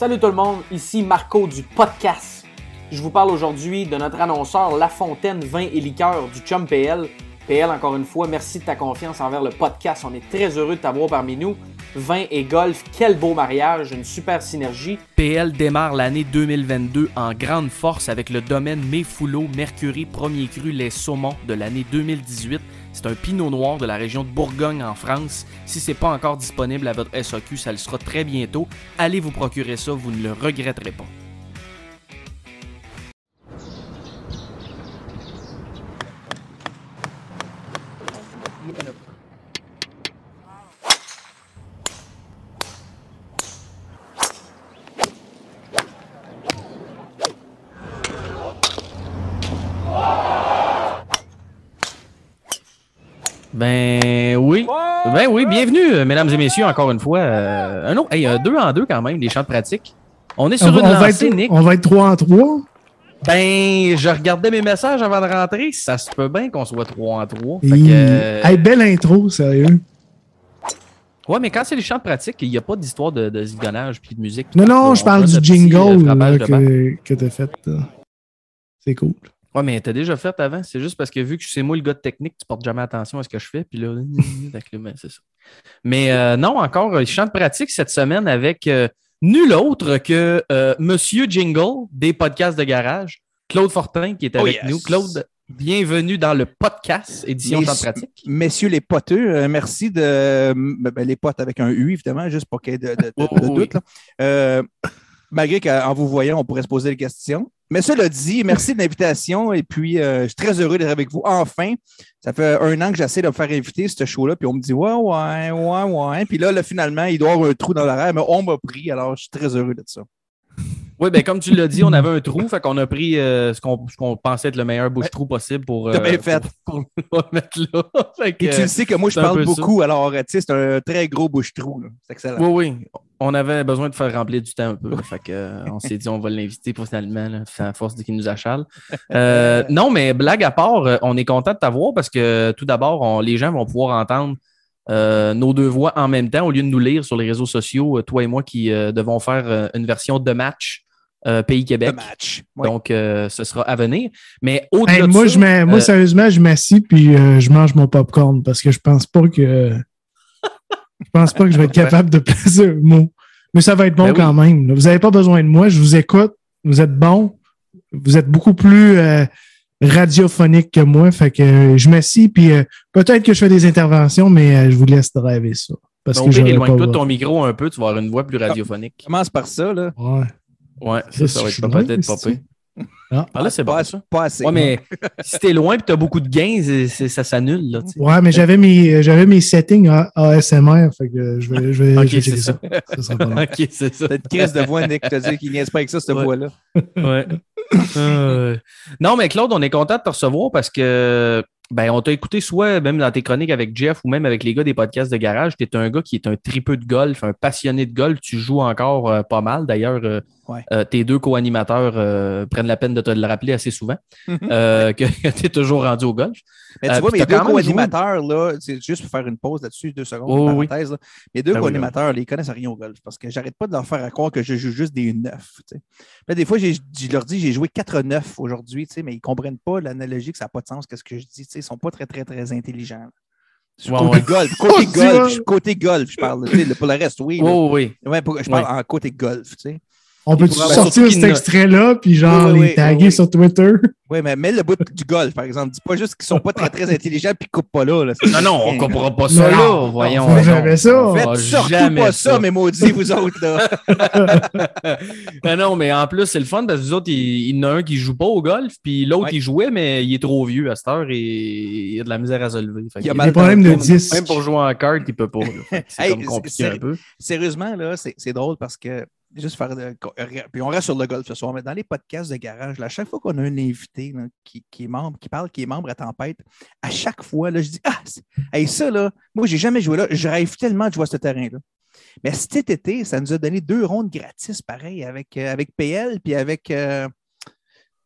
Salut tout le monde, ici Marco du podcast. Je vous parle aujourd'hui de notre annonceur La Fontaine Vin et Liqueur du Chum PL. PL, encore une fois, merci de ta confiance envers le podcast. On est très heureux de t'avoir parmi nous. Vin et golf, quel beau mariage, une super synergie. PL démarre l'année 2022 en grande force avec le domaine Méfoulot Mercury Premier Cru Les Saumons de l'année 2018. C'est un pinot noir de la région de Bourgogne en France. Si c'est pas encore disponible à votre SAQ, ça le sera très bientôt. Allez vous procurer ça, vous ne le regretterez pas. Ben oui. Ben oui, bienvenue, euh, mesdames et messieurs, encore une fois. Euh, un autre, hey, euh, deux en deux quand même, des champs de pratique. On est sur on, une va- on va lancée, être, Nick. on va être 3 en 3. Ben, je regardais mes messages avant de rentrer. Ça se peut bien qu'on soit trois en trois. Fait que, euh, Hey, belle intro, sérieux. Ouais, mais quand c'est les champs de pratique, il n'y a pas d'histoire de, de zigonnage puis de musique. Non, non, On je parle fait du euh, jingle là, banc. que, que t'as fait. là. C'est cool. Ouais, mais t'as déjà fait avant. C'est juste parce que vu que c'est moi le gars de technique, tu portes jamais attention à ce que je fais. Puis là, ben, c'est ça. Mais euh, non, encore euh, champ de pratique cette semaine avec euh, nul autre que euh, Monsieur Jingle des podcasts de garage, Claude Fortin qui est Oh, avec yes. nous. Claude, bienvenue dans le podcast édition Mais- champ de pratique. Messieurs les poteux, euh, merci de. euh, ben, les potes avec un U, évidemment, juste pour qu'il y ait de, de- de- Oh, de oui. doute. là. Malgré qu'en vous voyant, on pourrait se poser des questions. Mais cela dit, merci de l'invitation. Et puis, euh, je suis très heureux d'être avec vous. Enfin, ça fait un an que j'essaie de me faire inviter ce show-là. Puis on me dit, ouais, ouais, ouais, ouais. Puis là, là, finalement, il doit y avoir un trou dans l'horaire, mais on m'a pris. Alors, je suis très heureux de ça. Oui, ben comme tu l'as dit, on avait un trou, fait qu'on a pris euh, ce qu'on ce qu'on pensait être le meilleur bouche-trou possible pour, euh, T'as bien fait. pour, pour le mettre là. Fait que, Et tu le sais que moi, je parle ça. beaucoup. Alors, tu sais, c'est un très gros bouche-trou. là. C'est excellent. Oui, oui. On avait besoin de faire remplir du temps un peu. fait que, euh, on s'est dit, on va l'inviter pour finalement, là, à force de qu'il nous achale. Euh, non, mais blague à part, euh, on est content de t'avoir parce que tout d'abord, on- les gens vont pouvoir entendre euh, nos deux voix en même temps au lieu de nous lire sur les réseaux sociaux, toi et moi qui euh, devons faire une version de match euh, Pays Québec. Le match. Ouais. Donc, euh, ce sera à venir. Mais au-delà Hey, de moi, ça, je mets, moi sérieusement, je m'assis puis euh, je mange mon popcorn parce que je pense pas que. Je pense pas que je vais être capable de placer un mot. Mais ça va être bon Ben oui. quand même. là. Vous n'avez pas besoin de moi. Je vous écoute. Vous êtes bon. Vous êtes beaucoup plus euh, radiophonique que moi. Fait que euh, je m'assis puis euh, peut-être que je fais des interventions, mais euh, je vous laisse driver ça. Parce au que éloigne-toi pas- de ton micro un peu, tu vas avoir une voix plus radiophonique. Commence par ça, là. Ouais. Ouais, ça, ça va être peut-être pas c'est-tu? pire. Ah. Ah là, c'est bon. pas, ça. pas assez. Ouais, mais si t'es loin et t'as beaucoup de gains, ça s'annule. Là. Ouais, mais j'avais mes, j'avais mes settings A- ASMR. Fait que je vais, je vais, c'est ça. Ça sera pas ok, c'est ça. T'as une crise de voix, Nick, te dire qu'il niaise pas avec ça, cette Ouais. voix-là. Ouais. Euh, non, mais Claude, on est content de te recevoir parce que ben, on t'a écouté soit même dans tes chroniques avec Jeff ou même avec les gars des podcasts de garage. Tu es un gars qui est un tripeux de golf, un passionné de golf. Tu joues encore euh, pas mal. D'ailleurs, euh, Ouais. euh, tes deux co-animateurs euh, prennent la peine de te le rappeler assez souvent euh, que, tu es toujours rendu au golf. Mais tu vois, mes deux co-animateurs, là, c'est juste pour faire une pause là-dessus, deux secondes, Oh, oui. là. Mes deux Ben oui, co-animateurs, là, ils connaissent rien au golf parce que j'arrête pas de leur faire à croire que je joue juste des neufs. Là, des fois, je leur dis j'ai joué quatre neufs aujourd'hui, mais ils comprennent pas l'analogie, que ça n'a pas de sens, qu'est-ce que je dis. Ils sont pas très, très, très intelligents. Côté ouais. golf, côté Oh, golf, côté golf, je parle. Pour le reste, oui. Oh, oui. Ouais, pour- je parle Ouais. en côté golf, tu sais. On peut pourra- sortir cet extrait-là, puis genre Oui, oui, les taguer oui, sur Twitter. Oui, mais mets le bout du golf, par exemple. Dis pas juste qu'ils sont pas très, très intelligents puis qu'ils coupent pas là. Non, non, on ne comprend pas ça Non, là. non, Voyons. on fait jamais ça. on Faites surtout jamais pas ça, mes maudits, vous autres, là. Ben non, mais en plus, c'est le fun parce que vous autres, il, il y en a un qui joue pas au golf, puis l'autre, Ouais. il jouait, mais il est trop vieux à cette heure et il a de la misère à se lever. Il y a Des problèmes de Même- 10. Même pour jouer en carte, il peut pas. C'est Hey, comme compliqué un peu. Sérieusement, là, c'est c'est drôle parce que juste faire de. Puis on reste sur le golf ce soir, mais dans les podcasts de garage, là, à chaque fois qu'on a un invité là, qui, qui est membre, qui parle, qui est membre à Tempête, à chaque fois, là, je dis Ah, hey, ça, là, moi, j'ai jamais joué là. Je rêve tellement de jouer à ce terrain-là. Mais cet été, ça nous a donné deux rondes gratis, pareil, avec, euh, avec PL puis avec. euh,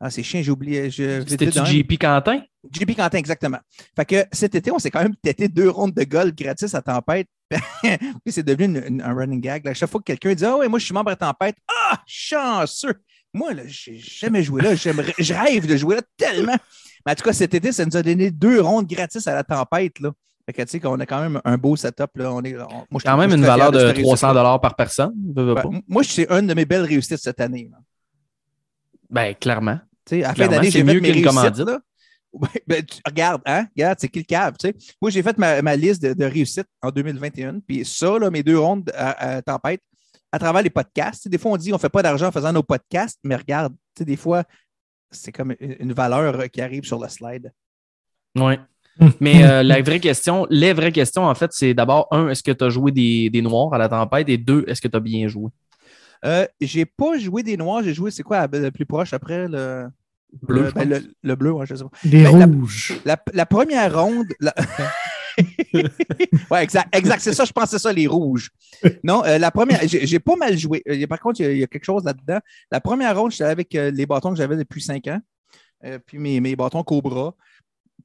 Ah, c'est chiant, j'ai oublié. C'était-tu JP Quentin? JP Quentin, exactement. Fait que cet été, on s'est quand même têté deux rondes de golf gratis à Tempête. Puis c'est devenu une- une- un running gag. À chaque fois que quelqu'un dit Ah ouais, moi je suis membre à Tempête, ah, chanceux! Moi, là, j'ai jamais joué là. Je rêve de jouer là tellement. Mais en tout cas, cet été, ça nous a donné deux rondes gratis à la Tempête. Là. Fait que tu sais qu'on a quand même un beau setup. Là. On est, on- moi, je Quand même une valeur de cette 300 réussite-là. par personne. Ben, moi, c'est une de mes belles réussites cette année. là. Ben, clairement. Tu sais, à la fin d'année, j'ai fait mieux mes qu'une réussites. Là. Ben, tu- regarde, hein? Regarde, c'est qui le cave, tu sais. Moi, j'ai fait ma, ma liste de, de réussites en 2021. Puis ça, là, mes deux rondes à, à tempête, à travers les podcasts. Des fois, on dit on ne fait pas d'argent en faisant nos podcasts, mais regarde, tu sais, des fois, c'est comme une une valeur euh, qui arrive sur le slide. Oui. Mais euh, la vraie question, les vraies questions, en fait, c'est d'abord, un, est-ce que tu as joué des, des noirs à la tempête? Et deux, est-ce que tu as bien joué? Euh, j'ai pas joué des noirs, j'ai joué, c'est quoi le plus proche après? Le Bleu, le, je ben, pense. le- le bleu, ouais, je sais pas. Des Ben, la- rouges. La, la première ronde. la- ouais, exact, exact. C'est ça, je pensais ça, les rouges. Non, euh, la première, j'ai pas mal joué. Euh, par contre, il y a- il y, a quelque chose là-dedans. La première ronde, j'étais avec euh, les bâtons que j'avais depuis cinq ans, euh, puis mes, mes bâtons Cobra.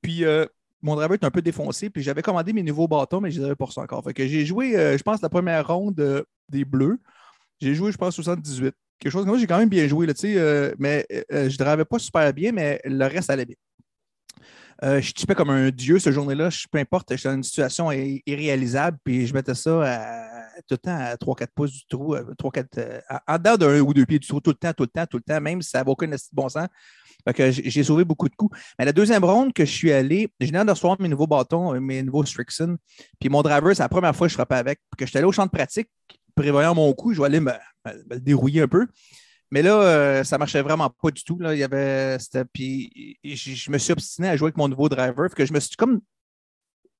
Puis euh, mon driver est un peu défoncé, puis j'avais commandé mes nouveaux bâtons, mais je les avais pour ça encore. Fait que j'ai joué, euh, je pense, la première ronde euh, des bleus. J'ai joué, je pense, 78. Quelque chose comme ça, j'ai quand même bien joué, là, euh, mais euh, je ne pas super bien, mais le reste allait bien. Euh, je tipais comme un dieu ce journée-là. Peu importe, j'étais dans une situation irréalisable, puis je mettais ça tout le temps à 3-4 pouces du trou, euh, 3-4, euh, en en dedans d'un ou deux pieds du trou, tout le temps, tout le temps, tout le temps, même si ça n'a aucun bon sens. Que j'ai j'ai sauvé beaucoup de coups. Mais la deuxième ronde que je suis allé, je venais de recevoir mes nouveaux bâtons, euh, mes nouveaux Strixon. Puis mon driver, c'est la première fois que je frappais avec. Puis que j'étais allé au champ de pratique, prévoyant mon coup, je vais aller me, me- me le dérouiller un peu. Mais là, euh, ça marchait vraiment pas du tout. Là. Il y avait. Puis je, me suis obstiné à jouer avec mon nouveau driver. Que je me suis comme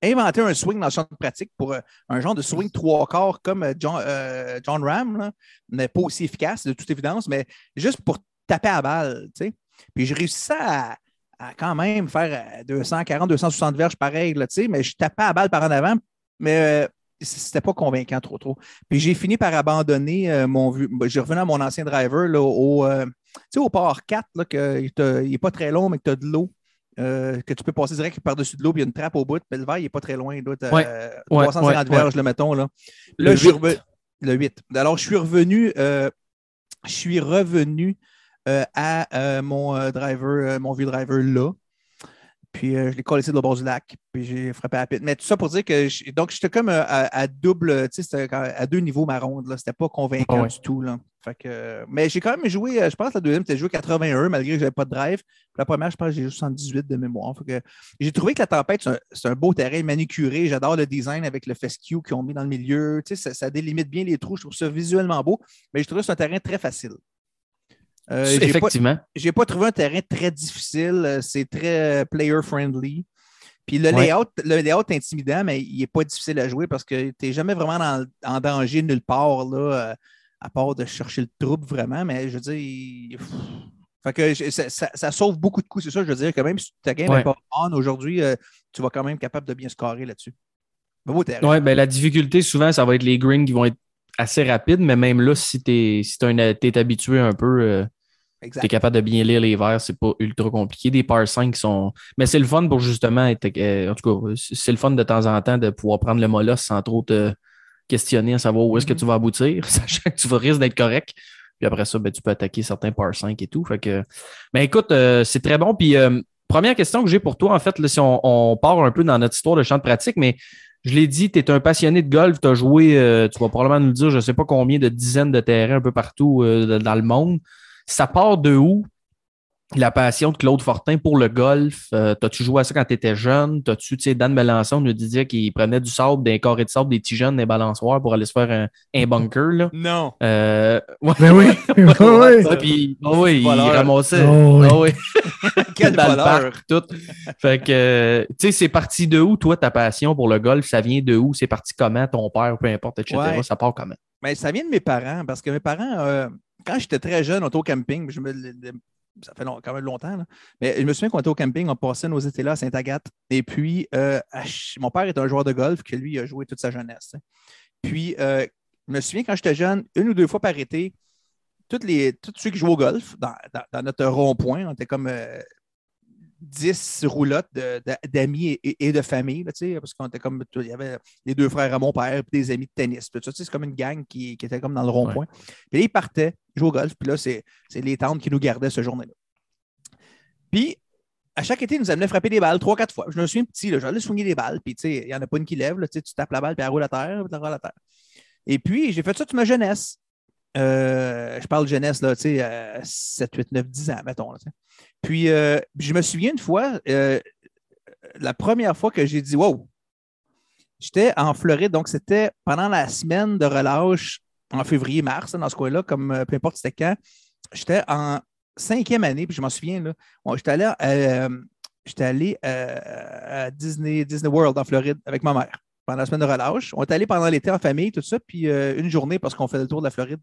inventé un swing dans le champ de pratique pour euh, un genre de swing trois quarts comme euh, John, euh, John Ram, là. mais pas aussi efficace, de toute évidence, mais juste pour taper à balle. Puis je réussissais à, quand même faire euh, 240, 260 verges pareil, mais je tapais à balle par en avant, mais c'était pas convaincant trop trop. Puis j'ai fini par abandonner euh, mon vu. J'ai revenu à mon ancien driver là, au, euh, au port 4, là, que il n'est pas très long, mais que tu as de l'eau. euh, que tu peux passer direct par-dessus de l'eau, puis il y a une trappe au bout. Mais le verre, il n'est pas très loin. Il doit être Ouais. euh, Ouais, 350 ouais, verges, le mettons. Là. Le Là, je suis 8. revenu- Le 8. Alors, je suis revenu, euh, je suis revenu euh, à mon driver, mon vieux driver là. Puis euh, je l'ai collé de le bord du lac, puis j'ai frappé à la pite. Mais tout ça pour dire que je- donc j'étais comme euh, à, à double, tu sais, à deux niveaux ma ronde. Là. C'était pas convaincant Ah ouais. du tout. Là. Fait que, mais j'ai quand même joué, euh, je pense que la deuxième, c'était joué 81, malgré que j'avais pas de drive. Puis la première, je pense que j'ai joué 78 de mémoire. Fait que j'ai trouvé que la tempête, c'est un, c'est un beau terrain manicuré. J'adore le design avec le fescue qu'ils ont mis dans le milieu. Tu sais, ça, ça délimite bien les trous. Je trouve ça visuellement beau. Mais je trouve que c'est un terrain très facile. Euh, pas- Effectivement. j'ai pas trouvé un terrain très difficile. Euh, C'est très euh, player-friendly. Puis le, Ouais. layout, le layout est intimidant, mais il n'est pas difficile à jouer parce que tu n'es jamais vraiment dans- en danger nulle part, là, à part de chercher le trouble vraiment. Mais je veux dire, il-. Fait que ça, ça- ça sauve beaucoup de coups, c'est ça. Je veux dire que même si ta game n'est Ouais. pas on aujourd'hui, euh, tu vas quand même être capable de bien scorer là-dessus. Ouais, ben, la difficulté, souvent, ça va être les greens qui vont être assez rapides, mais même là, si tu es, si habitué un peu, euh. Tu es capable de bien lire les verres, c'est pas ultra compliqué. Des par 5 qui sont. Mais c'est le fun pour justement être. euh, en tout cas, c'est le fun de temps en temps de pouvoir prendre le molosse sans trop te questionner à savoir où est-ce que Mhm. tu vas aboutir, sachant que tu vas risque d'être correct. Puis après ça, ben, tu peux attaquer certains par 5 et tout. Fait que. Mais écoute, euh, c'est très bon. Puis euh, première question que j'ai pour toi, en fait, là, si on, on part un peu dans notre histoire de champ de pratique, mais je l'ai dit, tu es un passionné de golf, tu as joué, euh, tu vas probablement nous le dire, je ne sais pas combien de dizaines de terrains un peu partout dans le monde. Ça part de où la passion de Claude Fortin pour le golf? Euh, T'as-tu joué à ça quand tu étais jeune? T'as-tu, tu sais, Dan Melançon nous disait qu'il prenait du sable, des carrés de sable, des petits jeunes, des balançoires pour aller se faire un, un bunker, là. Non. Euh, ouais. Ben oui. Ouais, puis, ah oui, il ramassait. Oh, oui. Oui. Quel dans le voleur. parc, tout. Fait que, euh, tu sais, c'est parti de où, toi, ta passion pour le golf? Ça vient de où? C'est parti comment? Ton père, peu importe, etc. Ouais. Ça part comment? Mais ça vient de mes parents, parce que mes parents, euh, quand j'étais très jeune, auto-camping, je me, le- le- ça fait quand même longtemps, mais je me souviens qu'on était au camping, on passait nos étés là à Sainte-Agathe. Et puis, euh, mon père est un joueur de golf que lui a joué toute sa jeunesse. Puis, euh, je me souviens quand j'étais jeune, une ou deux fois par été, tous, ceux qui jouent au golf, dans, dans- notre rond-point, on était comme 10 roulottes d'amis et, et de famille, là, parce qu'on était comme, il y avait les deux frères à mon père, puis des amis de tennis, tout ça, c'est comme une gang qui, qui était comme dans le rond-point. Puis là, ils partaient jouer au golf, puis là, c'est les tantes qui nous gardaient ce journée-là. Puis, à chaque été, ils nous amenaient frapper des balles trois, quatre fois. Je me souviens petit, j'allais soigner des balles, puis il n'y en a pas une qui lève, là, tu tapes la balle, puis elle roule à terre, puis elle roule à terre. Et puis, j'ai fait ça toute ma jeunesse. Euh, je parle jeunesse, là, tu sais, euh, 7, 8, 9, 10 ans, mettons. Puis, euh, je me souviens une fois, euh, la première fois que j'ai dit Wow, j'étais en Floride, donc c'était pendant la semaine de relâche en février-mars, dans ce coin-là, comme peu importe c'était quand. J'étais en cinquième année, puis je m'en souviens, là, j'étais allé, euh, j'étais allé à Disney, Disney World en Floride avec ma mère pendant la semaine de relâche. On est allé pendant l'été en famille, tout ça, puis une journée parce qu'on fait le tour de la Floride.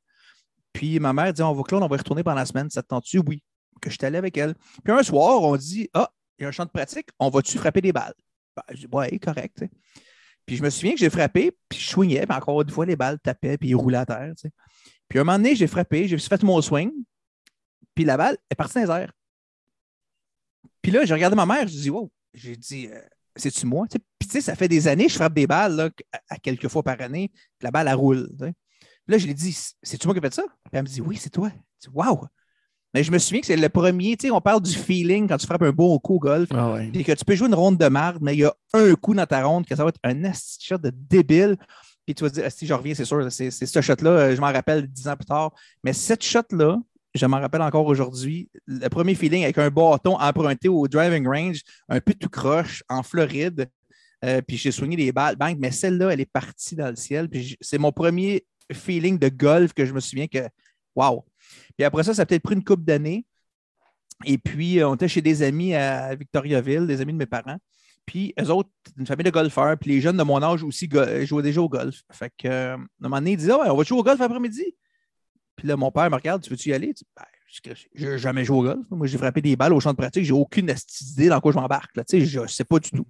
Puis ma mère dit On va, Claude, on va y retourner pendant la semaine, ça te tente-tu? Oui. Que je suis avec elle. Puis un soir, on dit Ah, il y a un champ de pratique, on va-tu frapper des balles? Ben, Je dis Ouais, correct. Puis je me souviens que j'ai frappé, puis je swingais, puis encore une fois, les balles tapaient, puis ils roulaient à terre. Puis un moment donné, j'ai frappé, j'ai fait mon swing, puis la balle est partie dans les airs. Puis là, j'ai regardé ma mère, je dis Wow, j'ai dit euh, C'est-tu moi Puis tu sais, ça fait des années que je frappe des balles à, à quelques fois par année, puis la balle, elle roule. Là, je lui ai dit C'est-tu moi qui ai fait ça Puis elle me dit Oui, c'est toi. Je dis, Wow Mais je me souviens que c'est le premier, tu sais, on parle du feeling quand tu frappes un beau coup au golf. Ah ouais. Puis que tu peux jouer une ronde de marde, mais il y a un coup dans ta ronde que ça va être un shot de débile. Puis tu vas te dire, si je reviens, c'est sûr, c'est ce shot-là, euh, je m'en rappelle dix ans plus tard. Mais cette shot-là, je m'en rappelle encore aujourd'hui, le premier feeling avec un bâton emprunté au driving range, un peu tout croche, en Floride. Euh, puis j'ai soigné les balles, bang, mais celle-là, elle est partie dans le ciel. Puis c'est mon premier feeling de golf que je me souviens que, wow. Puis après ça, ça a peut-être pris une couple d'années. Et puis, euh, on était chez des amis à Victoriaville, des amis de mes parents. Puis, eux autres, une famille de golfeurs. Puis, les jeunes de mon âge aussi go- jouaient déjà au golf. Fait que, euh, à un moment donné, ils disaient, ouais, on va jouer au golf après-midi. Puis là, mon père me regarde, tu veux-tu y aller? Ben, je n'ai jamais joué au golf. Moi, j'ai frappé des balles au champ de pratique. J'ai aucune idée dans quoi je m'embarque. là. Tu sais, Je ne sais pas du tout.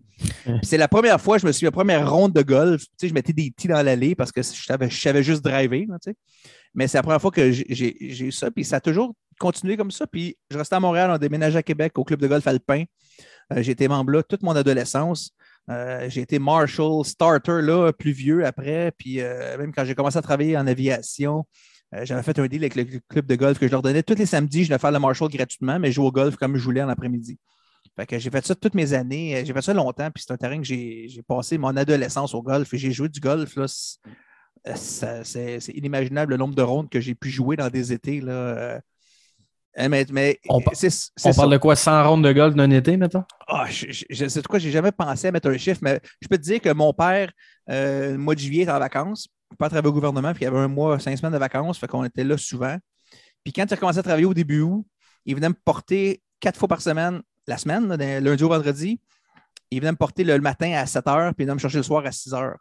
C'est la première fois, je me suis la première ronde de golf. Tu sais, je mettais des petits dans l'allée parce que je savais, je savais juste driver. là, tu sais. Mais c'est la première fois que j'ai- eu ça. Puis ça a toujours continué comme ça. Puis je restais à Montréal, on déménageait à Québec au club de golf alpin. Euh, j'ai été membre là toute mon adolescence. Euh, j'ai été marshal, starter là, plus vieux après. Puis euh, même quand j'ai commencé à travailler en aviation, euh, j'avais fait un deal avec le club de golf que je leur donnais tous les samedis. Je devais faire le marshal gratuitement, mais je jouais au golf comme je voulais en après-midi. Fait que j'ai fait ça toutes mes années. J'ai fait ça longtemps. Puis c'est un terrain que j'ai passé mon adolescence au golf. Et j'ai joué du golf. Là, c'est- euh, c'est inimaginable le nombre de rondes que j'ai pu jouer dans des étés. Là. Euh, Mais, mais On par- parle de quoi? 100 rondes de golf d'un été, mettons? Ah, je, je, je de quoi, j'ai jamais pensé à mettre un chiffre, mais je peux te dire que mon père, euh, le mois de juillet, était en vacances. Père travaillait au gouvernement, puis il y avait un mois, cinq semaines de vacances, fait qu'on était là souvent. Puis quand il a commencé à travailler au début août, il venait me porter quatre fois par semaine, la semaine, lundi au vendredi. Il venait me porter le, matin à 7 h, puis il venait me chercher le soir à 6 h.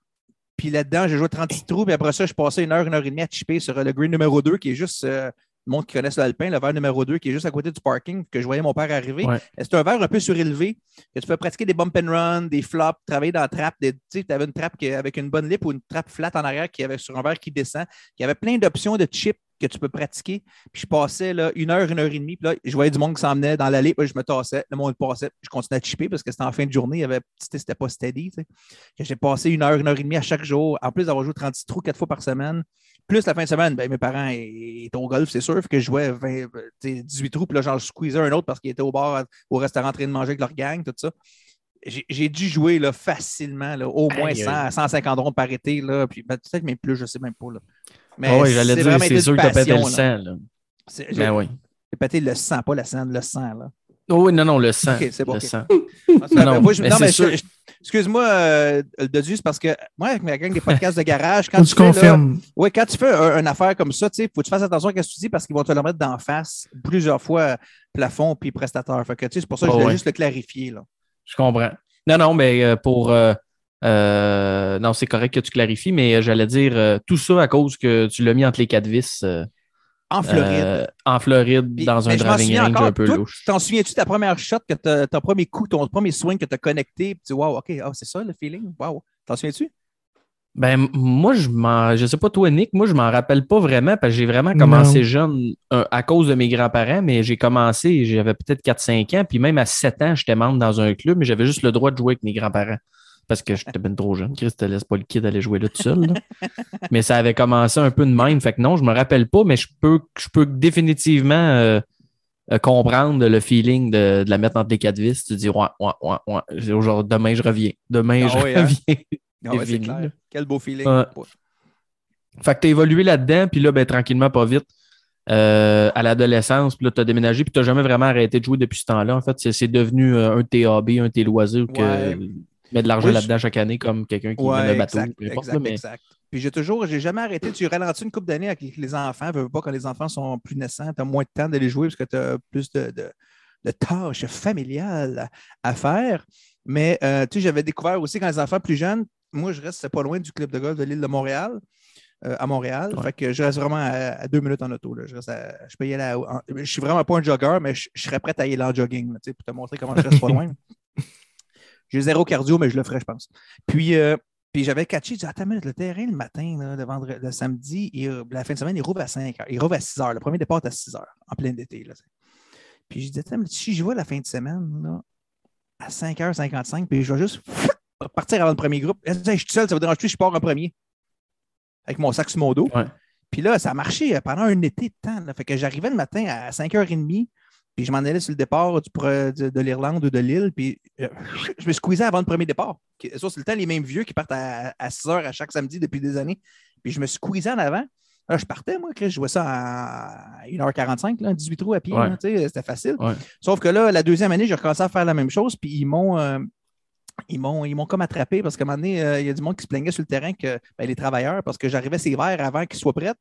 Puis là-dedans, j'ai joué 36 trous, puis après ça, je passais une heure, une heure et demie à chipper sur le green numéro 2, qui est juste, euh, monde qui connaisse l'Alpin, le verre numéro 2, qui est juste à côté du parking, que je voyais mon père arriver. Ouais. C'est un verre un peu surélevé, que tu peux pratiquer des bump and run, des flops, travailler dans la trappe. Tu avais une trappe qui- avec une bonne lip ou une trappe flat en arrière qui avait sur un verre qui descend. Il y avait plein d'options de chips que tu peux pratiquer. Puis je passais là, une heure, une heure et demie. Puis là, je voyais du monde qui s'en venait dans l'allée. Puis je me tassais. Le monde passait. Je continuais à chipper parce que c'était en fin de journée. Il y avait, c'était c'était pas steady. J'ai passé une heure, une heure et demie à chaque jour. En plus d'avoir joué 36 trous quatre fois par semaine. Plus la fin de semaine, ben, mes parents étaient au golf, c'est sûr. Que je jouais 20, euh, tu sais, 18 trous. Puis là, j'en squeezais un autre parce qu'ils étaient au bar, au restaurant en train de manger avec leur gang, tout ça. J'ai dû jouer là, facilement, là, au moins Aïe, 100 à 150 rondes par été. Là, puis ben, peut-être même plus, je ne sais même pas. Là. Mais Ah oui, j'allais dire, c'est sûr une que pété le passion, sang. Là. Ben oui. j'ai pété le sang, pas la scène, le sang. Là. Oh oui, non, non, le sang. Ok, c'est bon, le sang. Non, non, mais non, c'est mais sûr. je- excuse-moi, euh, c'est parce que moi, avec ma gang des podcasts de garage, quand tu, que tu fais, là, confirmes. ouais, quand tu fais un- une affaire comme ça, il faut que tu fasses attention à ce que tu dis parce qu'ils vont te le mettre d'en face plusieurs fois, plafond puis prestataire. Fait que, tu sais, c'est pour ça que je Oh, voulais ouais. juste le clarifier. Là. Je comprends. Non, non, mais euh, pour. euh, euh, non, c'est correct que tu clarifies, mais euh, j'allais dire euh, tout ça à cause que tu l'as mis entre les quatre vis euh, En Floride. euh, en Floride, Puis- dans un driving range encore, un peu louche. T'en souviens-tu de ta première shot, que t'as- ton premier coup, ton premier swing que tu as connecté, puis tu dis, wow, OK, ah, c'est ça le feeling? Wow. T'en souviens-tu? Ben, moi, je m'en. Je sais pas, toi, Nick, moi, je m'en rappelle pas vraiment parce que j'ai vraiment commencé Non. jeune euh, à cause de mes grands-parents, mais j'ai commencé, j'avais peut-être 4-5 ans, puis même à 7 ans, j'étais membre dans un club, mais j'avais juste le droit de jouer avec mes grands-parents. Parce que j'étais bien trop jeune. Chris, te laisse pas le kid aller jouer là tout seul. là. mais ça avait commencé un peu de même. Fait que non, je me rappelle pas, mais je peux, je peux définitivement euh, euh, comprendre le feeling de, de la mettre entre les quatre vis. Tu dis, ouais, ouais, ouais, ouais. Aujourd'hui, demain, je reviens. Demain, Ah je hein? reviens. Ah ouais, clair. Quel beau feeling. Ouais. Fait que tu as évolué là-dedans, puis là, ben, tranquillement, pas vite, euh, à l'adolescence, puis là, tu as déménagé, puis tu n'as jamais vraiment arrêté de jouer depuis ce temps-là. En fait, c'est, devenu un de tes hobbies, un de tes loisirs, que Ouais. Tu mets de l'argent Oui, là-dedans chaque année, comme quelqu'un qui Ouais, mène un bateau, exact, importe, exact, mais exact. Puis j'ai toujours, j'ai jamais arrêté. Tu ralentis une couple d'années avec les- les enfants. Veux veux pas quand les enfants sont plus naissants, tu as moins de temps d'aller jouer parce que tu as plus de, de- de tâches familiales à faire. Mais euh, tu sais, j'avais découvert aussi quand les enfants plus jeunes, moi je reste pas loin du club de golf de l'île de Montréal. euh, à Montréal. Ouais. Fait que je reste vraiment à, à deux minutes en auto. là. Je, reste à- je peux y aller en- je suis vraiment pas un jogger, mais je, je serais prêt à y aller en jogging là, pour te montrer comment je reste pas loin. J'ai zéro cardio, mais je le ferai, je pense. Puis, euh, puis j'avais catché, j'ai dit, attends, minute, le terrain le matin, là, le, vendredi, le samedi, et la fin de semaine, il rouvre à 5 heures. Il rouvre à 6 heures. Le premier départ est à 6 heures, en plein été. Là, puis je dis, attends, mais si je vois la fin de semaine, là, à 5h55, puis je vais juste partir avant le premier groupe. Je suis tout seul, ça vous dérange plus, je pars en premier. Avec mon sac sur mon dos. Ouais. Puis là, ça a marché pendant un été de temps. là. Fait que j'arrivais le matin à 5h30, puis je m'en allais sur le départ du de, de l'Irlande ou de l'île, puis euh, je me squeezais avant le premier départ. Ça, c'est le temps les mêmes vieux qui partent à, à 6 heures à chaque samedi depuis des années. Puis je me squeezais en avant. Là, je partais, moi, Chris, je jouais ça à 1h45, là, 18 trous à pied. Ouais. C'était facile. Ouais. Sauf que là, la deuxième année, j'ai recommencé à faire la même chose, puis ils m'ont. euh, ils m'ont, ils m'ont comme attrapé parce qu'à un moment donné, euh, il y a du monde qui se plaignait sur le terrain que ben, les travailleurs, parce que j'arrivais ces verres avant qu'ils soient prêts.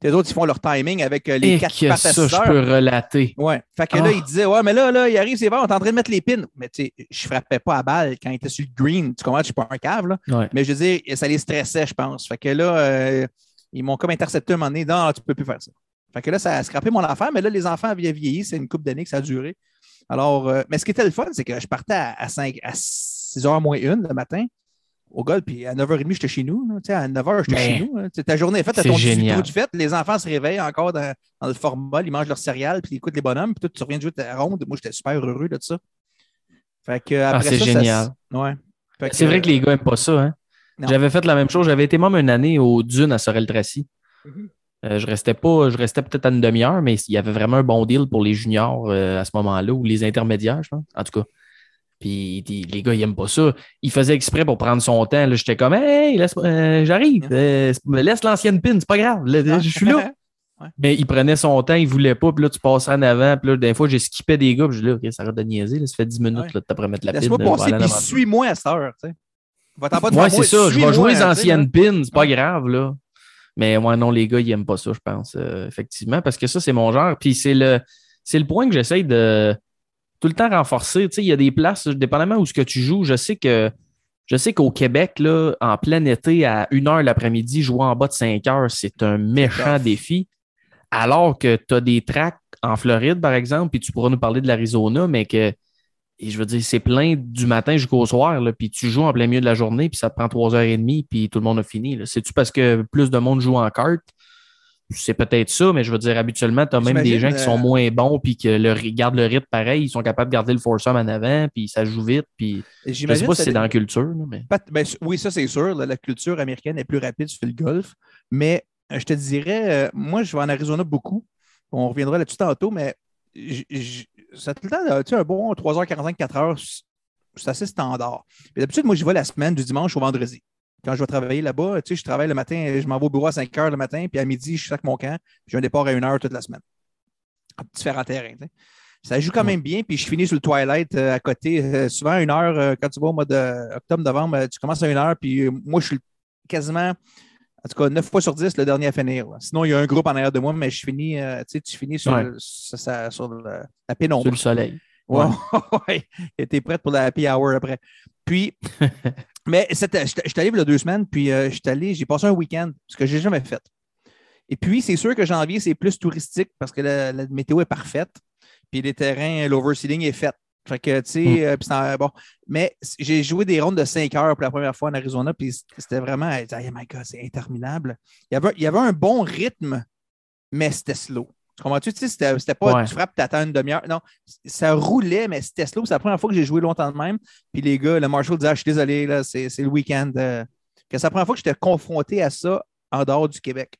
Les autres, ils font leur timing avec euh, les Et quatre que ça, je peux relater. Ouais. Fait que Ah. là, il disait Ouais, mais là, là, il arrive, c'est bon, on est en train de mettre les pins. Mais tu sais, je frappais pas à balle quand il était sur le green. Tu comprends, je suis pas un cave, là. Ouais. Mais je veux dire, ça les stressait, je pense. Fait que là, euh, ils m'ont comme intercepté un moment donné. Non, tu peux plus faire ça. Fait que là, ça a scrappé mon affaire, mais là, les enfants avaient vieilli. C'est une couple d'années que ça a duré. Alors, euh, mais ce qui était le fun, c'est que je partais à, à, 5, à 6h moins 1 le matin au golf, puis à 9h30, j'étais chez nous. là. Tu sais, à 9h, j'étais chez nous. Ta journée est faite, c'est ton 18 génial. trous de fête. Les enfants se réveillent encore dans, dans le format, ils mangent leur céréales, puis ils écoutent les bonhommes, puis toi, tu reviens de jouer ta ronde. Moi, j'étais super heureux de ça. Fait que, après Ah, c'est ça- génial. ouais. C'est vrai que les gars n'aiment pas ça. Hein? J'avais fait la même chose. J'avais été même une année au Dune à Sorel-Tracy. Mhm. Euh, je restais pas, je restais peut-être à une demi-heure, mais il y avait vraiment un bon deal pour les juniors euh, à ce moment-là, ou les intermédiaires, je pense. En tout cas. Puis les gars, ils aiment pas ça. Il faisait exprès pour prendre son temps. là. J'étais comme Hey, laisse, euh, j'arrive. Euh, laisse l'ancienne pin, c'est pas grave. Là, je suis là. Ouais. Mais il prenait son temps, il voulait pas, puis là, tu passais en avant, puis là, des fois, j'ai skippé des gars, puis je dis là, OK, ça arrête de niaiser, là, ça fait 10 minutes, Ouais. là, de t'après mettre la pin. Laisse-moi vais passer, puis suis-moi à cette heure. tu sais. Ouais, moi, c'est ça. Je vais jouer les tu anciennes pins, c'est pas Ouais. grave, là. Mais ouais, non, les gars, ils aiment pas ça, je pense, euh, effectivement, parce que ça, c'est mon genre. Puis c'est le, c'est le point que j'essaye de tout le temps renforcer. Tu sais, il y a des places, dépendamment où ce que tu joues, je sais que je sais qu'au Québec, là, en plein été, à 1 heure l'après-midi, jouer en bas de 5 heures, c'est un méchant défi. Alors que tu as des tracks en Floride, par exemple, puis tu pourras nous parler de l'Arizona, mais que et je veux dire, c'est plein du matin jusqu'au soir, là, puis tu joues en plein milieu de la journée, puis ça te prend trois heures et demie, puis tout le monde a fini. là. C'est-tu parce que plus de monde joue en carte? C'est peut-être ça, mais je veux dire, habituellement, tu as même des gens qui sont euh, moins bons, puis le, ils gardent le rythme pareil, ils sont capables de garder le foursome en avant, puis ça joue vite, puis je sais J'imagine pas si c'est dans la culture, mais ben, oui, ça, c'est sûr. La, la culture américaine est plus rapide sur le golf. Mais euh, je te dirais, euh, moi, je vais en Arizona beaucoup. On reviendra là-dessus tantôt, mais j- j- ça tout le temps, tu sais, un bon 3h45, 4h, c'est assez standard. D'habitude, moi, j'y vais la semaine du dimanche au vendredi. Quand je vais travailler là-bas, tu sais, je travaille le matin, je m'en vais au bureau à 5 h le matin, puis à midi, je sac mon camp, j'ai un départ à 1 h toute la semaine. À différents terrains. tu sais. Ça joue quand même bien, puis je finis sur le Twilight euh, à côté. Euh, souvent, à une heure, euh, quand tu vas au mois d'octobre-novembre, euh, tu commences à une heure, puis moi, je suis quasiment, en tout cas, 9 fois sur 10, le dernier à finir. là. Sinon, il y a un groupe en arrière de moi, mais je finis, tu sais, tu finis sur, Ouais. le- sur sa- sur le- la sur pénombre. le soleil. Ouais, ouais. Et t'es prête pour la happy hour après. Puis, mais j'étais allé il y a deux semaines, puis euh, allé, j'ai passé un week-end, ce que j'ai jamais fait. Et puis, c'est sûr que janvier, c'est plus touristique parce que la, la météo est parfaite, puis les terrains, l'overseeding est fait. Fait que, tu sais, Mm. euh, puis c'est- bon. Mais j'ai joué des rondes de 5 heures pour la première fois en Arizona, puis c'était vraiment, oh my God, c'est interminable. Il y, avait, il y avait un bon rythme, mais c'était slow. Tu comprends-tu? Tu sais, c'était pas Ouais. tu frappes, t'attends une demi-heure. Non, ça roulait, mais c'était slow. C'est la première fois que j'ai joué longtemps de même. Puis les gars, le Marshall disait, ah, je suis désolé, là, c'est le week-end. euh, que c'est la première fois que j'étais confronté à ça en dehors du Québec.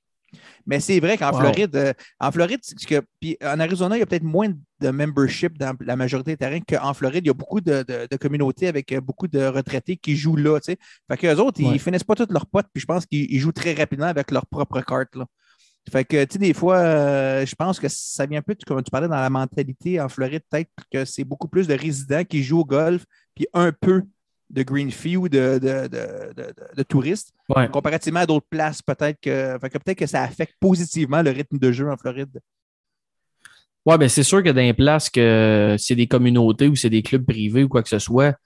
Mais c'est vrai qu'en Wow. Floride, euh, en Floride, que, puis en Arizona, il y a peut-être moins de membership dans la majorité des terrains qu'en Floride. Il y a beaucoup de, de- de communautés avec euh, beaucoup de retraités qui jouent là. tu sais. Fait qu'eux autres, Ouais. ils finissent pas tous leurs potes, puis je pense qu'ils ils jouent très rapidement avec leur propre carte. Là. Fait que, tu sais, des fois, euh, je pense que ça vient un peu, comme tu parlais dans la mentalité en Floride, peut-être que c'est beaucoup plus de résidents qui jouent au golf, puis un peu de green fee ou de, de, de- de- touristes, Ouais. comparativement à d'autres places, peut-être que, que peut-être que ça affecte positivement le rythme de jeu en Floride. Ouais, ben c'est sûr que dans les places que c'est des communautés ou c'est des clubs privés ou quoi que ce soit,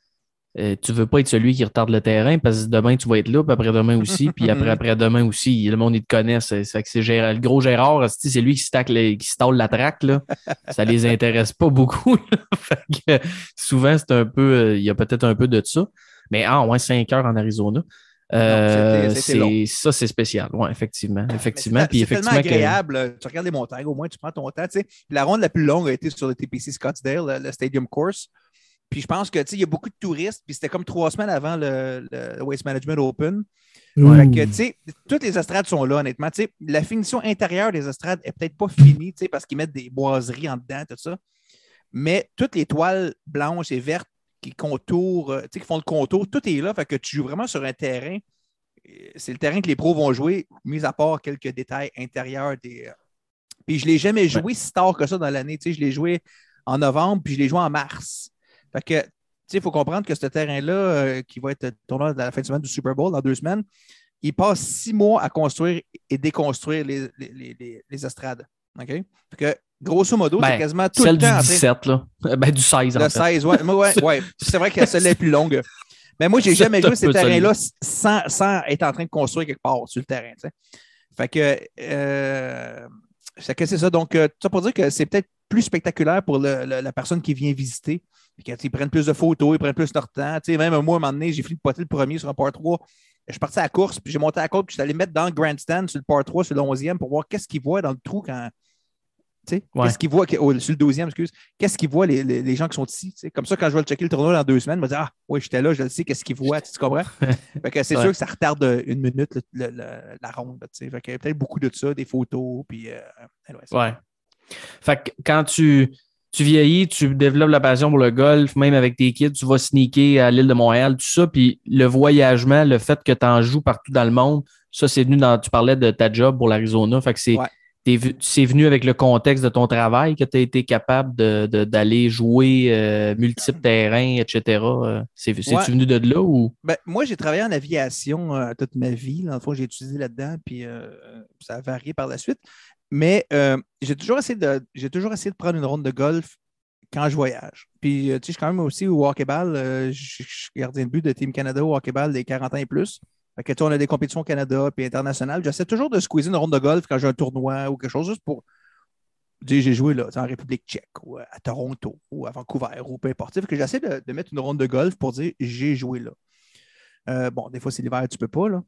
euh, tu veux pas être celui qui retarde le terrain parce que demain tu vas être là, puis après-demain aussi, puis après après-demain aussi, le monde ils te connaît. C'est c'est Gérard- le gros Gérard, c'est lui qui stack les- qui stalle la traque là. Ça les intéresse pas beaucoup. là. Fait que, souvent c'est un peu, euh, il y a peut-être un peu de ça. Mais ah ouais, 5 heures en Arizona. Euh, c'était- c'était long. c'est ça c'est spécial. Ouais, effectivement, effectivement. Mais Puis C'est c'est tellement que- agréable. Tu regardes les montagnes, au moins tu prends ton temps. tu sais. Puis La ronde la plus longue a été sur le TPC Scottsdale, le, le Stadium Course. Puis je pense que il y a beaucoup de touristes. Puis c'était comme trois semaines avant le, le Waste Management Open. Fait que, tu sais, toutes les estrades sont là, honnêtement. Tu sais, la finition intérieure des estrades est peut-être pas finie, tu sais, parce qu'ils mettent des boiseries en dedans, tout ça. Mais toutes les toiles blanches et vertes qui contourent, euh, tu sais, qui font le contour, tout est là. Fait que tu joues vraiment sur un terrain. euh, C'est le terrain que les pros vont jouer, mis à part quelques détails intérieurs des. euh, Puis je ne l'ai jamais joué si tard que ça dans l'année. Tu sais, je l'ai joué en novembre, puis je l'ai joué en mars. Fait que, tu sais, il faut comprendre que ce terrain-là, euh, qui va être tournoi à la fin de semaine du Super Bowl dans deux semaines, il passe six mois à construire et déconstruire les, les, les- les- estrades. OK? Fait que, grosso modo, Ben, c'est quasiment tout celle le temps. du en train- 17, là. Ben, du 16, en le fait. 16, ouais. Ouais, ouais. C'est vrai que celle-là est plus longue. Mais moi, j'ai jamais joué ces terrains-là sans, sans être en train de construire quelque part sur le terrain. tu sais. Fait que, euh, fait que c'est ça. Donc, euh, ça pour dire que c'est peut-être plus spectaculaire pour le- le- la personne qui vient visiter. Puis qu'ils prennent plus de photos, ils prennent plus leur temps. Tu sais, même moi, à un moment donné, j'ai fini de poter le premier sur un par 3. Je suis parti à la course, puis j'ai monté à la côte, puis je suis allé mettre dans le grandstand sur le par 3, sur le 11e, pour voir qu'est-ce qu'ils voient dans le trou quand. Tu sais, Ouais. qu'est-ce qu'ils voient, oh, sur le 12e, excuse, qu'est-ce qu'ils voient les, les- les gens qui sont ici. tu sais. Comme ça, quand je vais le checker le tournoi dans deux semaines, je me dire Ah, oui, j'étais là, je le sais, qu'est-ce qu'ils voient, tu comprends? fait que c'est Ouais. sûr que ça retarde une minute le- le- le- la ronde. tu sais. Fait a peut-être beaucoup de ça, des photos, puis. euh. Ouais. Fait que quand tu, tu vieillis, tu développes la passion pour le golf, même avec tes kids, tu vas sneaker à l'île de Montréal, tout ça, puis le voyagement, le fait que tu en joues partout dans le monde, ça, c'est venu dans. Tu parlais de ta job pour l'Arizona. Fait que c'est. Ouais. C'est venu avec le contexte de ton travail que tu as été capable de- d'aller jouer euh, multiples terrains, etc. Euh, C'est Ouais. venu de là ou? Ben, moi, j'ai travaillé en aviation euh, toute ma vie. Dans le fond, j'ai étudié là-dedans, puis euh, ça a varié par la suite. Mais euh, j'ai toujours essayé de toujours essayé de prendre une ronde de golf quand je voyage. Puis, euh, tu sais, je suis quand même aussi au hockey-ball. euh, je suis gardien de but de Team Canada au hockey-ball des 40 ans et plus. Fait que, tu on a des compétitions au Canada puis internationales. J'essaie toujours de squeezer une ronde de golf quand j'ai un tournoi ou quelque chose, juste pour dire j'ai joué là, en République tchèque ou à Toronto ou à Vancouver ou peu importe. Fait que j'essaie de, mettre une ronde de golf pour dire j'ai joué là. Bon, des fois, c'est l'hiver, tu peux pas, là.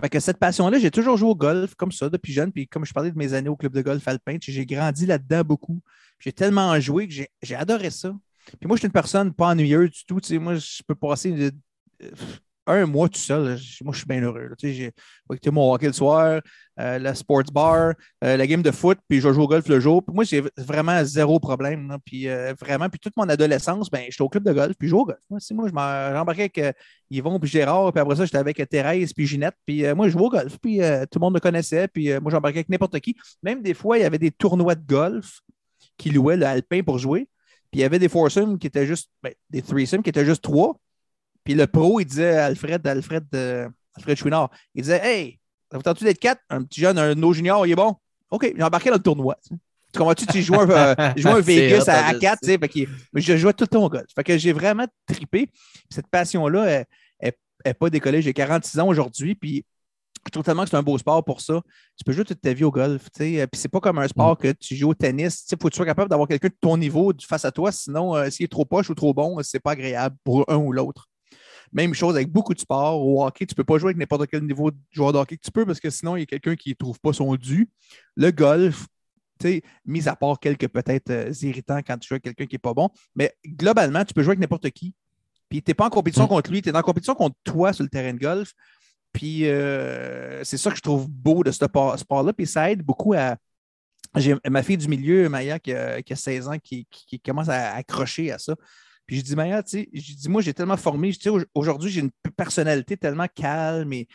Fait que cette passion-là, j'ai toujours joué au golf comme ça depuis jeune. Puis comme je parlais de mes années au club de golf alpin, j'ai grandi là-dedans beaucoup. J'ai tellement joué que j'ai adoré ça. Puis moi, je suis une personne pas ennuyeuse du tout. Tu sais, moi, je peux passer de- euh, un mois tout seul. Moi, je suis bien heureux. j'ai écouté mon hockey le soir, euh, la sports bar, euh, la game de foot, puis je jouer au golf le jour. Puis moi, j'ai vraiment zéro problème. Puis euh, vraiment, puis toute mon adolescence, ben, j'étais au club de golf, puis je jouais au golf. Moi, moi, j'embarquais avec Yvon puis Gérard, puis après ça, j'étais avec Thérèse puis Ginette, puis moi, je jouais au golf, puis tout le monde me connaissait, puis moi, j'embarquais avec n'importe qui. Même des fois, il y avait des tournois de golf qui louaient le alpin pour jouer, puis il y avait des foursomes qui étaient juste, ben, des threesomes qui étaient juste trois, puis le pro, il disait à Alfred, Alfred, euh, Alfred Chouinard, il disait Hey, ça vous tente-tu d'être quatre? Un petit jeune, un no junior, il est bon? OK, j'ai embarqué dans le tournoi. tu comprends-tu? Tu joues un, euh, je jouais un Vegas à, à en 4, tu sais, je jouais tout le temps au golf. Fait que j'ai vraiment trippé. Cette passion-là, elle n'est pas décollée. J'ai 46 ans aujourd'hui, puis je trouve tellement que c'est un beau sport pour ça. Tu peux jouer toute ta vie au golf. Puis c'est pas comme un sport que tu joues au tennis. Il faut que tu sois capable d'avoir quelqu'un de ton niveau face à toi. Sinon, euh, s'il est trop poche ou trop bon, c'est pas agréable pour un ou l'autre. Même chose avec beaucoup de sports. Au hockey, tu ne peux pas jouer avec n'importe quel niveau de joueur de hockey que tu peux parce que sinon, il y a quelqu'un qui ne trouve pas son dû. Le golf, mis à part quelques peut-être euh, irritants quand tu joues avec quelqu'un qui n'est pas bon, mais globalement, tu peux jouer avec n'importe qui. Puis tu n'es pas en compétition mm. contre lui, tu es en compétition contre toi sur le terrain de golf. Puis euh, c'est ça que je trouve beau de ce sport-là. Puis ça aide beaucoup à. J'ai ma fille du milieu, Maya, qui a, 16 ans, qui, commence à accrocher à ça. Puis je dis, Maya, tu sais, je dis, moi, j'ai tellement formé. Aujourd'hui, j'ai une personnalité tellement calme et,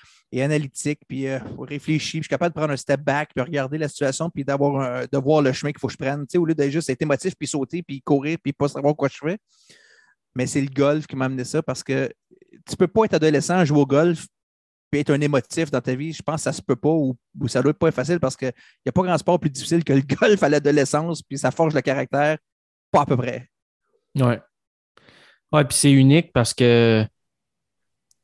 analytique, puis euh, réfléchir. je suis capable de prendre un step back, puis regarder la situation, puis d'avoir de voir le chemin qu'il faut que je prenne. Tu sais, au lieu d'être juste être émotif, puis sauter, puis courir, puis pas savoir quoi je fais. Mais c'est le golf qui m'a amené ça parce que tu peux pas être adolescent, jouer au golf, être un émotif dans ta vie, je pense que ça se peut pas ou, ça doit pas être facile parce qu'il n'y a pas grand sport plus difficile que le golf à l'adolescence, puis ça forge le caractère, pas à peu près. Ouais. Ouais, puis c'est unique parce que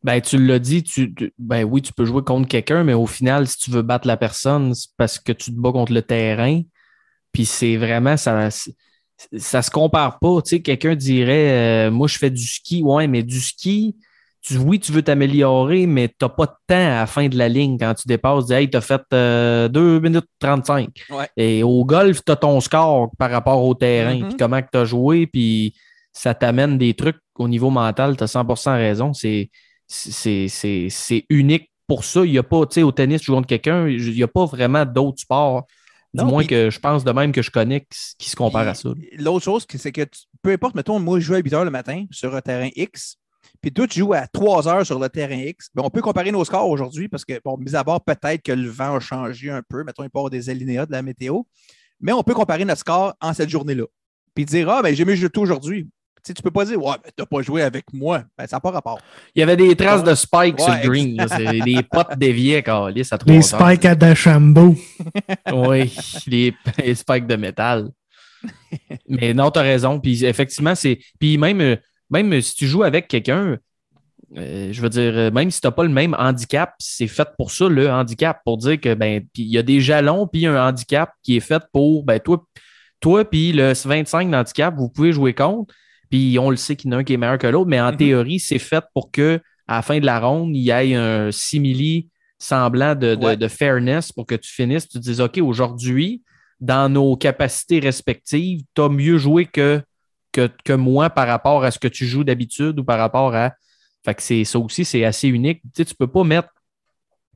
ben, tu l'as dit, tu, ben oui, tu peux jouer contre quelqu'un, mais au final, si tu veux battre la personne, c'est parce que tu te bats contre le terrain. Puis c'est vraiment, ça, ça se compare pas. Tu sais, quelqu'un dirait, euh, moi, je fais du ski. Ouais, mais du ski, oui, tu veux t'améliorer, mais tu n'as pas de temps à la fin de la ligne quand tu dépasses. Tu hey, tu as fait 2 euh, minutes 35. Et au golf, tu as ton score par rapport au terrain, mm-hmm. puis comment tu as joué, puis ça t'amène des trucs au niveau mental. Tu as 100% raison. C'est unique pour ça. Il n'y a pas, tu sais, au tennis, tu joues contre quelqu'un, il n'y a pas vraiment d'autres sports. Du moins que je pense de même que je connais qui, se compare à ça. L'autre chose, c'est que peu importe, mettons, moi, je joue à 8 heures le matin sur un terrain X puis toi, tu joues à 3 heures sur le terrain X, ben, on peut comparer nos scores aujourd'hui parce que, bon, mis à part peut-être que le vent a changé un peu, mettons, il part des alinéas de la météo, mais on peut comparer notre score en cette journée-là. Puis dire, ah, ben, j'ai mieux joué aujourd'hui. Tu sais, tu peux pas dire, ouais, mais t'as pas joué avec moi. Ben, ça n'a pas rapport. Il y avait des traces de spike sur le green. C'est des potes déviés, Carlis, à Les spikes à Dachambeau. oui, les, les, spikes de métal. mais non, tu as raison. Puis effectivement, c'est. Puis même même si tu joues avec quelqu'un, euh, je veux dire, même si tu n'as pas le même handicap, c'est fait pour ça, le handicap, pour dire que ben, il y a des jalons, puis un handicap qui est fait pour ben, toi, toi puis le 25 d'handicap, vous pouvez jouer contre. Puis on le sait qu'il y en a un qui est meilleur que l'autre, mais en mm-hmm. théorie, c'est fait pour que à la fin de la ronde, il y ait un simili semblant de, fairness pour que tu finisses, tu te dises OK, aujourd'hui, dans nos capacités respectives, tu as mieux joué que que, moi par rapport à ce que tu joues d'habitude ou par rapport à. Fait que c'est ça aussi, c'est assez unique. Tu sais, tu peux pas mettre.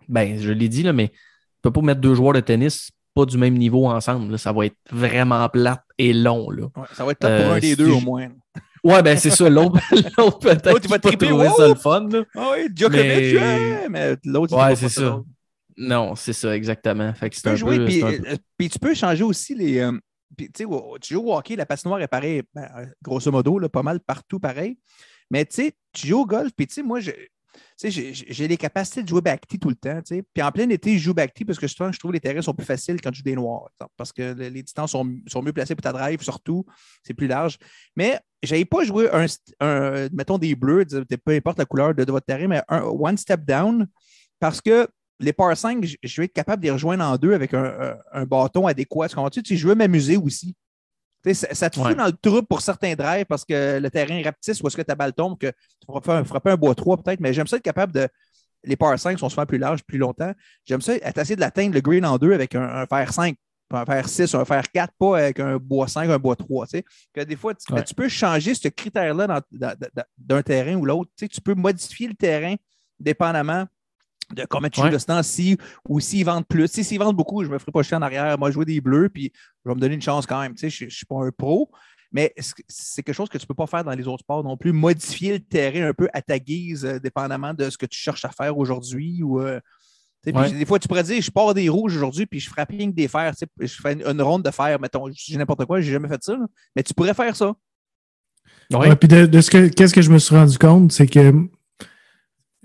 Ben, je l'ai dit, là, mais tu peux pas mettre deux joueurs de tennis pas du même niveau ensemble. Ça va être vraiment plate et long. Là. ça va être top pour un euh, des deux au moins. Ouais, ben c'est ça. L'autre, peut-être. L'autre, il va triper. trouver ça le fun. Ah oui, Djokovic, mais, mais l'autre, Ouais, c'est ça. Non, c'est ça, exactement. Fait que c'est un, jouer, peu, puis, euh, puis, tu peux changer aussi les, euh, puis, tu joues au hockey, la patinoire est pareille, ben, euh, grosso modo, là, pas mal partout pareil. Mais tu sais, tu joues au golf, puis tu sais, moi, j'ai les capacités de jouer backty tout le temps. Puis en plein été, je joue backty parce que je trouve que les terrains sont plus faciles quand tu joues des noirs. Parce que les distances sont, mieux placées pour ta drive, surtout. C'est plus large. Mais j'avais pas joué un, mettons des bleus, peu importe la couleur de, votre terrain, mais un one step down parce que les par 5, je vais être capable de les rejoindre en deux avec un, bâton adéquat. Tu, sais, je veux m'amuser aussi. Ça, te fout dans le trou pour certains drives parce que le terrain est rapetisse ou est-ce que ta balle tombe, que tu pourras frapper un bois 3 peut-être, mais j'aime ça être capable de. Les par 5 sont souvent plus larges, plus longtemps. J'aime ça être essayer de l'atteindre le green en deux avec un, fer 5, un fer 6, un fer 4, pas avec un bois 5, un bois 3. Que des fois, tu, tu peux changer ce critère-là d'un terrain ou l'autre. Tu peux modifier le terrain dépendamment de comment tu joues de ce temps-ci, ou s'ils vendent plus. Si, s'ils vendent beaucoup, je ne me ferai pas chier en arrière. Moi, jouer des bleus, puis je vais me donner une chance quand même. Tu sais, je ne suis pas un pro, mais c'est quelque chose que tu ne peux pas faire dans les autres sports non plus? Modifier le terrain un peu à ta guise, euh, dépendamment de ce que tu cherches à faire aujourd'hui. Ou, euh, Des fois, tu pourrais dire, je pars des rouges aujourd'hui, puis je frappe rien que des fers. Je fais une, ronde de fer, mettons, j'ai n'importe quoi, je n'ai jamais fait ça. Mais tu pourrais faire ça. Ouais. puis de, ce que, qu'est-ce que je me suis rendu compte, c'est que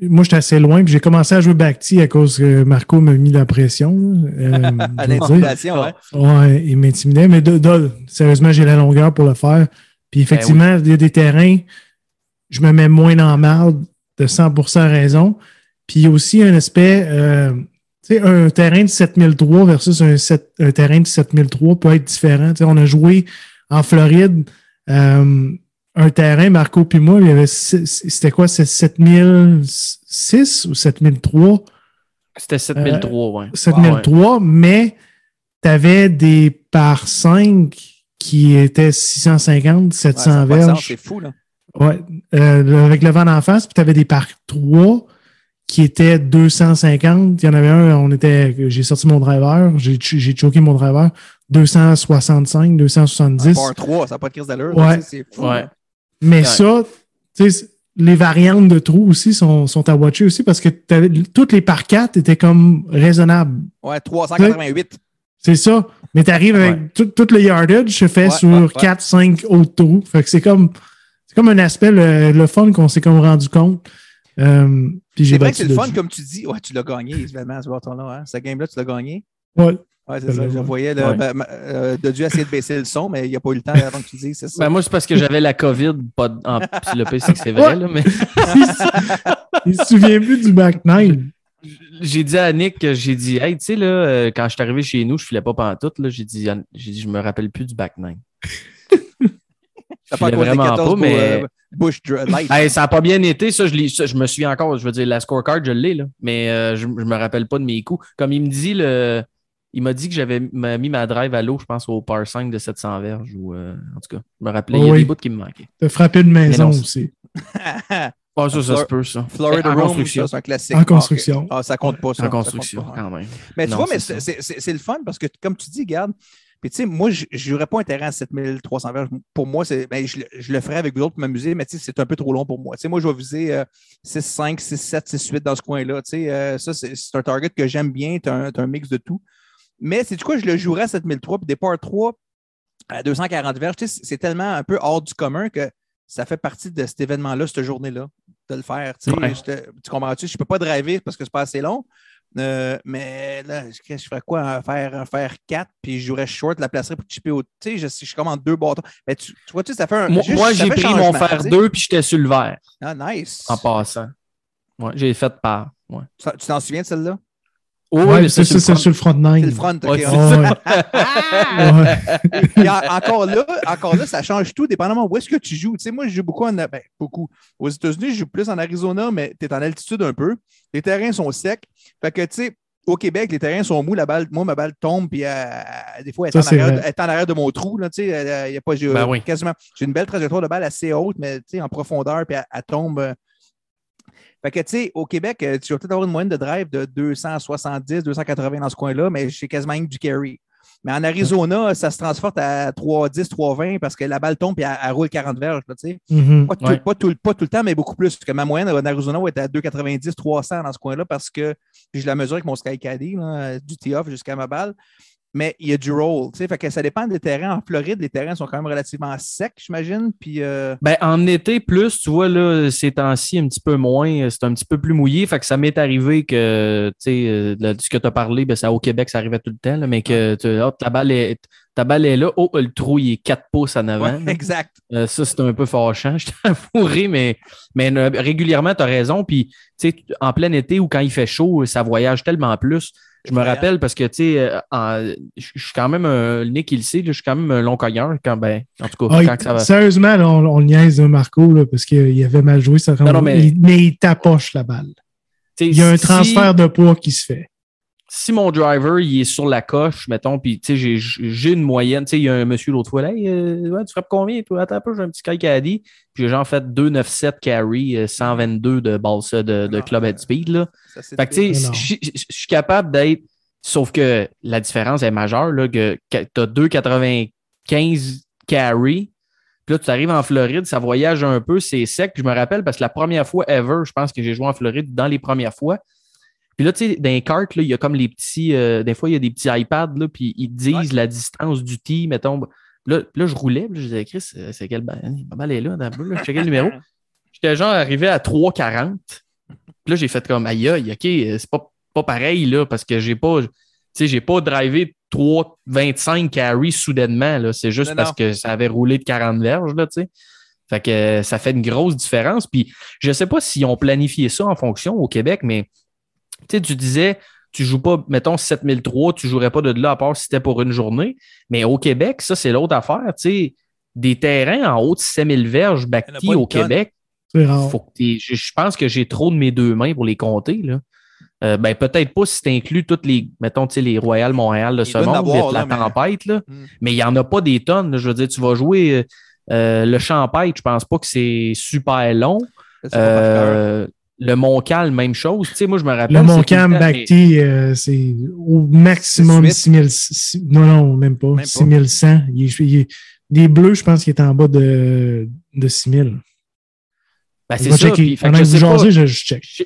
moi, j'étais assez loin, puis j'ai commencé à jouer Bacti à cause que Marco m'a mis la pression. Euh, à l'intimidation, ouais. Ouais, il m'intimidait, mais sérieusement, j'ai la longueur pour le faire. Puis effectivement, ben il y a des terrains, je me mets moins dans marde de 100% raison. Puis il y a aussi un aspect, euh, tu sais, un terrain de 7003 versus un, un terrain de 7003 peut être différent. Tu sais, on a joué en Floride euh, un terrain, Marco puis moi, il y avait, c'était quoi, c'est 7006 ou 7003? C'était 7003, ouais. 7003, mais tu avais des par 5 qui étaient 650, Ouais, ça 700 a pas de sens, verges. C'est fou, là. Ouais, euh, le- avec le vent d'en face, puis tu avais des par 3 qui étaient 250. Il y en avait un, on était, j'ai sorti mon driver, j'ai ch- j'ai choqué mon driver, 265, 270. Par 3, ça n'a pas de crise d'allure. Ouais. C'est fou. Ouais. Mais Ouais. ça, tu sais, les variantes de trous aussi sont, sont à watcher aussi parce que toutes les par 4 étaient comme raisonnables. Ouais, 388. C'est ça. Mais tu arrives avec tout, tout le yardage se fait Ouais, sur ouais, ouais. 4-5 autres trous. Fait que c'est comme, c'est comme un aspect, le, le fun qu'on s'est comme rendu compte. Euh, C'est vrai que c'est le fun, comme tu dis. Ouais, tu l'as gagné, évidemment, ce bâton-là. Hein. Ce game-là, tu l'as gagné. Ouais. Ouais, c'est Ça ça. Je voyais le, Ouais. ben, euh, de Dieu essayer de baisser le son, mais il n'y a pas eu le temps avant que tu dises, c'est ça. Ben, moi, c'est parce que j'avais la COVID. Pas de- en, le pire, c'est que c'est vrai, là, mais Il se souvient plus du back nine. j'ai dit à Nick j'ai dit, hey, tu sais, là, euh, quand je suis arrivé chez nous, je filais pas pantoute, là. J'ai dit, j'ai dit, je me rappelle plus du back nine. Filais pas vraiment 14 pas, mais- euh, Bush Dr- Light. Hey, ça a pas bien été, ça je, ça, me souviens encore. Je veux dire, la scorecard, je l'ai, là. Mais euh, je, je me rappelle pas de mes coups. Comme il me dit, le, il m'a dit que j'avais m'a mis ma drive à l'eau, je pense, au par 5 de 700 verges. Ou, euh, en tout cas, je me rappelais. Il y a Oui. des bouts qui me manquaient. T'as frappé une maison Mais non, aussi. Ah, ça, ça se peut, ça. Florida en Rome, construction. c'est un classique. En construction. Ah, ok. Ah, ça compte pas, ça. En ça construction, pas. quand même. Mais tu Non, vois, mais c'est le fun parce que, comme tu dis, garde, puis tu sais, moi, je n'aurais pas intérêt à 7300 verges. Pour moi, c'est, ben, je, le- je le ferais avec vous autres pour m'amuser, mais tu sais, c'est un peu trop long pour moi. Tu sais, moi, je vais viser euh, 6, 5, 6, 7, 6, 8 dans ce coin-là. Tu sais, euh, ça, c'est c'est un target que j'aime bien. Tu as, un mix de tout. Mais c'est du quoi, je le jouerais à 7003, puis départ 3 à 240 verges. C'est tellement un peu hors du commun que ça fait partie de cet événement-là, cette journée-là, de le faire. Tu, sais. Ouais. Je te- tu comprends-tu? Je ne peux pas driver parce que c'est pas assez long. Euh, mais là, je, je ferais quoi? Un faire, un faire 4, puis je jouerais short, la placerais pour chipper au. Tu sais, je, je suis comme en deux bâtons. Mais tu, tu vois, tu ça fait un. Moi, moi, j'ai pris mon fer tu sais. 2 puis j'étais sur le vert Ah, nice. en passant. Ouais, j'ai fait part. Ouais. Ça- tu t'en souviens de celle-là? Oh, Ouais, mais c'est ça, c'est sur le front C'est nine. le front. ok, Ouais, on- c'est Ouais, ouais. Puis en- encore là, encore là, ça change tout dépendamment où est-ce que tu joues. Tu sais, moi, je joue beaucoup en ben, beaucoup. Aux États-Unis, je joue plus en Arizona, mais tu es en altitude un peu. Les terrains sont secs. Fait que, tu sais, au Québec, les terrains sont mous, la balle, moi, ma balle tombe, puis euh, des fois, elle est, Ça, en c'est arrière, elle est en arrière de mon trou. Là, tu sais, elle, euh, il y a pas, j'ai, Ben oui. quasiment, j'ai une belle trajectoire de balle assez haute, mais tu sais, en profondeur, puis elle, elle tombe. Fait que, tu sais, au Québec, euh, tu vas peut-être avoir une moyenne de drive de 270, 280 dans ce coin-là, mais j'ai quasiment rien que du carry. Mais en Arizona, ça se transforme à 310, 320 parce que la balle tombe et elle, elle roule 40 verges. là, tu sais. Mhm. Pas, tout, Ouais. pas, tout, pas tout le temps, mais beaucoup plus. Parce que ma moyenne en Arizona va être à 290, 300 dans ce coin-là parce que puis je la mesure avec mon Sky Caddy, là, du tee-off jusqu'à ma balle. Mais il y a du roll. Fait que ça dépend des terrains. En Floride, les terrains sont quand même relativement secs, j'imagine. Puis euh, Ben, en été, plus, tu vois, là, ces temps-ci, un petit peu moins, c'est un petit peu plus mouillé. Fait que ça m'est arrivé que, tu sais, euh, ce que tu as parlé, ben, ça, au Québec, ça arrivait tout le temps, là, mais que oh, ta, balle est, ta balle est là. Oh, le trou, il est 4 pouces en avant. ouais, exact. Euh, ça, c'est un peu fâchant, je t'avouerai, mais, mais euh, régulièrement, tu as raison. Puis, tu sais, en plein été ou quand il fait chaud, ça voyage tellement plus. Je me rappelle parce que, tu sais, euh, je suis quand même un, Nick, il le sait, je suis quand même un long cogneur quand, ben, en tout cas, Ah, quand il- que ça va. Sérieusement, là, on, on niaise de Marco là, parce qu'il avait mal joué. Ça Non, non, mais- il, mais il tapoche la balle. Il y a un si- transfert de poids qui se fait. Si mon driver il est sur la coche, mettons, puis tu sais, j'ai- une moyenne. Tu sais, il y a un monsieur l'autre fois, là, hey, euh, ouais, tu frappes combien, toi? Attends un peu, j'ai un petit Sky Caddy. Puis j'ai genre fait 2,97 carry, euh, 122 de balle ça, de, de Non, club euh, head speed. Là. Ça, Fait que tu sais, je suis capable d'être. Sauf que la différence est majeure, là, que, tu as 2,95 carry. Puis là, tu arrives en Floride, ça voyage un peu, c'est sec. Puis je me rappelle parce que la première fois ever, je pense que j'ai joué en Floride dans les premières fois. Puis là, tu sais, dans les cartes, là, il y a comme les petits. euh, des fois, il y a des petits iPads, là, puis ils disent Ouais. la distance du tee, mettons. Là, là, je roulais, puis je disais, Chris, euh, c'est quelle balle? Ma balle est là, dans le. Je checkais le numéro. J'étais genre arrivé à 3,40. Puis là, j'ai fait comme, aïe, aïe, OK, euh, c'est pas, pas pareil, là, parce que j'ai pas. Tu sais, j'ai pas drivé 3,25 carry soudainement, là. C'est juste Non, parce non. que ça avait roulé de 40 verges, là, tu sais. Fait que ça fait une grosse différence. Puis je sais pas s'ils ont planifié ça en fonction au Québec, mais tu sais, tu disais, tu joues pas, mettons 7003, tu jouerais pas de là à part si c'était pour une journée. Mais au Québec, ça, c'est l'autre affaire. Tu sais, des terrains en haut de 7000 verges bacti au tonne. Québec, faut que je, je pense que j'ai trop de mes deux mains pour les compter. Là. Euh, ben, peut-être pas si tu inclus toutes les, mettons, tu sais, les Royal Montréal de Il ce monde, avoir, la mais- tempête, là. Hmm. mais il n'y en a pas des tonnes. là. Je veux dire, tu vas jouer euh, euh, le Champagne, je pense pas que c'est super long. Euh, le Montcal, même chose. Tu sais, moi, je me rappelle. Le Montcalm mais- Bacti, euh, c'est au maximum C'est 6000. six- Non, non, même pas. Pas. 6100. Il est- il est- des bleus, je pense qu'il est en bas de, de 6000. Ben, Je c'est ça. puis, fait que Pendant je que vous sais pas- je, je check. Je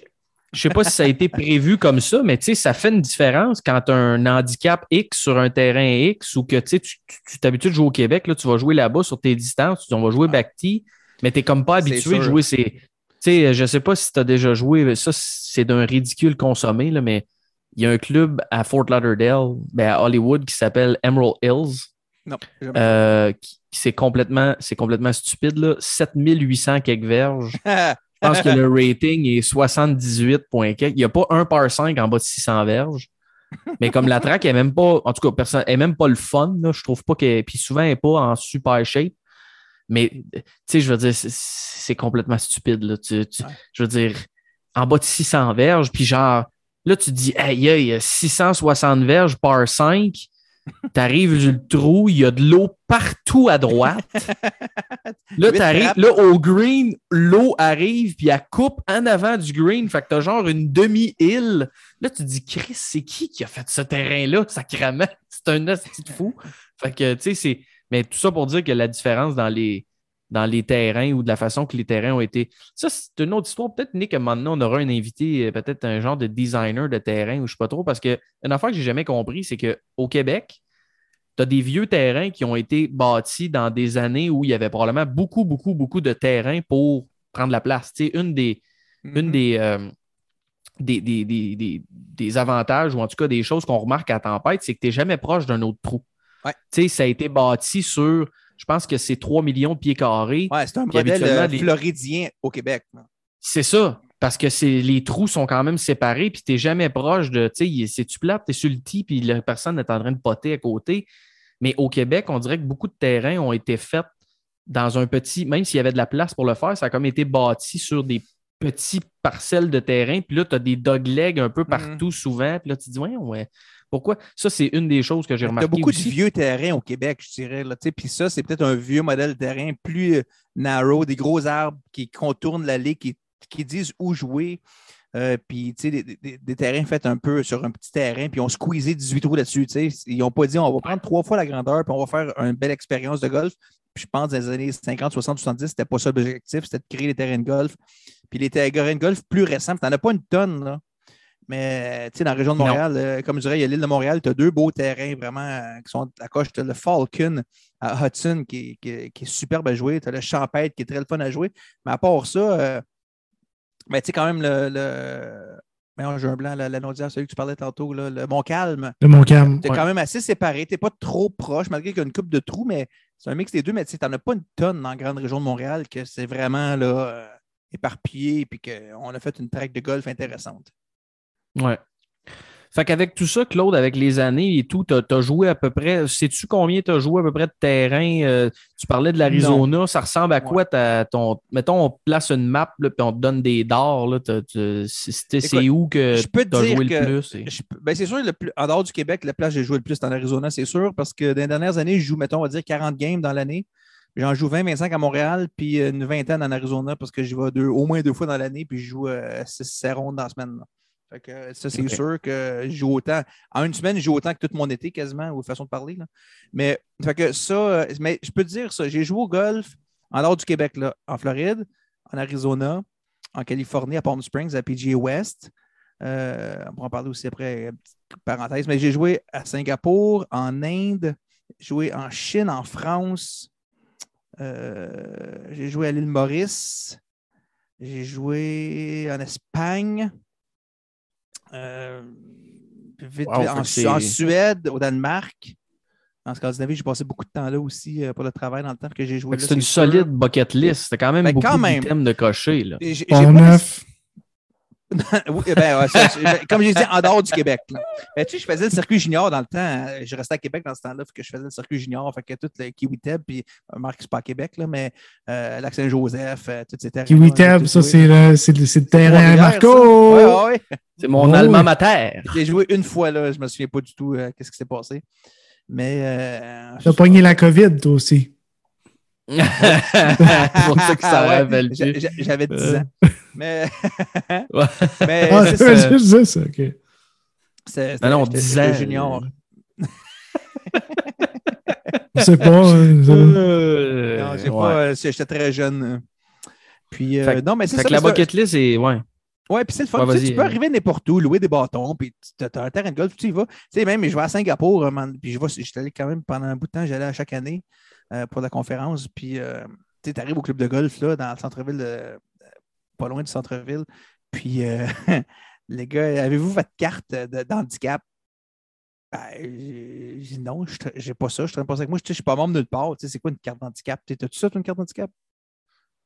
je sais pas si ça a été prévu comme ça, mais tu sais, ça fait une différence quand tu as un handicap X sur un terrain X ou que tu t'habitues de jouer au Québec, là, tu vas jouer là-bas sur tes distances, tu dis on va jouer Bacti, mais tu n'es comme pas habitué de jouer ces. Tu sais, je sais pas si tu as déjà joué, ça c'est d'un ridicule consommé, là, mais il y a un club à Fort Lauderdale, ben, à Hollywood, qui s'appelle Emerald Hills. Non, euh, qui, qui c'est complètement, c'est complètement stupide, là. 7800 quelques verges. Je pense que le rating est 78 points quelques. Il n'y a pas un par 5 en bas de 600 verges. Mais comme la track est même pas, en tout cas, personne, est même pas le fun, là, je trouve pas qu'elle, puis souvent elle n'est pas en super shape. Mais, tu sais, je veux dire, c'est- complètement stupide, là. Tu- tu- Ouais. Je veux dire, en bas de 600 verges, puis genre, là, tu te dis, aïe, aïe, 660 verges par 5. T'arrives sur le trou, il y a de l'eau partout à droite. Là, t'arrives, là, au green, l'eau arrive, puis elle coupe en avant du green. Fait que t'as genre une demi-île. Là, tu te dis, Chris, c'est qui qui a fait ce terrain-là, sacrément? C'est un hostie de fou. Fait que, tu sais, c'est. Mais tout ça pour dire que la différence dans les, dans les terrains ou de la façon que les terrains ont été. Ça, c'est une autre histoire. Peut-être, Nick, à un moment donné, on aura un invité, euh, peut-être un genre de designer de terrain ou je sais pas trop, parce que une affaire que j'ai jamais compris, c'est qu'au Québec, tu as des vieux terrains qui ont été bâtis dans des années où il y avait probablement beaucoup, beaucoup, beaucoup de terrains pour prendre la place. Tu sais, une des, une Mhm. des, euh, des, des, des- des- des avantages, ou en tout cas des choses qu'on remarque à tempête, c'est que tu n'es jamais proche d'un autre trou. Ouais. Tu sais, ça a été bâti sur, je pense que c'est 3 millions de pieds carrés. Ouais, c'est un modèle euh, les- floridien au Québec. C'est ça. Parce que les trous sont quand même séparés, puis tu n'es jamais proche de. Tu sais, c'est-tu plate, tu es sur le tee, puis la personne est en train de poter à côté. Mais au Québec, on dirait que beaucoup de terrains ont été faits dans un petit. Même s'il y avait de la place pour le faire, ça a comme été bâti sur des petits parcelles de terrain. Puis là, tu as des doglegs un peu partout souvent. Puis là, tu te dis, ouais, ouais. Pourquoi? Ça, c'est une des choses que j'ai Tu remarqué. beaucoup aussi. de vieux terrains au Québec, je dirais. Puis ça, c'est peut-être un vieux modèle de terrain plus euh, narrow, des gros arbres qui contournent l'allée, qui, qui disent où jouer. Euh, puis, tu sais, des, des- des terrains faits un peu sur un petit terrain, puis on squeezé 18 trous là-dessus. tu sais. Ils n'ont pas dit on va prendre trois fois la grandeur, puis on va faire une belle expérience de golf. Puis je pense dans les années 50, 60, 70, c'était pas ça l'objectif, c'était de créer des terrains de golf. Puis les terrains de golf plus récents, tu n'en as pas une tonne, là. Mais tu sais, dans la région de. Montréal, euh, comme je dirais, il y a l'île de Montréal, tu as deux beaux terrains vraiment euh, qui sont à coche. Tu as le Falcon à Hudson qui est, qui est- qui est superbe à jouer. Tu as le Champêtre qui est très le fun à jouer. Mais à part ça, euh, ben, tu sais, quand même, le. le... Voyons, j'ai un blanc, la, celui que tu parlais tantôt, là, le Montcalm. De mon calme. Tu es quand même assez séparé. Tu n'es pas trop proche, malgré qu'il y a une coupe de trous, mais c'est un mix des deux. Mais tu n'en as pas une tonne dans la grande région de Montréal que c'est vraiment là, éparpillé et qu'on a fait une track de golf intéressante. Ouais. Fait qu'avec tout ça, Claude, avec les années et tout, tu as, joué à peu près. Sais-tu combien tu as joué à peu près de terrain? Euh, tu parlais de l'Arizona. Ça ressemble à quoi ta- ton. Mettons, on place une map puis on te donne des dards. C'est où que tu as joué que le plus? et- ben, c'est sûr, le plus, en dehors du Québec, la place que j'ai joué le plus c'est en Arizona, c'est sûr, parce que dans les dernières années, je joue, mettons, on va dire 40 games dans l'année. J'en joue 20, 25 à Montréal, puis une vingtaine en Arizona, parce que j'y vais deux, au moins deux fois dans l'année, puis je joue 6 rondes dans la semaine. là. Fait que euh, ça, c'est sûr que je joue autant. En une semaine, je joue autant que tout mon été, quasiment, ou façon de parler. là. Mais, fait que ça, euh, mais je peux te dire ça. J'ai joué au golf en dehors du Québec, là, en Floride, en Arizona, en Californie, à Palm Springs, à PGA West. Euh, on pourra en parler aussi après, petite parenthèse. Mais j'ai joué à Singapour, en Inde, j'ai joué en Chine, en France. Euh, j'ai joué à l'île Maurice. J'ai joué en Espagne. Euh, vite, Wow, en, c'est- Suède, au Danemark. En Scandinavie, j'ai passé beaucoup de temps là aussi euh, pour le travail dans le temps que j'ai joué. C'est une sûr. solide bucket list. C'était quand même Ben, beaucoup quand même. d'items de cocher. Là. J'ai- j'ai pas. Oui, ben, ouais, ça, je- comme j'ai dit, en dehors du Québec. là. Ben, tu sais, je faisais le circuit junior dans le temps. euh, Je restais à Québec dans ce temps-là, que je faisais le circuit junior. Fait que tout le Kiwi Teb, puis euh, Marc, c'est pas à Québec, là, mais euh, Lac Saint-Joseph, euh, tout ces terrains. Kiwi Tab, ça, c'est le, c'est le, terrain Marco. Oui, oui, oui. C'est mon Oh, alma oui. mater. J'ai joué une fois, là. Je me souviens pas du tout euh, qu'est-ce qui s'est passé. Mais. Euh, T'as pogné la COVID, toi aussi. c'est pour ça que ça J'avais 10 Euh. ans. Mais. Ouais. mais Ah, c'est ça. je disais ça, OK. C'est- Non, non, j'étais- 10 j'étais ans. junior. Je sais pas. hein, Euh, Non, j'ai ouais. pas, euh, j'étais très jeune. Puis, euh, non, mais c'est Fait que la bucket list, c'est. Ouais. Ouais, puis c'est le fun. Ouais, Tu sais, vas-y, tu peux euh. arriver n'importe où, louer des bâtons, puis tu as un terrain de golf, tu y vas. Tu sais, même, je vais à Singapour, euh, puis je vais, j'étais allé quand même pendant un bout de temps, j'allais à chaque année euh, pour la conférence, puis euh, tu sais, arrives au club de golf, là, dans le centre-ville, de- euh, pas loin du centre-ville, puis euh, les gars, avez-vous votre carte d'handicap? Ben, j'ai non, j'ai pas ça, je traîne pas ça avec moi, je je suis pas membre nulle part. Tu sais, c'est quoi une carte d'handicap? T'as-tu ça, une carte d'handicap?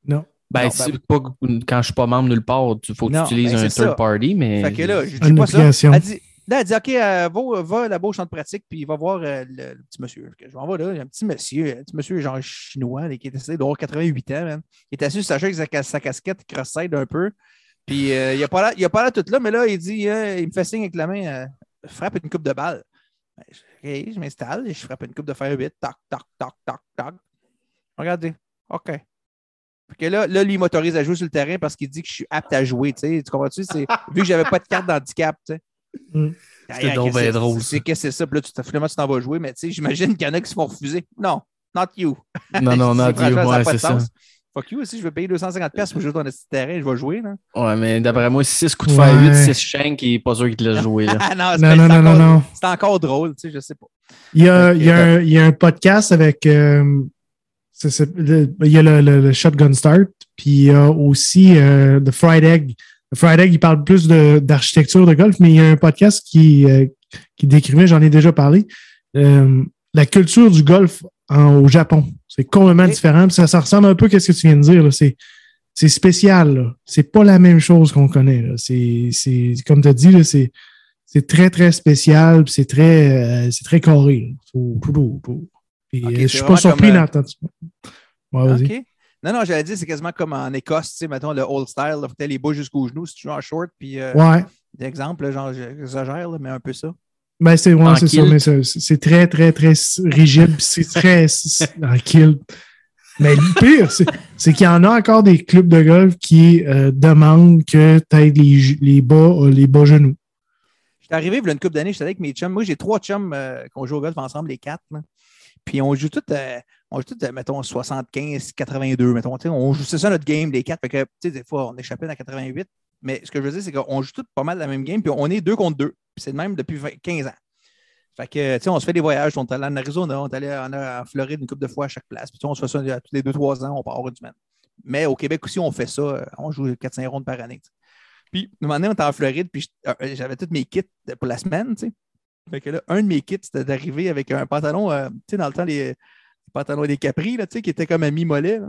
Non. Ben, Non, c'est ben- pas, quand je suis pas membre nulle part, il faut que tu utilises ben, un third ça. party, mais. Fait que là, je Une dis pas ça. application. Elle dit, là, elle dit OK, euh, va, va là-bas au champ de pratique, puis va voir euh, le, petit monsieur. Je m'en vais là, il un petit monsieur, un petit monsieur genre chinois, là, qui est essayé d'avoir 88 ans. Il est assis sur sa chaise avec sa, casquette, il cross-side un peu. Puis euh, il a pas l'air- il tout là, mais là, il dit, il me fait signe avec la main, frappe une coupe de balle. Ben, je- OK, je m'installe, et je frappe une coupe de fer 8, tac, tac, tac, tac, tac. Regardez, OK. Fait que là, là, lui, il m'autorise à jouer sur le terrain parce qu'il dit que je suis apte à jouer. Tu, comprends-tu? Vu que j'avais pas de carte d'handicap. Tu sais. Mm. C'était donc que drôle, c'est- que c'est ça? Puis là, tu t'en- finalement, tu t'en vas jouer, mais tu sais, j'imagine qu'il y en a qui se font refuser. Non, not you. Non, non, dis, franchement, ouais, c'est ça. Fuck you aussi, je vais payer 250$ piastres pour jouer dans le petit terrain, je vais jouer. Là. Ouais, mais d'après moi, 6 coups de Ouais. fer 8, 6 shanks, il est pas sûr qu'il te laisse jouer. Là. Ah non, c'est Non, c'est non, non, non, c'est encore drôle, tu sais, je sais pas. Il y a, il y a, un, il y a un podcast avec. euh, le- il y a le, le- le Shotgun Start, puis il y a aussi euh, The Fried Egg. Egg, il parle plus d'architecture de, golf, mais il y a un podcast qui, euh, qui décrivait, j'en ai déjà parlé, euh, la culture du golf en- au Japon. C'est complètement différent. puis Ça, ça ressemble un peu à ce que tu viens de dire. C'est c'est spécial. là. C'est pas la même chose qu'on connaît. C'est c'est- comme tu as dit, c'est c'est très, très spécial, c'est très, euh, c'est très carré. là. Faut- faut- faut- euh, je suis pas surpris euh, d'entendre ça. Ouais, vas-y. Non, non, j'allais dire, c'est quasiment comme en Écosse, tu sais, mettons le old style, là, faut les bas jusqu'aux genoux si tu joues en short, puis euh, Ouais. d'exemple, genre, j'exagère, mais un peu ça. Ben, c'est ouais, c'est ça, mais c'est- très, très, très rigide, puis c'est très kilt. Mais le pire, c'est qu'il y en a encore des clubs de golf qui euh, demandent que tu aies les, les, bas, euh, les bas genoux. J'étais arrivé, il y a une couple d'années, j'étais avec mes chums. Moi, j'ai trois chums euh, qu'on joue au golf ensemble, les quatre. là. Puis on joue tout, euh, on joue tout, mettons, 75, 82, mettons. On joue, c'est ça notre game, les quatre. Fait que, tu sais, des fois, on échappait à 88. Mais ce que je veux dire, c'est qu'on joue tout pas mal la même game, puis on est deux contre deux. C'est le même depuis 20 15 ans. Fait que, tu sais, on se fait des voyages. On est allé en Arizona, on est allé en, Floride une couple de fois à chaque place. Puis on se fait ça euh, tous les deux, trois ans, on part une semaine. Mais au Québec aussi, on fait ça. euh, On joue 4-5 rondes par année. Puis, un moment donné, on était en Floride, puis euh, j'avais tous mes kits pour la semaine, tu sais. Fait que là, un de mes kits, c'était d'arriver avec un pantalon, tu sais, dans le temps, les, les pantalons des capris, là, tu sais, qui étaient comme à mi-mollet.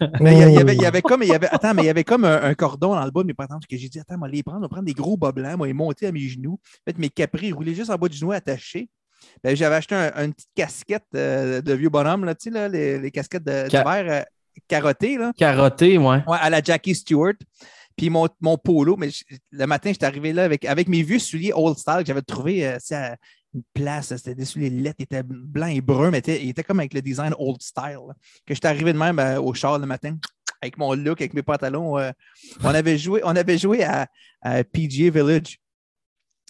Mais il y avait, il y avait comme, il y avait, attends, mais il y avait comme un, un cordon dans le bas de mes pantalons, que j'ai dit, attends, moi, les prendre, on va prendre des gros bas blancs, moi, les monter à mes genoux. En fait, mes capris roulaient juste en bas du genou attachés. Ben, j'avais acheté un- une petite casquette euh, de vieux bonhomme, là, tu sais, là, les, les casquettes de- Ca- euh, carottées, là. Carotté, ouais. Ouais, à la Jackie Stewart. Puis mon, mon polo, mais je- le matin, j'étais arrivé là avec, avec mes vieux souliers old style que j'avais trouvé euh, à place. C'était des souliers lettres, ils étaient blancs et bruns, mais ils étaient comme avec le design old style. là. Que j'étais arrivé de même euh, au char le matin, avec mon look, avec mes pantalons. euh, on, avait joué, on avait joué à, à PGA Village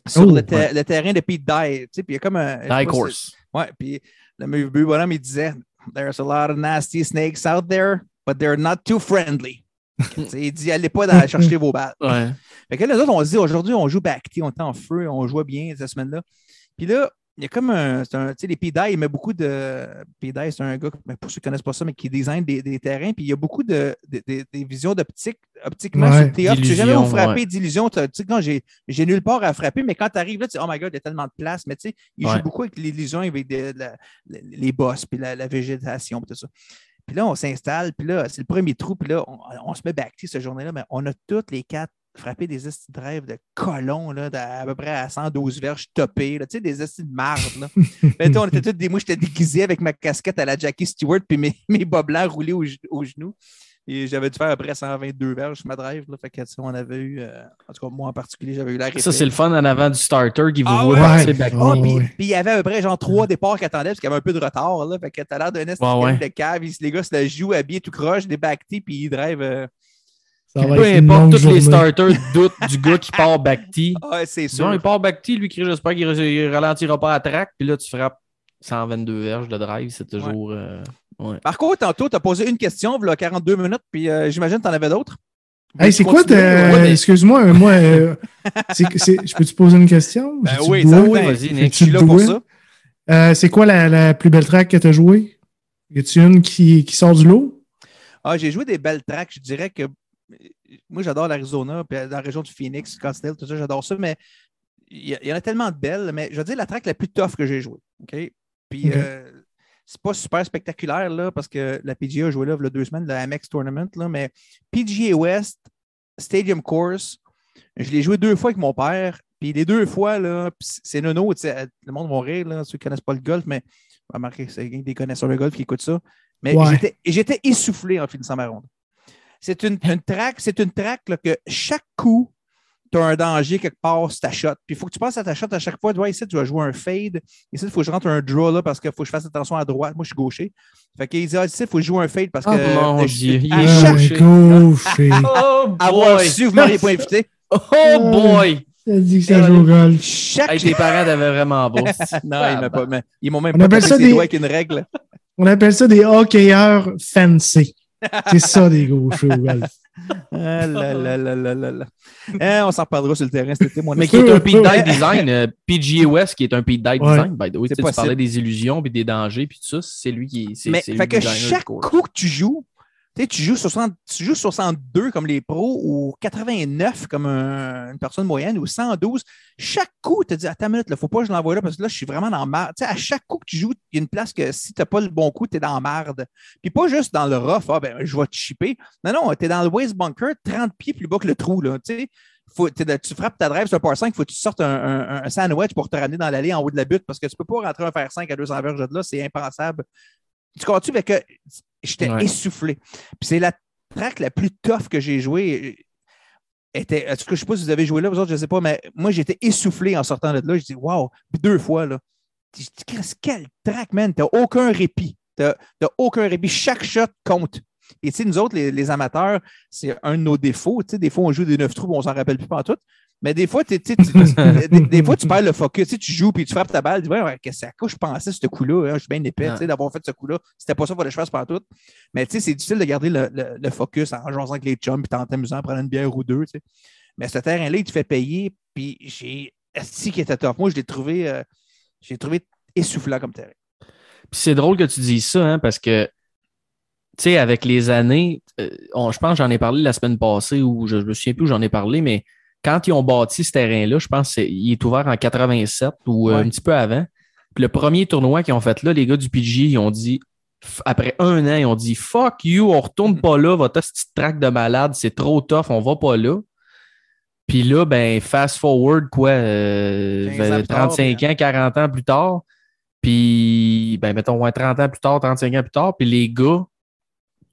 sur Oh, le, ter- ouais. le terrain de Pete Dye. Puis il y a comme un. si- course. Ouais, puis le bonhomme, il disait There's a lot of nasty snakes out there, but they're not too friendly. Il dit Allez pas dans- chercher vos balles. Ouais. Fait que là, les autres, on se dit aujourd'hui, on joue back, on était en feu, on jouait bien cette semaine-là. Puis là, il y a comme un. c'est un- Tu sais, les P-Dye, il met beaucoup de. P-Dye, c'est un gars, mais pour ceux qui ne connaissent pas ça, mais qui design des, des terrains. Puis il y a beaucoup de, de- de- des visions d'optique, optiquement Ouais, sur. Tu sais jamais où d'illusions, frapper ouais. d'illusion. Tu sais, quand j'ai j'ai nulle part à frapper, mais quand tu arrives là, tu dis, oh my god, il y a tellement de place. Mais tu sais, il Ouais. joue beaucoup avec l'illusion, avec des- de la- les bosses, puis la, la végétation, puis tout ça. Puis là, on s'installe, puis là, c'est le premier trou, puis là, on, on se met back cette journée-là, mais on a toutes les quatre frappé des estis de rêve de colons, là, d'à- à peu près à 112 verges topés, là, tu sais, des estis de marde. Là. Ben, tu sais, on était tous des. Moi, j'étais déguisé avec ma casquette à la Jackie Stewart, puis mes, mes bas blancs roulés au, ge- au genou. Et j'avais dû faire à peu près 122 verges sur ma drive. Là, fait que, on avait eu, euh, en tout cas, moi en particulier, j'avais eu la Ça, c'est le fun en avant du starter qui vous Ah voit ouais? passer Ouais. back. Ah, Ah, puis ouais. puis il y avait à peu près genre trois départs qui attendaient parce qu'il y avait un peu de retard. Là, fait que t'as l'air d'un esti Ouais, ouais. de cave. Les gars se la jouent habillés tout croche, des puis ils drive. euh, Peu importe, tous les starters doutent du gars qui part back-tee. Ah, c'est sûr. Non, il part back-tee, lui, qui j'espère qu'il ne ralentira pas à track. Puis là, tu frappes 122 verges de drive. C'est toujours. euh, ouais. Marco, tantôt, tu as posé une question, il y a 42 minutes, puis euh, j'imagine que tu en avais d'autres. Hey, c'est quoi, ouais, mais- excuse-moi, euh, moi, euh, je peux te poser une question? Ben oui. Vas-y, Nick. Je suis là pour ça. Euh, c'est quoi la, la plus belle track que tu as jouée? Y a-tu une qui, qui sort du lot? Ah, j'ai joué des belles tracks. Je dirais que moi, j'adore l'Arizona, puis dans la région du Phoenix, Scottsdale, tout ça, j'adore ça, mais il y, en a tellement de belles. Mais je veux dire, la track la plus tough que j'ai jouée. OK? Puis, euh, c'est pas super spectaculaire, là, parce que la PGA a joué là, il y a deux semaines, la Amex Tournament, là, mais PGA West, Stadium Course, je l'ai joué deux fois avec mon père. Puis les deux fois, là, c'est nono, sais, le monde va rire, là, ceux qui ne connaissent pas le golf, mais remarquez, c'est des connaisseurs de golf qui écoutent ça. Mais Ouais. j'étais essoufflé en finissant ma ronde. C'est une, une track, c'est une track là, que chaque coup, tu as un danger quelque part sur ta shot. Puis il faut que tu passes à ta shot à chaque fois. Tu vois, ici, tu vas jouer un fade. Ici, il faut que je rentre un draw là parce qu'il faut que je fasse attention à droite. Moi, je suis gaucher. Fait qu'il dit, ah, ici, il faut que je joue un fade parce que. Oh mon Dieu, il est gaucher. gaucher. Oh Avoir boy! su, vous m'auriez pas invité. Oh boy! Ça dit que ça joue au golf. Chaque. Hey, tes parents t'avaient vraiment beau. non, ils m'ont pas. mais Ils m'ont même On pas appelle tapé ça ses des- doigts avec une règle. On appelle ça des hockeyeurs fancy. C'est ça, des gauchers au golf. Ah là là là là là là. On s'en reparlera sur le terrain cet été, moi. Mais qui est un Pete Dye design. euh, PGA West qui est un Pete Dye Ouais. design, by the way. Tu sais, Tu possible. parlais des illusions puis des dangers puis tout ça. C'est lui qui c'est Mais c'est fait que chaque coup que tu joues, tu joues, 60, tu joues 62 comme les pros ou 89 comme un- une personne moyenne ou 112. Chaque coup, tu te dis, attends une minute, il ne faut pas que je l'envoie là parce que là, je suis vraiment dans marde. Tu sais, à chaque coup que tu joues, il y a une place que si tu n'as pas le bon coup, tu es dans marde. Puis pas juste dans le rough, ah ben, je vais te chipper. Non, non, tu es dans le waste bunker, 30 pieds plus bas que le trou. Là, tu sais. Faut, tu frappes ta drive sur un par 5, il faut que tu sortes un, sandwich pour te ramener dans l'allée en haut de la butte parce que tu ne peux pas rentrer un fer 5 à 200 verges de là, c'est impensable. Tu comprends-tu? Fait que j'étais Ouais. essoufflé? Puis c'est la track la plus tough que j'ai jouée. Était, en tout cas, je ne sais pas si vous avez joué là, vous autres, je ne sais pas, mais moi, j'étais essoufflé en sortant de là. Je dis, wow, Puis deux fois, là. Je dis, quel track, man. Tu n'as aucun répit. Tu n'as aucun répit. Chaque shot compte. Et tu sais, nous autres, les, les amateurs, c'est un de nos défauts. Tu sais, des fois, on joue des neuf trous, on s'en rappelle plus pas tout. Mais des fois, t'sais, des, des fois, tu perds le focus. Tu joues puis tu frappes ta balle. Tu dis, ouais, qu'est-ce à quoi je pensais ce coup-là? hein? Je suis bien épais d'avoir fait ce coup-là. C'était pas ça qu'il fallait que je fasse par tout. Mais tu sais, c'est difficile de garder le, le- le focus en jouant avec les chums puis t'en t'amusant prendre une bière ou deux. tu sais. Mais ce terrain-là, il te fait payer. Puis j'ai. Si qui était top. Moi, je l'ai trouvé, euh, je l'ai trouvé essoufflant comme terrain. Puis c'est drôle que tu dises ça, hein, parce que, tu sais, avec les années, euh, on- je pense que j'en ai parlé la semaine passée, ou je ne me souviens plus où j'en ai parlé, mais quand ils ont bâti ce terrain-là, je pense qu'il est ouvert en 87 ou euh, Ouais. un petit peu avant. Puis le premier tournoi qu'ils ont fait là, les gars du PG, ils ont dit, après un an, ils ont dit Fuck you, on retourne pas là, votre petite track de malade, c'est trop tough, on va pas là. Puis là, ben, fast forward, quoi, euh, 15 ans plus tard, 35 ans, 40 ans plus tard. Puis, ben, mettons, ouais, 30 ans plus tard, 35 ans plus tard, puis les gars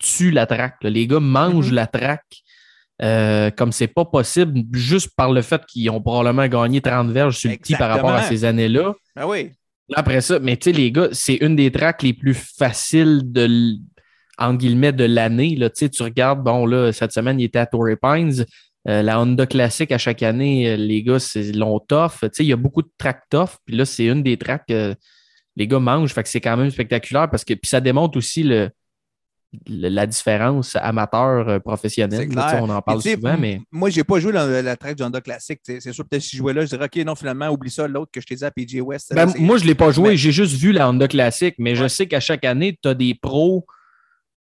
tuent la là. Les gars mangent Mhm. la track euh, comme c'est pas possible, juste par le fait qu'ils ont probablement gagné 30 verges sur le petit par rapport à ces années-là. Ah oui. Après ça, mais tu sais, les gars, c'est une des tracks les plus faciles de, entre guillemets, de l'année. Tu regardes, bon, là, cette semaine, il était à Torrey Pines. Euh, la Honda Classic, à chaque année, euh, les gars, c'est long tough. Tu sais, il y a beaucoup de tracks tough. Puis là, c'est une des tracks que les gars mangent. Fait que c'est quand même spectaculaire parce que puis ça démontre aussi le- la différence amateur-professionnel. Clair. on en parle souvent, mais Moi, j'ai pas joué dans la, la track du Honda sais. C'est sûr, peut-être si je jouais là, je dirais, OK, non, finalement, oublie ça, l'autre que je t'ai dit à PJ West. Ben, moi, je ne l'ai pas joué, Mais- j'ai juste vu la Honda Classic, mais je sais qu'à chaque année, tu as des pros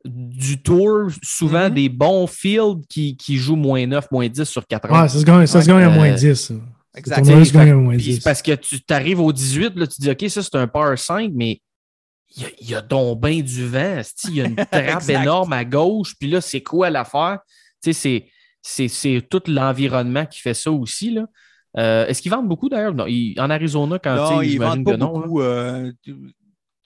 du tour, souvent Mhm. des bons fields qui, qui jouent moins 9, moins 10 sur 4 Ouais, ça se gagne, ça se gagne à moins Euh, 10. ça. Exact. Ce tournoi-là se gagne à moins Puis 10. c'est parce que tu t'arrives au 18, là, tu dis OK, ça c'est un par 5, mais il y a, il y a donc bien du vent. Il y a une trappe énorme à gauche, puis là, c'est quoi l'affaire? C'est- c'est c'est tout l'environnement qui fait ça aussi. Là. Euh, Est-ce qu'ils vendent beaucoup d'ailleurs? Non, en Arizona, quand Non, ils vendent pas non. beaucoup. euh,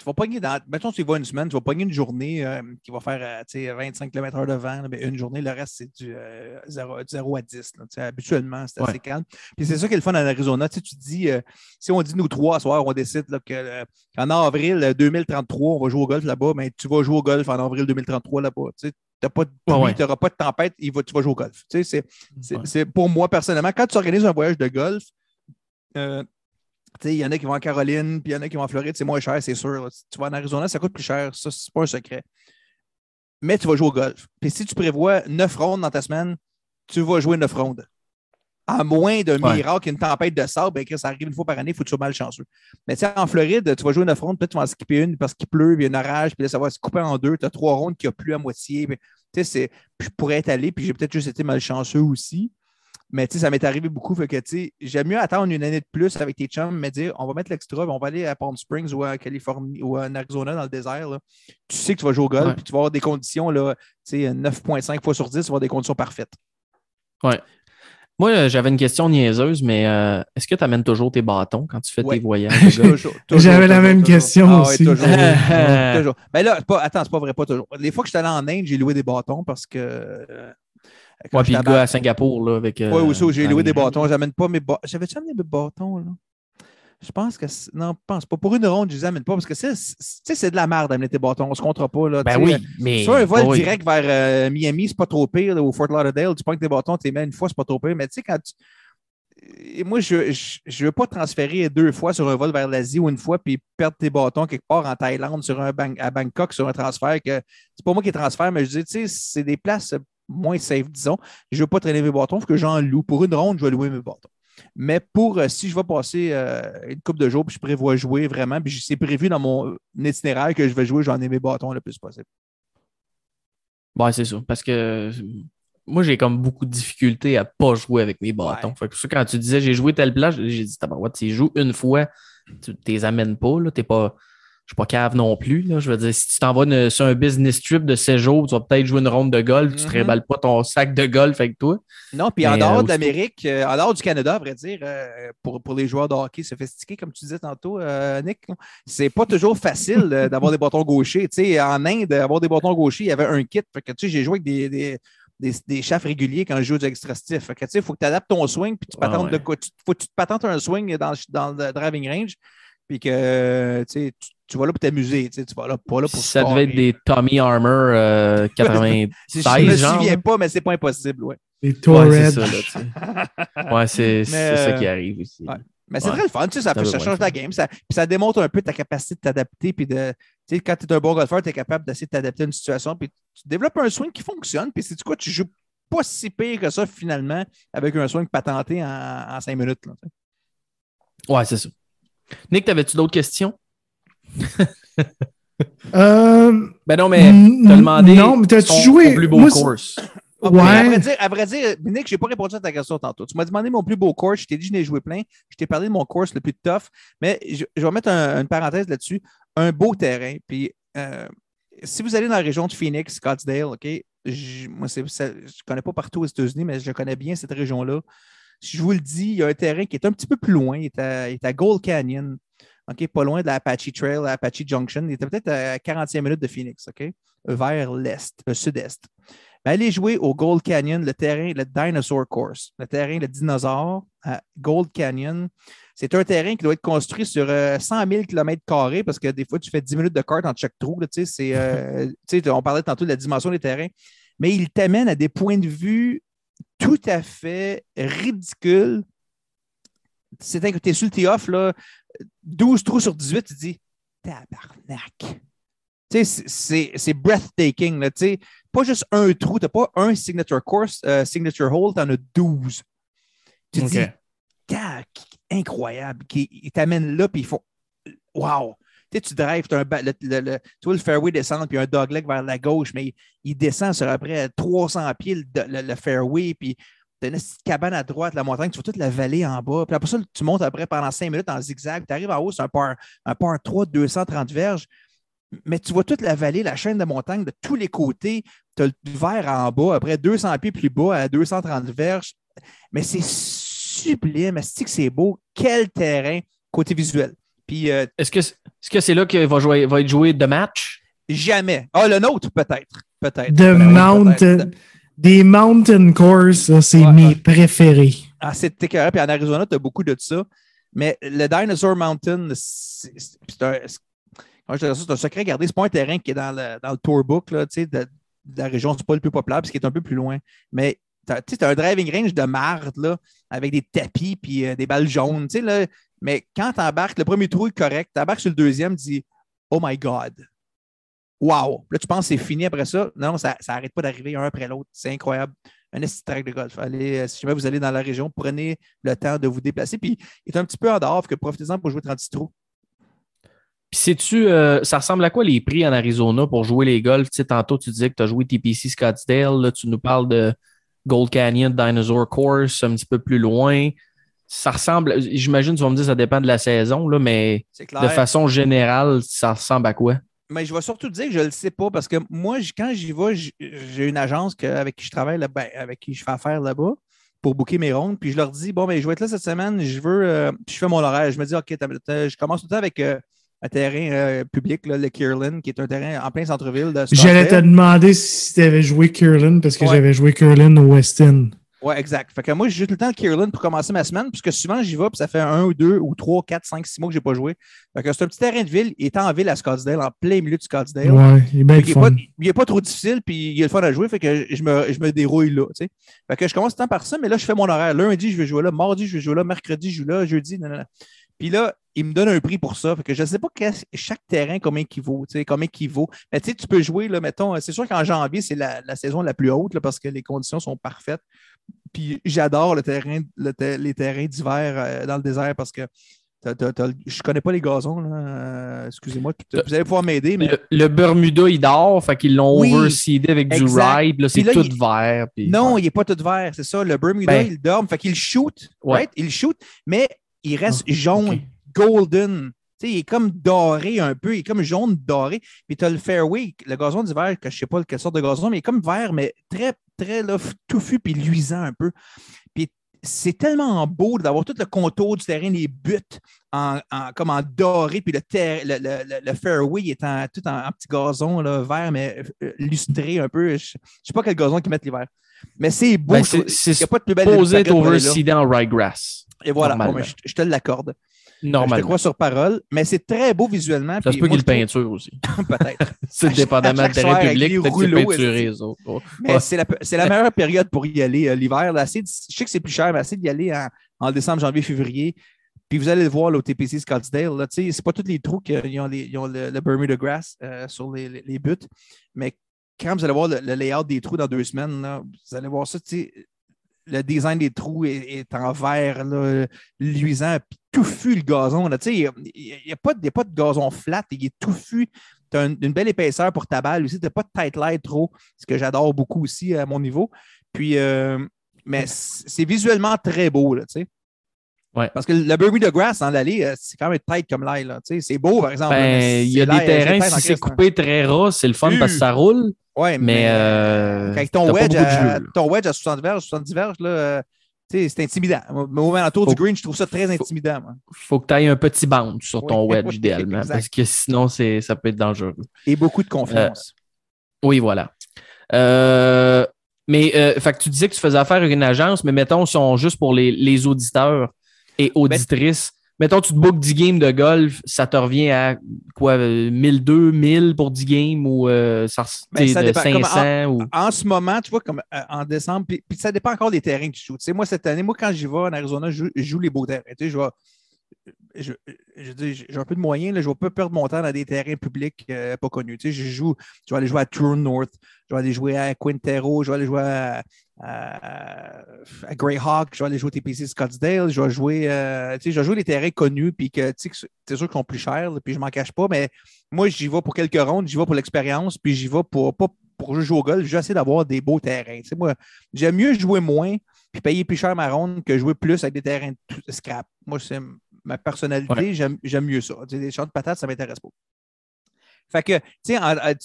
tu, vas pogner dans. Mettons, tu y vas une semaine, tu vas pogner une journée euh, qui va faire euh, tu sais, 25 km/h de vent. là, mais une journée, le reste, c'est du, euh, 0, du 0 à 10. là. Tu sais, habituellement, c'est assez calme. Puis c'est ça qui est le fun en Arizona. Tu, dis, euh, si on dit nous trois ce soir, on décide euh, qu'en avril euh, 2033, on va jouer au golf là-bas, mais tu vas jouer au golf en avril 2033 là-bas. Tu n'auras pas Ouais, pas de tempête, il va- tu vas jouer au golf. C'est, c'est, Ouais. c'est pour moi personnellement, quand tu organises un voyage de golf, euh, il y en a qui vont en Caroline, puis il y en a qui vont en Floride, c'est moins cher, c'est sûr. Si tu vas en Arizona, ça coûte plus cher. Ça, c'est pas un secret. Mais tu vas jouer au golf. Puis si tu prévois neuf rondes dans ta semaine, tu vas jouer neuf rondes. À moins d'un Ouais. miracle, une tempête de sable, ben, que ça arrive une fois par année, il faut que tu sois malchanceux. Mais tu sais, en Floride, tu vas jouer neuf rondes, peut-être tu vas en skipper une parce qu'il pleut, puis il y a un orage, puis là, ça va se couper en deux. Tu as trois rondes qui a plu à moitié. puis, tu sais, c'est- puis je pourrais être allé, puis j'ai peut-être juste été malchanceux aussi. Mais tu sais, ça m'est arrivé beaucoup. Fait que tu sais, j'aime mieux attendre une année de plus avec tes chums, me dire on va mettre l'extra, on va aller à Palm Springs ou à Californie ou en Arizona dans le désert. là. Tu sais que tu vas jouer au golf, Ouais. puis tu vas avoir des conditions, là, tu sais, 9,5 fois sur 10, tu vas avoir des conditions parfaites. Moi, euh, j'avais une question niaiseuse, mais euh, est-ce que tu amènes toujours tes bâtons quand tu fais Ouais. tes voyages? J'avais la même toujours. question Ah ouais, aussi. toujours. Euh, toujours. Mais là, c'est pas, attends, c'est pas vrai, pas toujours. Les fois que j'étais allé en Inde, j'ai loué des bâtons parce que. Quand Ouais, puis le à gars à Singapour, là, avec. euh, Oui, aussi, j'ai loué des bâtons. J'amène pas mes bâtons. J'avais-tu amené mes bâtons, là? Je pense que. Non, je pense pas. Pour une ronde, je les amène pas parce que c'est, de la merde d'amener tes bâtons. On se comptera pas, là. Ben oui, mais. Sur un vol oui. direct vers euh, Miami, c'est pas trop pire, là, ou Fort Lauderdale, tu prends tes bâtons, tu les mets une fois, c'est pas trop pire. Mais tu sais, quand tu. Et moi, je ne veux pas transférer deux fois sur un vol vers l'Asie ou une fois, puis perdre tes bâtons quelque part en Thaïlande, sur un Bang- à Bangkok, sur un transfert. que C'est pas moi qui transfère, mais je dis, tu sais, c'est des places moins safe, disons. Je ne veux pas traîner mes bâtons, il faut que j'en loue. Pour une ronde, je vais louer mes bâtons. Mais pour euh, si je vais passer euh, une coupe de jours, puis je prévois jouer vraiment, puis c'est prévu dans mon itinéraire que je vais jouer, j'en ai mes bâtons le plus possible. Ouais, c'est ça. Parce que euh, moi, j'ai comme beaucoup de difficultés à pas jouer avec mes bâtons. Ouais. Fait que ça, quand tu disais j'ai joué telle place, j'ai dit tabarouette, tu joues une fois, tu les amènes pas, là. T'es pas. Je suis pas cave non plus. Là. Je veux dire, si tu t'en vas une- sur un business trip de séjour, tu vas peut-être jouer une ronde de golf, tu te Mhm. réballes pas ton sac de golf avec toi. Non, puis en dehors euh, de l'Amérique, euh, en dehors du Canada, à vrai dire, euh, pour, pour les joueurs de hockey sophistiqués, comme tu disais tantôt, Nick, c'est pas toujours facile d'avoir des bâtons gauchers. Tu sais, en Inde, avoir des bâtons gauchers, il y avait un kit. Fait que, tu sais, j'ai joué avec des, des, des, des chefs réguliers quand je joue du extra stiff. Il faut que tu adaptes ton swing, puis tu Ah patentes ouais. de. Tu, faut que tu te patentes un swing dans, dans le driving range, puis que, tu vas là pour t'amuser. Tu vas là, pas là pour ça devait être des Tommy Armor euh, 80. Si Je me genre, souviens pas, mais c'est pas impossible, ouais. Les Ouais, c'est ça. Ouais, c'est ça qui arrive aussi. ouais. Mais c'est Ouais. très le fun, tu sais, ça, Ça fait- veut ça bien change la game. Ça, puis ça démontre un peu ta capacité de t'adapter. Puis de, tu sais, quand tu es un bon golfeur, tu es capable d'essayer de t'adapter à une situation. Puis tu développes un swing qui fonctionne. Puis c'est du quoi, tu joues pas si pire que ça finalement avec un swing patenté en, en cinq minutes. là, tu sais. Ouais, c'est ça. Nick, t'avais-tu d'autres questions? Euh, Ben non, mais t'as demandé Non, mais t'as-tu ton- joué? ton plus beau Moi, course. Mais À vrai Ouais. dire, à vrai dire, Nick, je n'ai pas répondu à ta question tantôt. Tu m'as demandé mon plus beau course. Je t'ai dit que je n'ai joué plein. Je t'ai parlé de mon course le plus tough. Mais je, je vais mettre un- une parenthèse là-dessus. Un beau terrain. Puis, euh, si vous allez dans la région de Phoenix, Scottsdale, OK, je, moi, ça- je connais pas partout aux États-Unis, mais je connais bien cette région-là. Si je vous le dis, il y a un terrain qui est un petit peu plus loin. Il est à, il est à Gold Canyon. OK, pas loin de la Apache Trail, la Apache Junction. Il était peut-être à 45 minutes de Phoenix, OK, vers l'est, le sud-est. Ben, allez jouer au Gold Canyon, le terrain, le Dinosaur Course, le terrain, le dinosaure à Gold Canyon. C'est un terrain qui doit être construit sur euh, 100 000 km parce que des fois, tu fais 10 minutes de kart entre chaque trou. là, euh, tu sais, on parlait tantôt de la dimension des terrains, mais il t'amène à des points de vue tout à fait ridicules. C'est que tu es sur le tee-off, là, 12 trous sur 18, tu dis tabarnak. Tu sais, c'est breathtaking. Là, tu sais. pas juste un trou, tu n'as pas un signature course, euh, signature hole, tu en as 12. Tu te Ok. dis, incroyable. Qui, t'amènent là, puis ils font Wow! Tu drives, tu le, le- le- tu vois le fairway descendre, puis un dogleg vers la gauche, mais il, descend sur après 300 pieds le, fairway, puis tu as une petite cabane à droite, la montagne, tu vois toute la vallée en bas. Puis après ça, tu montes après pendant 5 minutes en zigzag, tu arrives en haut, c'est un par, un par 3 de 230 verges, mais tu vois toute la vallée, la chaîne de montagne de tous les côtés. Tu as le vert en bas, après 200 pieds plus bas à 230 verges. Mais c'est sublime, c'est beau? Quel terrain côté visuel. Puis euh, Est-ce que est-ce que c'est là qu'il va, jouer, va être joué de match? jamais. Ah, le nôtre, peut-être. Peut-être. The Mountain. Des mountain courses, ça, c'est Ouais, mes ouais. préférés. Ah, c'est écœurant. Puis en Arizona, tu as beaucoup de ça. Mais le Dinosaur Mountain, c'est c'est- c'est un, c'est- c'est un secret gardé. C'est pas un terrain qui est dans le, dans le tourbook là, tu sais, de, de la région. C'est pas le plus populaire, puis qui est un peu plus loin. Mais tu as, un driving range de marde là, avec des tapis puis euh, des balles jaunes. tu sais, Là, mais quand tu embarques, le premier trou est correct. Tu embarques sur le deuxième, tu dis Oh my God. Wow! Là, tu penses que c'est fini après ça? Non, ça n'arrête pas d'arriver un après l'autre. C'est incroyable. Un track de golf. Allez, euh, si jamais vous allez dans la région, prenez le temps de vous déplacer. Puis, il est un petit peu en dehors, que profitez-en pour jouer 36 trous. Puis sais-tu, euh, ça ressemble à quoi les prix en Arizona pour jouer les golfs? Tu sais, tantôt, tu disais que tu as joué TPC Scottsdale. Là, tu nous parles de Gold Canyon, Dinosaur Course, un petit peu plus loin. Ça ressemble, j'imagine, tu vas me dire, ça dépend de la saison, là, mais de façon générale, ça ressemble à quoi? Mais je vais surtout dire que je ne le sais pas parce que moi, quand j'y vais, j'ai une agence que- avec qui je travaille, là, ben, avec qui je fais affaire là-bas pour booker mes rondes. Puis je leur dis, bon, ben, je vais être là cette semaine, je veux. euh, puis je fais mon horaire. Je me dis, OK, je commence tout le temps avec euh, un terrain euh, public, là, le Kierland, qui est un terrain en plein centre-ville J'allais te demander si tu avais joué Curlin parce que Ouais. j'avais joué Curlin au Westin. Ouais, exact. Fait que moi, je joue tout le temps le Kierland pour commencer ma semaine, puisque souvent j'y vais, puis ça fait un ou deux ou trois, quatre, cinq, six mois que je n'ai pas joué. Fait que c'est un petit terrain de ville, il est en ville à Scottsdale, en plein milieu de Scottsdale. Ouais, il est bien fun. est pas- il n'est pas trop difficile, puis il est le fun à jouer, fait que je me, je me dérouille là. Fait que je commence tout le temps par ça, mais là, je fais mon horaire. Lundi, je vais jouer là, mardi, je vais jouer là, mercredi, je joue là, jeudi, non, non, non. Puis là, il me donne un prix pour ça. Fait que je ne sais pas chaque terrain, combien il vaut, combien il vaut. Mais tu sais, tu peux jouer, là, mettons, c'est sûr qu'en janvier, c'est la, la saison la plus haute là, parce que les conditions sont parfaites. Puis j'adore le terrain, le ter- les terrains d'hiver euh, dans le désert parce que t'as- t'as- je connais pas les gazons. Euh, Excusez-moi, vous allez pouvoir m'aider, mais Le, le Bermuda, il dort, fait qu'ils l'ont Oui, overseedé avec du exact. ride, puis là, c'est tout il- vert. puis- non, ouais. il n'est pas tout vert, c'est ça. Le Bermuda, Ben. il dorme, fait qu'il shoot, Ouais. right? Il shoot, mais il reste Ah, jaune, golden. Il est comme doré un peu, il est comme jaune doré. Puis tu as le fairway, le gazon d'hiver, que je ne sais pas quelle sorte de gazon, mais il est comme vert, mais très, très là, touffu puis luisant un peu. Puis c'est tellement beau d'avoir tout le contour du terrain, les buts en, en- comme en doré, puis le, ter- le, le- le- fairway est en, tout en, en petit gazon là, vert, mais euh, lustré un peu. Je ne sais pas quel gazon qu'ils mettent l'hiver. Mais c'est beau. Ben, c'est- Il n'y a pas de plus belle Posé overseedé en ryegrass. Et voilà, normalement. Bon, ben, je, je te l'accorde. Je te Normalement. crois sur parole, mais c'est très beau visuellement. Ça se peut qu'il trouve- peinture aussi. Peut-être. C'est dépendamment avec public, les peut-être. Mais c'est la, la meilleure période pour y aller euh, l'hiver. de- Je sais que c'est plus cher, mais essayez d'y aller en, décembre, janvier, février. Puis vous allez le voir là, au TPC Scottsdale. C'est pas tous les trous qui ont, les- ils ont le, le Bermuda Grass euh, sur les, les- les buts. Mais quand vous allez voir le, le layout des trous dans deux semaines, là, vous allez voir ça. tu sais, Le design des trous est, est en vert, là, luisant, puis touffu le gazon. Il n'y a, pas de- a pas de gazon flat, il est touffu. Tu as une belle épaisseur pour ta balle aussi. Tu n'as pas de tight light trop, ce que j'adore beaucoup aussi à mon niveau. Puis, euh, mais c'est visuellement très beau, là, tu sais. Ouais. Parce que le Bermuda Grass dans l'allée, euh, c'est quand même tight comme l'ail, c'est beau, par exemple. Ben, il y a des l'ail, terrains, en si c'est hein. coupé très ras, c'est le fun parce que ça roule. Ouais, Mais, euh, avec ton wedge, à, ton wedge à 60 verges, 70 verges, là, euh, c'est intimidant. Mais au alentour du green, je trouve ça très intimidant. moi. faut que tu ailles un petit bounce sur ton Oui, wedge, oui, idéalement, exact. parce que sinon, ça peut être dangereux. Et beaucoup de confiance. Oui, voilà. Euh, mais, euh, fait que tu disais que tu faisais affaire avec une agence, mais mettons, si on juste pour les, les auditeurs et auditrices, mettons, tu te bookes 10 games de golf, ça te revient à quoi, euh, 1002, 1000 pour 10 games ou euh, ça, Ben, t'sais, ça de dépend. Comme 500 ou? En ce moment, tu vois, comme euh, en décembre, puis, ça dépend encore des terrains que tu joues. Tu sais, moi, cette année, moi, quand j'y vais en Arizona, je, joue- je joue les beaux terrains. Tu sais, je vais, je, j'ai un peu de moyens, là, je ne vais pas perdre mon temps dans des terrains publics euh, pas connus. Tu sais, je, joue, je vais aller jouer à True North, je vais aller jouer à Quintero, je vais aller jouer à, à, Greyhawk, je vais aller jouer au TPC Scottsdale, je vais jouer, euh, tu sais, je des terrains connus, puis que, tu sais, c'est sûr qu'ils sont plus chers, puis je m'en cache pas, mais moi, j'y vais pour quelques rondes, j'y vais pour l'expérience, puis j'y vais pour, pas pour jouer au golf, j'essaie d'avoir des beaux terrains. Tu sais, moi, j'aime mieux jouer moins, puis payer plus cher ma ronde que jouer plus avec des terrains de scrap. Moi, c'est ma personnalité, Ouais. j'aime mieux ça. Des champs de patates, ça ne m'intéresse pas. Fait que, tu sais,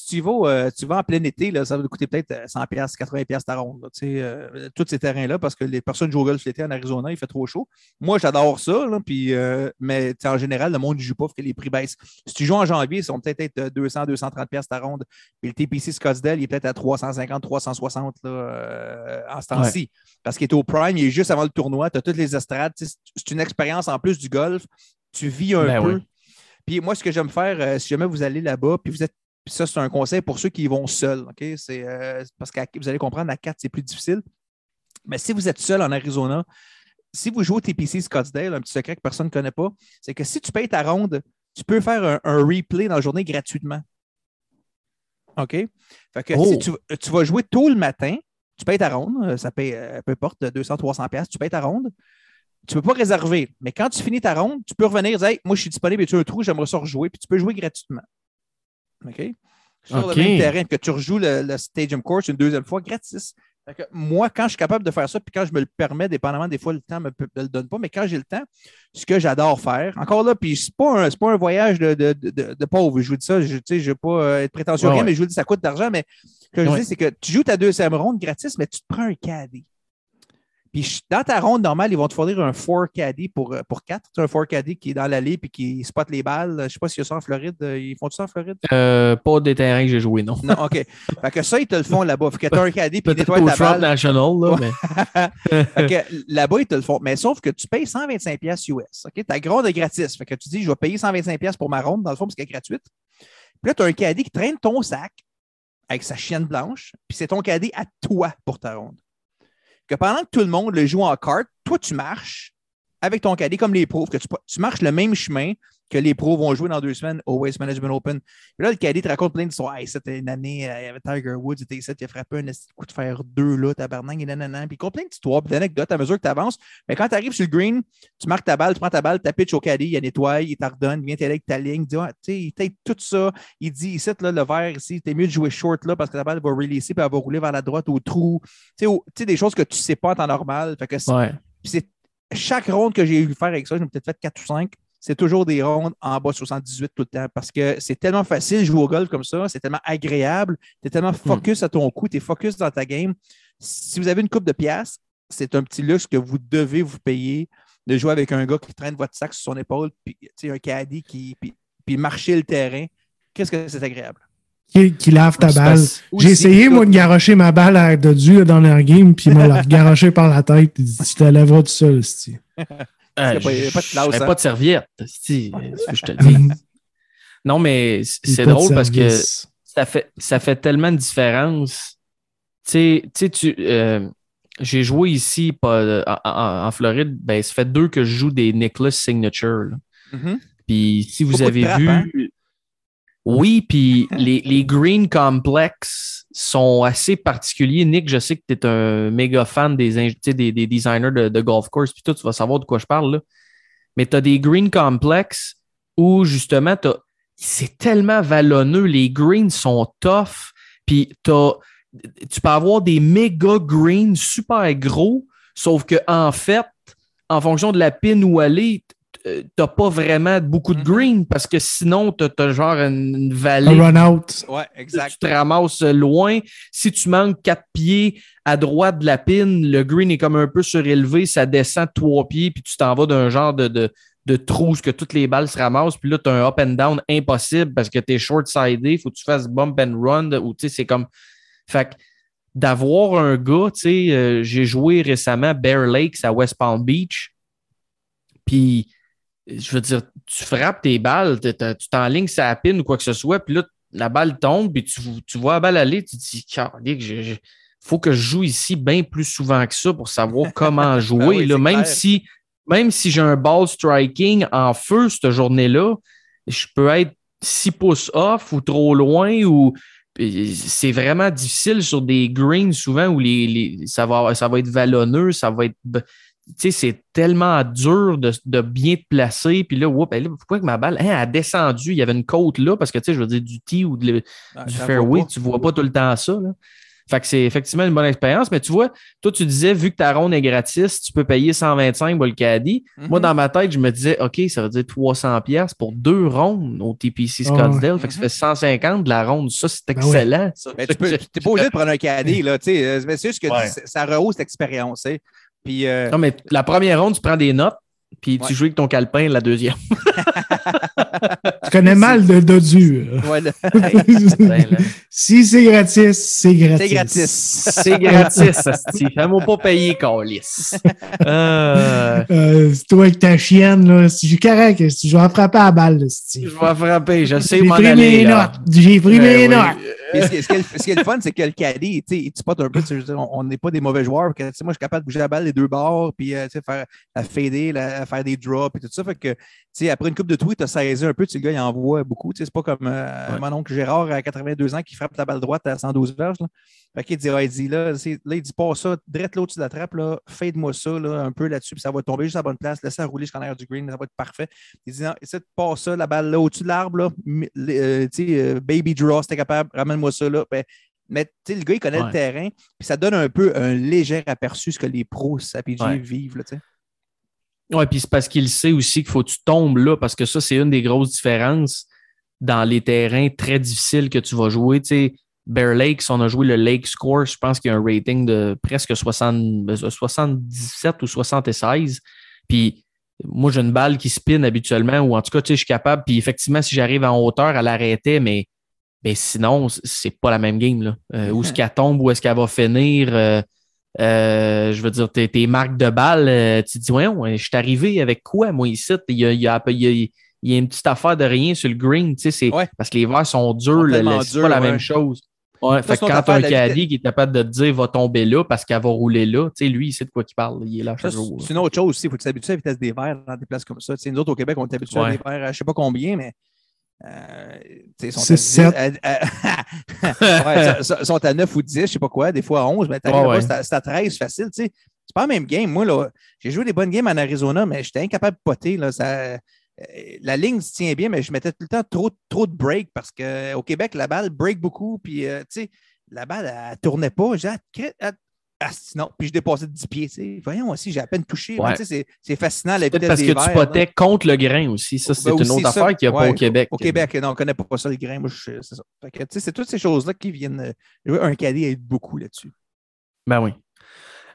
tu, vas, euh, tu vas en plein été, là, ça va te coûter peut-être euh, 100$, 80$ ta ronde. là, tu sais, euh, tous ces terrains-là, parce que les personnes jouent au golf l'été en Arizona, il fait trop chaud. Moi, j'adore ça, là, puis, euh, mais en général, le monde ne joue pas, fait que les prix baissent. Si tu joues en janvier, ils sont peut-être être euh, 200, 230$ ta ronde. Puis le TPC Scottsdale, il est peut-être à 350, 360 là, euh, en ce temps-ci. Parce qu'il est au prime, il est juste avant le tournoi, tu as toutes les estrades. C'est une expérience en plus du golf. Tu vis un Ben peu. oui. Puis moi, ce que j'aime faire, euh, si jamais vous allez là-bas, puis vous êtes. puis ça, c'est un conseil pour ceux qui y vont seuls. OK? C'est euh, parce que vous allez comprendre, à 4, c'est plus difficile. Mais si vous êtes seul en Arizona, si vous jouez au TPC Scottsdale, un petit secret que personne ne connaît pas, c'est que si tu payes ta ronde, tu peux faire un, un replay dans la journée gratuitement. OK? Fait que Oh. si tu, tu vas jouer tôt le matin, tu payes ta ronde, euh, ça paye, peu importe, 200, 300 pièces, tu payes ta ronde. Tu ne peux pas réserver. Mais quand tu finis ta ronde, tu peux revenir et dire Hey, moi, je suis disponible et tu as un trou, j'aimerais ça rejouer, puis tu peux jouer gratuitement. OK? Sur le même terrain, puis que tu rejoues le, le Stadium Course une deuxième fois gratis. Que moi, quand je suis capable de faire ça, puis quand je me le permets, dépendamment des fois, le temps ne me, me le donne pas, mais quand j'ai le temps, ce que j'adore faire, encore là, puis c'est pas un, c'est pas un voyage de, de, de, de pauvre, je vous dis ça, je ne veux pas euh, être prétentieux, Ouais, rien, ouais. mais je vous dis ça coûte de l'argent, mais ce que je Ouais. dis, c'est que tu joues ta deuxième ronde gratis, mais tu te prends un caddie. Puis dans ta ronde normale, ils vont te fournir un 4 caddy pour, euh, pour 4. Tu as un 4 caddy qui est dans l'allée puis qui spot les balles. Je ne sais pas s'il y a ça en Floride. Euh, Ils font ça en Floride? Euh, pas des terrains que j'ai joué, non. Non, OK. fait que ça, ils te le font là-bas. Fait que tu as un caddy puis au ta balle. National, là, mais. Fait que là-bas, ils te le font. Mais sauf que tu payes 125$ piastres US. OK? Ta ronde est gratis. Fait que tu dis, je vais payer 125$ piastres pour ma ronde, dans le fond, parce qu'elle est gratuite. Puis là, tu as un caddie qui traîne ton sac avec sa chienne blanche, puis c'est ton caddie à toi pour ta ronde. Que pendant que tout le monde le joue en carte, toi, tu marches avec ton caddie comme les pros, que tu, tu marches le même chemin que les pros vont jouer dans deux semaines au Waste Management Open. Puis là, le caddie te raconte plein d'histoires. Hey, c'était une année, euh, il y avait Tiger Woods, il était ici, il a frappé un coup de fer deux, là, tabarnak, et nanana. Puis il compte plein d'histoires, d'anecdotes à mesure que tu avances. Mais quand tu arrives sur le green, tu marques ta balle, tu prends ta balle, tu pitch au caddie, il la nettoie, il t'ordonne, il vient t'aider avec ta ligne, il dit, ah, tu sais, tout ça. Il dit, ici, là, le vert, ici, t'es mieux de jouer short là parce que ta balle va releaser, puis elle va rouler vers la droite au trou. Tu sais, au- tu sais, des choses que tu ne sais pas en temps normal. Fait que Ouais. c'est chaque ronde que j'ai eu faire avec ça, j'en ai peut-être fait 4 ou 5, c'est toujours des rondes en bas de 78 tout le temps parce que c'est tellement facile de jouer au golf comme ça, c'est tellement agréable, tu es tellement focus à ton coup, tu es focus dans ta game. Si vous avez une coupe de pièces, c'est un petit luxe que vous devez vous payer de jouer avec un gars qui traîne votre sac sur son épaule, puis un caddie qui puis, puis marcher le terrain. Qu'est-ce que c'est agréable? Qui, qui lave ta balle. J'ai essayé, moi, de garocher ma balle à de Dieu dans leur game, puis il m'a la garoché par la tête. Il dit, Tu te lèveras tout seul. Euh, pas- y a pas de classe, hein. pas de serviette. si, c'est ce que je te dis. Non, mais c'est drôle parce que ça fait, ça fait tellement de différence. Tu sais- tu euh, j'ai joué ici pas, en, en- en Floride, ben, ça fait deux que je joue des Nicholas Signature. Mhm. Puis si vous Beaucoup avez vu. hein? Oui, puis les, les Green Complex sont assez particuliers. Nick, je sais que tu es un méga fan des, des, des designers de, golf course, puis tout, tu vas savoir de quoi je parle. Là. Mais tu as des Green Complex où justement, c'est tellement vallonneux. Les greens sont tough. Puis tu peux avoir des méga greens super gros, sauf que en fait, en fonction de la pin où t- t'as pas vraiment beaucoup de Mhm. green parce que sinon, t'as as genre une, une Un vallée. run-out. Ouais, exact. Tu te ramasses loin. Si tu manques quatre pieds à droite de la pin, le green est comme un peu surélevé, ça descend de trois pieds, puis tu t'en vas d'un genre de, de, de trousse que toutes les balles se ramassent, puis là, tu as un up and down impossible parce que tu es short-sided, faut que tu fasses bump and run, ou tu sais, c'est comme. Fait que d'avoir un gars, tu sais, euh, j'ai joué récemment Bear Lakes à West Palm Beach, puis je veux dire, tu frappes tes balles, tu t'enlignes sa pin ou quoi que ce soit, puis là, la balle tombe, puis tu, tu vois la balle aller, tu te dis, je- faut que je joue ici bien plus souvent que ça pour savoir comment jouer. oui, là, même clair. si même si j'ai un ball striking en feu cette journée-là, je peux être 6 pouces off ou trop loin ou c'est vraiment difficile sur des greens souvent où les, les, ça, va, ça va être vallonneux, ça va être. Tu sais, c'est tellement dur de, de, bien te placer. Puis là, whoop, là, pourquoi que ma balle hein, a descendu? Il y avait une côte là, parce que tu sais, je veux dire, du tee ou de, Ah, du fairway, tu vois pas tout le temps ça. Là. Fait que c'est effectivement une bonne expérience. Mais tu vois, toi, tu disais, vu que ta ronde est gratis, tu peux payer 125 pour le caddie. Mhm. Moi, dans ma tête, je me disais, OK, ça veut dire 300 pièces pour deux rondes au TPC Ah ouais. Scottsdale. Fait que ça Mhm. fait 150 de la ronde. Ça, c'est Ben ouais. excellent. ça. Mais tu n'es pas obligé de prendre un caddie, là, tu sais. euh, mais C'est juste que Ouais. ça- ça rehausse l'expérience, sais. Puis, euh, Non, mais la première ronde, tu prends des notes, puis Ouais. tu joues avec ton calepin la deuxième. Tu connais mal de dodu. voilà. Là, si c'est gratis, c'est gratis. C'est gratis. c'est gratis, asti. Fais-moi pas payer, Calis. Euh, Euh, c'est toi avec ta chienne, là. Si j'ai correct, je vais en frapper à la balle, là, je vais frapper, je sais J'ai pris mes notes. J'ai pris Ben mes notes. Puis ce, qui, ce qui est, le- ce qui est le fun, c'est que le caddie, tu sais, il spot un peu. On n'est pas des mauvais joueurs. que, tu sais, moi, je suis capable de bouger la balle des deux bords, puis euh, tu sais, faire la fader, la, faire des drops, et tout ça. Fait que, tu sais, après une coupe de tweets, tu as saisi un peu. tu sais, Le gars, il envoie beaucoup. tu sais, C'est pas comme euh, Ouais. mon oncle Gérard à 82 ans qui frappe la balle droite à 112 verges. Fait qu'il dit, ah, il dit, là, là, il dit, pas ça, là au-dessus de la trappe, là, fade-moi ça, là, un peu là-dessus, puis ça va tomber juste à la bonne place, laisse ça rouler jusqu'en arrière du green, ça va être parfait. Il dit, non, essaie de passer ça, la balle là, au-dessus de l'arbre, là, euh, euh, baby draw, si t'es capable, ramène-moi ça, là. Ben, mais le gars, il connaît Ouais. le terrain, puis ça donne un peu un léger aperçu ce que les pros à PG Ouais. vivent. Ouais, puis c'est parce qu'il sait aussi qu'il faut que tu tombes là, parce que ça, c'est une des grosses différences dans les terrains très difficiles que tu vas jouer. Tu sais, Bear Lake, si on a joué le Lake Score, je pense qu'il y a un rating de presque 60 euh, 77 ou 76. Puis moi, j'ai une balle qui spin habituellement, ou en tout cas, tu sais, je suis capable. Puis effectivement, si j'arrive en hauteur, elle arrêtait, mais, mais sinon, c'est pas la même game. Là. Euh, où est-ce qu'elle tombe, où est-ce qu'elle va finir. euh, euh, je veux dire, tes, tes marques de balles, euh, tu te dis, ouais, je suis arrivé avec quoi, moi, ici? Il y a, il y a- il y a- il y a une petite affaire de rien sur le green, tu sais, Ouais. parce que les verres sont durs, c'est pas la ouais. même chose. Ouais, fait que son quand affaire, t'as un caddie qui est capable de te dire va tomber là parce qu'elle va rouler là, tu sais, lui, il sait de quoi il parle. Il est là. C'est une autre chose aussi. Il faut que tu t'habitues à la vitesse des verres dans des places comme ça. Tu sais, nous autres, au Québec, on est habitués à Ouais. des verres à je sais pas combien, mais. Euh, tu sont, C'est à, sept. à- à- ouais, sont- à 9 ou 10, je sais pas quoi, des fois à 11, mais t'arrives Ouais, c'est à- à 13 facile. tu sais. C'est pas la même game. Moi, là, j'ai joué des bonnes games en Arizona, mais j'étais incapable de poter. Là, ça, la ligne se tient bien, mais je mettais tout le temps trop, trop de break parce qu'au Québec, la balle break beaucoup. Puis, euh, tu sais, la balle, elle, tournait pas. J'ai ah, ah, ah, non. Puis je dépassais de 10 pieds. tu sais. Voyons aussi, j'ai à peine touché. Ouais. C'est fascinant la Peut-être vitesse parce des que tu potais contre le grain aussi. Ça, c'est Ben une autre ça. affaire qu'il n'y a pas au Québec. Au Québec, non, on ne connaît pas ça, les grains. Moi, je- c'est toutes ces choses-là qui viennent. euh, un cadet aide beaucoup là-dessus. Ben oui.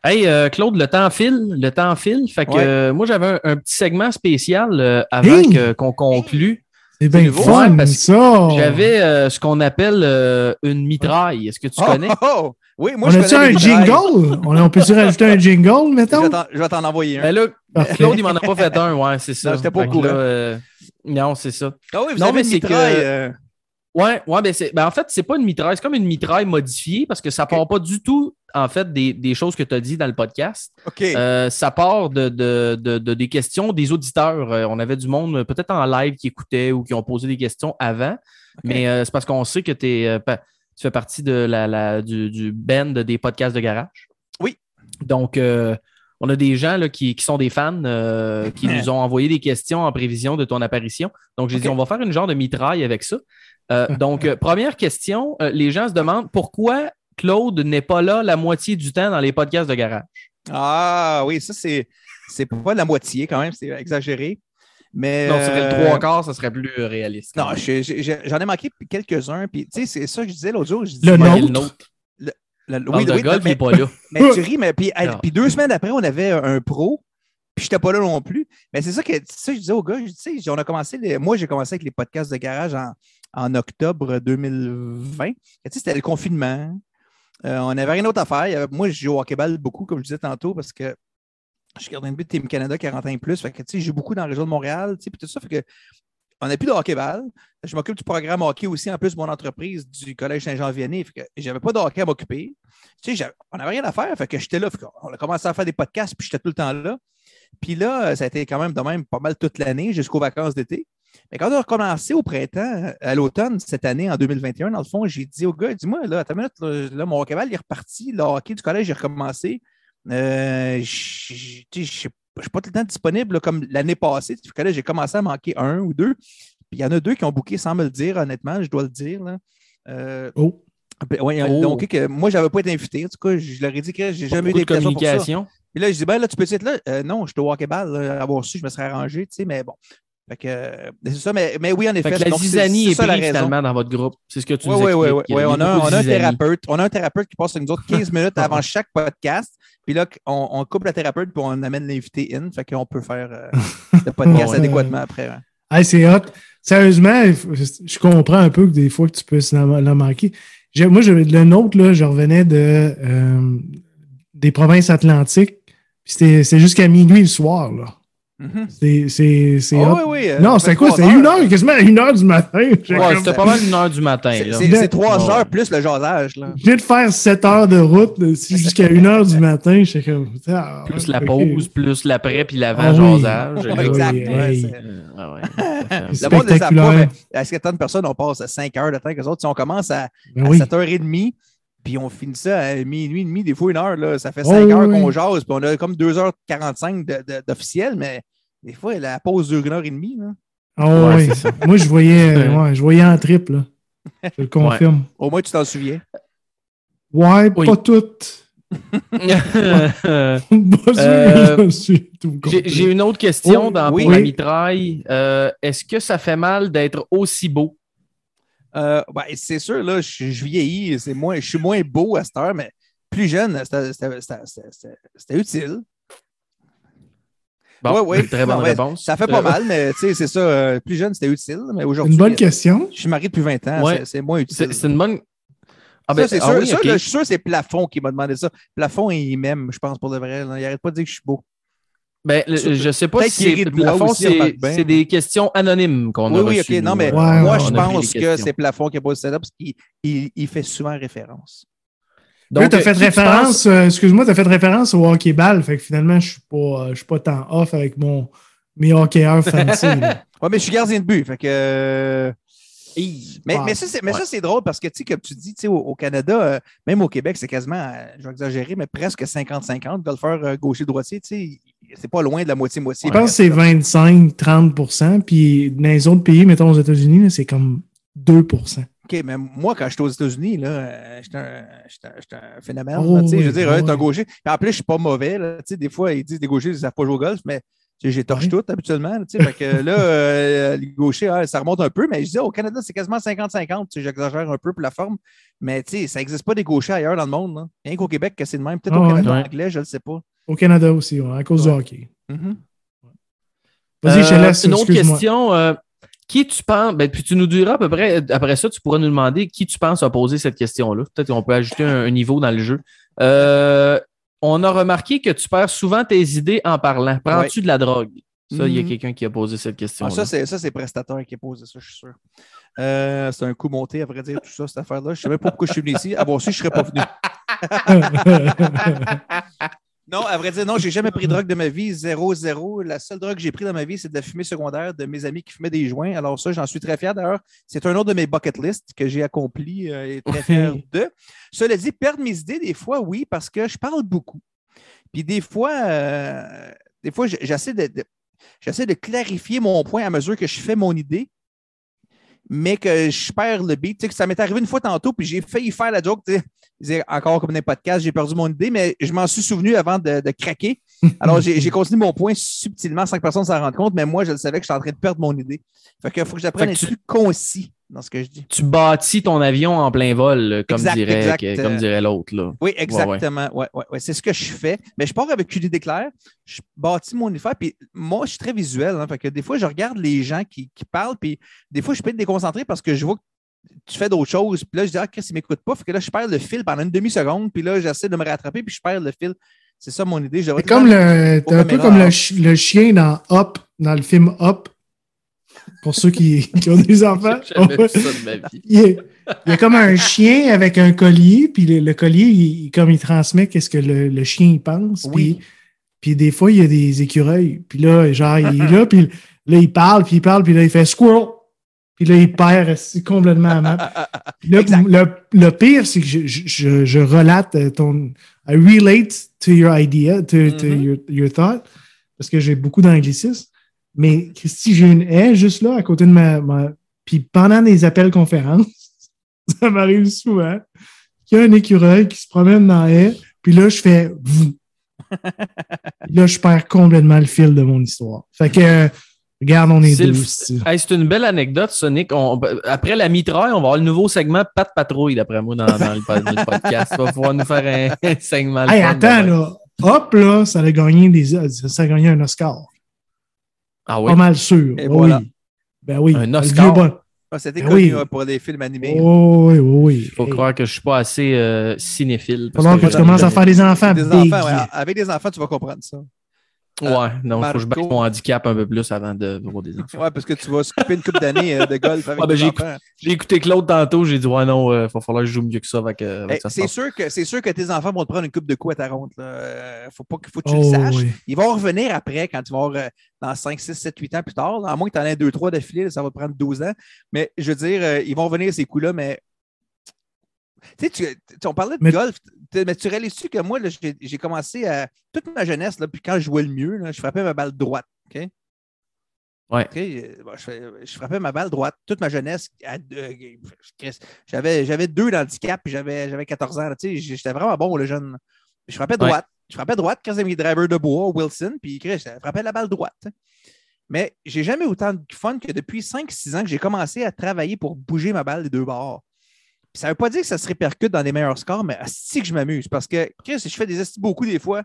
Hey, euh, Claude, le temps file. Le temps file. Fait que Ouais. euh, moi, j'avais un, un petit segment spécial euh, avant Hey! qu'on conclue. C'est bien fun, hein, parce que ça. J'avais euh, ce qu'on appelle euh, une mitraille. Est-ce que tu Oh, connais? oh, oh! Oui, moi, on je a-tu connais un jingle? On, on peut-tu rajouter un jingle, mettons? je vais t'en envoyer un. Ben là. Claude, il m'en a pas fait un, ouais, c'est ça. Non, j'étais pas au courant. là, euh, non, c'est ça. Ah oui, vous non, avez mais une c'est mitraille. que- euh, Ouais, ouais, ben, c'est, ben en fait, c'est pas une mitraille, c'est comme une mitraille modifiée parce que ça part pas du tout, en fait, des, des choses que tu as dit dans le podcast. Euh, ça part de, de- de- de- des questions des auditeurs. Euh, on avait du monde euh, peut-être en live qui écoutait ou qui ont posé des questions avant, mais euh, c'est parce qu'on sait que tu fais partie de la, la- du, du band des podcasts de garage. Oui. Donc, on a des gens là, qui, qui sont des fans euh, qui nous ont envoyé des questions en prévision de ton apparition. Donc, j'ai dit, on va faire une genre de mitraille avec ça. Euh, donc, euh, première question, les gens se demandent pourquoi Claude n'est pas là la moitié du temps dans les podcasts de garage. Ah oui, ça, c'est c'est pas la moitié quand même, c'est exagéré. Mais, Non, le euh, trois quarts, ça serait plus réaliste. Non, je- je- je- j'en ai manqué quelques-uns. Puis, tu sais, c'est ça que je disais l'autre jour. je disais- Le nôtre. le Parle de oui, golf, il mais, n'est pas là. mais tu ris, mais puis, deux semaines après, on avait un pro, puis je n'étais pas là non plus. Mais c'est ça que ça que je disais aux gars, je dis, tu sais, on a commencé, les- moi j'ai commencé avec les podcasts de garage en, en octobre 2020. Et Tu sais, c'était le confinement. Euh, on n'avait rien d'autre à faire. Moi, je joue au hockey-ball beaucoup, comme je disais tantôt, parce que je suis gardien de but Team Canada 40 ans et plus. Fait je joue beaucoup dans la région de Montréal, puis tout ça. On n'a plus de hockey-ball. Je m'occupe du programme hockey aussi, en plus, mon entreprise du Collège Saint-Jean-Vianney. Que j'avais pas de hockey à m'occuper. On n'avait rien à faire. J'étais là. On a commencé à faire des podcasts, puis j'étais tout le temps là. Puis là, ça a été quand même de même pas mal toute l'année jusqu'aux vacances d'été. Mais quand on a recommencé au printemps, à l'automne, cette année, en 2021, dans le fond, j'ai dit au gars, dis-moi, là, attends une minute, là, mon hockey il est reparti, le hockey du collège est recommencé. Euh, je ne suis pas tout le temps disponible là, comme l'année passée. Du collège, j'ai commencé à manquer un ou deux. Puis il y en a deux qui ont booké sans me le dire, honnêtement, je dois le dire. Là. Euh, Oh. ben, ouais, Oh. donc, que moi, je n'avais pas été invité. En tout cas, je leur ai dit que j'ai jamais eu Beaucoup de d'invitation pour ça. communication. Puis là, je dis, ben là, tu peux être là? Euh, non, je te au ball. là, avoir su, je me serais arrangé, tu sais, mais bon. Fait que, c'est ça, mais, mais oui, en effet. Fait que la donc, c'est- zizanie c'est est ça la prise finalement dans votre groupe. C'est ce que tu Oui, nous oui, oui, expliques. oui. Y a On, a, on a un thérapeute. On a un thérapeute qui passe avec nous autres 15 minutes avant chaque podcast. Puis là, on, on coupe le thérapeute puis on amène l'invité in. Fait qu'on peut faire euh, le podcast Ouais. adéquatement après. hein. Hey, c'est hot. Sérieusement, je comprends un peu que des fois que tu peux la, la manquer. Moi, je- le nôtre, là, je revenais de, euh, des provinces atlantiques. Puis c'était jusqu'à minuit le soir. Là. Mhm. C'est c'est- c'est Ah oui, oui. euh, non, c'est quoi? C'est une heure, quasiment une heure du matin. J'ai Ouais, c'était pas mal une heure du matin. C'est trois Ouais. heures plus le jasage. Là. Viens de faire 7 heures de route si jusqu'à 1 heure du matin. J'étais comme. ah, Plus la pause, plus l'après, puis l'avant Ah oui. jasage. Ouais, Là, exact. oui, ouais, hey. c'est- euh, ah ouais, fait. Le monde ne savent pas, Spectaculaire. mais est-ce que tant de personnes, on passe à 5 heures de temps que les autres? Si on commence à, Ben à oui. 7h30, puis on finit ça à minuit et demi, des fois une heure, là, ça fait Oh, 5 heures oui. qu'on jase, puis on a comme 2h45 de- de- d'officiel, mais des fois, la pause dure une heure et demie. Là. Ah Ouais, oui. ça. Moi, je voyais, euh, ouais, je voyais en triple. Je le confirme. Au moins, tu t'en souviens. Ouais, Oui. pas toutes. Euh, J'ai une autre question Oh, dans, oui. la mitraille. Euh, Est-ce que ça fait mal d'être aussi beau? Euh, ben, c'est sûr, là, je, je vieillis, c'est moins, je suis moins beau à cette heure, mais plus jeune, c'était- utile. Bon, Ouais, ouais. très bonne réponse. Ça fait Très pas bon. mal, mais tu sais, c'est ça. euh, plus jeune, c'était utile, mais aujourd'hui. Une bonne question. Je suis marié depuis 20 ans, Ouais. c'est- moins utile. C'est une bonne. Ah, ça, c'est ah sûr. oui, ça, ok. là, je suis sûr que c'est Plafond qui m'a demandé ça. Plafond, il m'aime, je pense, pour de vrai. là. Il arrête pas de dire que je suis beau. Ben, le- je sais pas peut-être si c'est. Plafond, c'est des questions anonymes qu'on a Oui, oui, reçues, OK. Non, mais euh, Ouais, moi, ouais, je pense que c'est Plafond qui a posé ça là parce qu'il il, il fait souvent référence. Donc, tu as euh, fait référence, euh, excuse-moi, tu as fait référence au hockey-ball. Fait que finalement, je suis pas, euh, je suis pas tant off avec mon, mes hockeyeurs fancy. Ouais, mais je suis gardien de but. Fait que. Mais, mais ça, c'est mais Ouais. ça, c'est drôle parce que, tu sais, comme tu dis, tu sais, au, au Canada, euh, même au Québec, c'est quasiment, euh, je vais exagérer, mais presque 50-50, golfeur euh, gaucher-droitier, tu sais, c'est pas loin de la moitié-moitié. Je pense que c'est 25-30% Puis dans les autres pays, mettons aux États-Unis, là, c'est comme 2% OK, mais moi, quand j'étais aux États-Unis, là, euh, j'étais un, un- j'étais un phénomène. Oh, là, tu sais, je veux oui, dire, oh, t'es un oui. gaucher. Puis en plus, je suis pas mauvais. Là, tu sais, des fois, ils disent des gauchers, ils savent pas jouer au golf, mais j'ai Ouais. tout habituellement. fait que là, euh, les gauchers, ah, ça remonte un peu, mais je dis, au Canada, c'est quasiment 50-50. tu sais, J'exagère un peu pour la forme, mais tu sais, ça n'existe pas des gauchers ailleurs dans le monde. là. Rien qu'au Québec, que c'est de même. Peut-être au. Canada Ouais. anglais, je ne le sais pas. Au Canada aussi, ouais, à cause Ouais. du hockey. Mhm. Vas-y, je Euh, laisse. Une autre question. euh, qui tu penses, ben, puis tu nous diras à peu près, après ça, tu pourras nous demander qui tu penses a posé cette question-là. Peut-être qu'on peut ajouter un, un niveau dans le jeu. Euh, on a remarqué que tu perds souvent tes idées en parlant. Prends-tu de la drogue? Ça, il y a Mhm. quelqu'un qui a posé cette question. Ah, ça, c'est, ça, c'est Prestateur qui a posé ça, je suis sûr. Euh, c'est un coup monté, à vrai dire, tout ça, cette affaire-là. Je ne sais même pas pourquoi je suis venu ici. Avoir su, je ne serais pas venu. Non, à vrai dire, non, j'ai jamais pris de drogue de ma vie, zéro, zéro. La seule drogue que j'ai pris dans ma vie, c'est de la fumée secondaire de mes amis qui fumaient des joints. Alors ça, j'en suis très fier d'ailleurs. C'est un autre de mes bucket list que j'ai accompli euh, et très fier de. Cela dit, perdre mes idées, des fois, oui, parce que je parle beaucoup. Puis des fois, euh, des fois, j'essaie de, de- j'essaie de clarifier mon point à mesure que je fais mon idée, mais que je perds le beat. Tu sais, que ça m'est arrivé une fois tantôt, puis j'ai failli faire la joke. tu sais. Encore comme dans les podcasts, j'ai perdu mon idée, mais je m'en suis souvenu avant de, de craquer. Alors, j'ai continué mon point subtilement sans que personne s'en rende compte, mais moi, je le savais que j'étais en train de perdre mon idée. Fait qu'il faut que j'apprenne à être que plus concis dans ce que je dis. Tu bâtis ton avion en plein vol, comme Exact, dirait, exact. que- comme dirait l'autre. Oui, exactement. Ouais, ouais, ouais. C'est ce que je fais. Mais je pars avec une idée claire. Je bâtis mon univers. Puis moi, je suis très visuel. hein. fait que des fois, je regarde les gens qui, qui parlent. Puis des fois, je peux être déconcentré parce que je vois que tu fais d'autres choses. Puis là, je dis, ah, Chris, il ne m'écoute pas. Fait que là, je perds le fil pendant une demi-seconde. Puis là, j'essaie de me rattraper. Puis je perds le fil. C'est ça mon idée. C'est comme le, t'es un peu comme le, le chien dans Up, dans le film Up. Pour ceux qui, qui ont des enfants. J'ai jamais vu ça de ma vie. Il y, a, il y a comme un chien avec un collier, puis le, le collier, il- comme il transmet qu'est-ce que le, le chien il pense. Oui. Puis Puis des fois, il y a des écureuils. Puis là, genre, il est là, puis là, il parle, puis il parle, puis là, il fait squirrel. Puis là, il perd complètement à map. Le, le pire, c'est que je, je, je, je relate euh, ton. I relate to your idea, to, to Mhm. your, your thought, parce que j'ai beaucoup d'anglicisme. Mais Christy, j'ai une haie juste là, à côté de ma. ma- Puis pendant les appels conférences, ça m'arrive souvent qu'il y a un écureuil qui se promène dans la haie, puis là, je fais là, je perds complètement le fil de mon histoire. Fait que, euh, regarde, on est deux. c'est- Hey, c'est une belle anecdote, Sonic. On- après la mitraille, on va avoir le nouveau segment Pat Patrouille, d'après moi, dans, dans le, po- dans le podcast. Tu vas pouvoir nous faire un, un segment. Hey, attends, là. Hop, là, ça a gagné, des, ça a gagné un Oscar. Ah oui? Pas mal sûr. Et Oh voilà. oui. Ben oui. Un Oscar? bon- Ah, C'était Ben connu oui. hein, pour des films animés. Oh oui, oui, oui. Faut Hey, croire que je suis pas assez euh, cinéphile. parce que tu commences à faire des enfants Des big. enfants, ouais, avec des enfants, tu vas comprendre ça. Ouais, non, faut que je baisse mon handicap un peu plus avant de voir des enfants. Ouais, parce que tu vas s'occuper une coupe d'années euh, de golf avec ben, j'ai. J'ai écouté Claude tantôt, j'ai dit, ouais, non, il va falloir que je joue mieux que ça avec, euh, avec Hey, ça. c'est sûr que c'est sûr que tes enfants vont te prendre une coupe de coups à ta ronde. là. Euh, faut pas faut que tu Oh, le saches. oui. Ils vont revenir après quand tu vas avoir euh, dans 5, 6, 7, 8 ans plus tard. À moins que tu en aies 2, 3 d'affilée, ça va prendre 12 ans. Mais je veux dire, euh, ils vont revenir ces coups-là, mais. Tu sais, tu, on parlait de Mais- golf, mais tu réalises-tu que moi, j'ai commencé à. Toute ma jeunesse, là, puis quand je jouais le mieux, là, je frappais ma balle droite. OK? Ouais. Euh, bon, je, frappais ma balle droite toute ma jeunesse. euh, J'avais deux d'handicap, puis j'avais j'avais 14 ans. tu sais, J'étais vraiment bon, le jeune. Je frappais Ouais. droite. Je frappais droite quand j'avais mes drivers de bois, Wilson, puis je frappais la balle droite. Mais j'ai jamais autant de fun que depuis 5-6 ans que j'ai commencé à travailler pour bouger ma balle des deux bords. Puis ça ne veut pas dire que ça se répercute dans les meilleurs scores, mais si que je m'amuse. Parce que Chris, je fais des esti beaucoup des fois.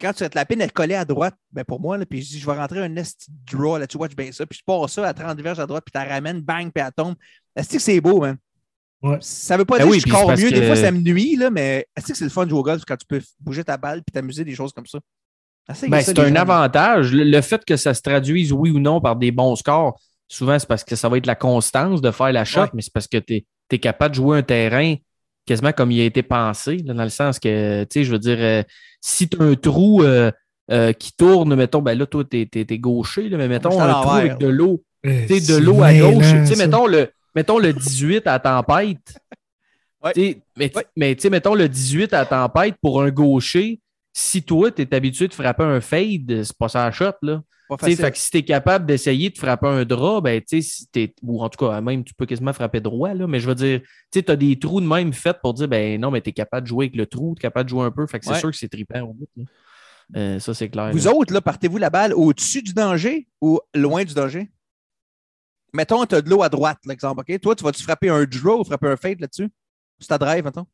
Quand tu as la pine est collée à droite, ben pour moi, là, puis je dis je vais rentrer un esti draw là, tu watch bien ça, puis je pars ça à 30 verges à droite, puis tu la ramènes, bang, puis elle tombe. Est-ce que c'est beau, man? Ouais. Ça veut pas Ben dire oui, que je score mieux. Des fois, ça me nuit, là, mais est-ce que c'est le fun de jouer au golf quand tu peux bouger ta balle puis t'amuser des choses comme ça? Ben, c'est un gens. avantage. Le, le fait que ça se traduise, oui ou non, par des bons scores, souvent, c'est parce que ça va être la constance de faire la shot, Ouais. mais c'est parce que tu es, capable de jouer un terrain quasiment comme il a été pensé, là, dans le sens que, tu sais, je veux dire, euh, si tu as un trou euh, euh, qui tourne, mettons, ben là, toi, tu es, gaucher, là, mais mettons un trou avec de l'eau, tu sais, de l'eau à gauche. Tu sais, mettons le, mettons le 18 à tempête. Ouais. Tu Mais, Ouais. mais tu sais, mettons le 18 à tempête pour un gaucher, si toi, tu es habitué de frapper un fade, c'est pas ça la shot, là. Fait que si tu es capable d'essayer de frapper un drap, ben, tu sais, si t'es- ou en tout cas, même, tu peux quasiment frapper droit, là, mais je veux dire, tu as des trous de même faits pour dire, ben non, mais tu es capable de jouer avec le trou, tu es capable de jouer un peu, fait que c'est Ouais. sûr que c'est trippant au bout. là. Euh, ça, c'est clair. Vous là. autres, là, partez-vous la balle au-dessus du danger ou loin du danger? Mettons, tu as de l'eau à droite, l'exemple, OK? Toi, tu vas-tu frapper un draw ou frapper un fade là-dessus? Sur ta drive, mettons?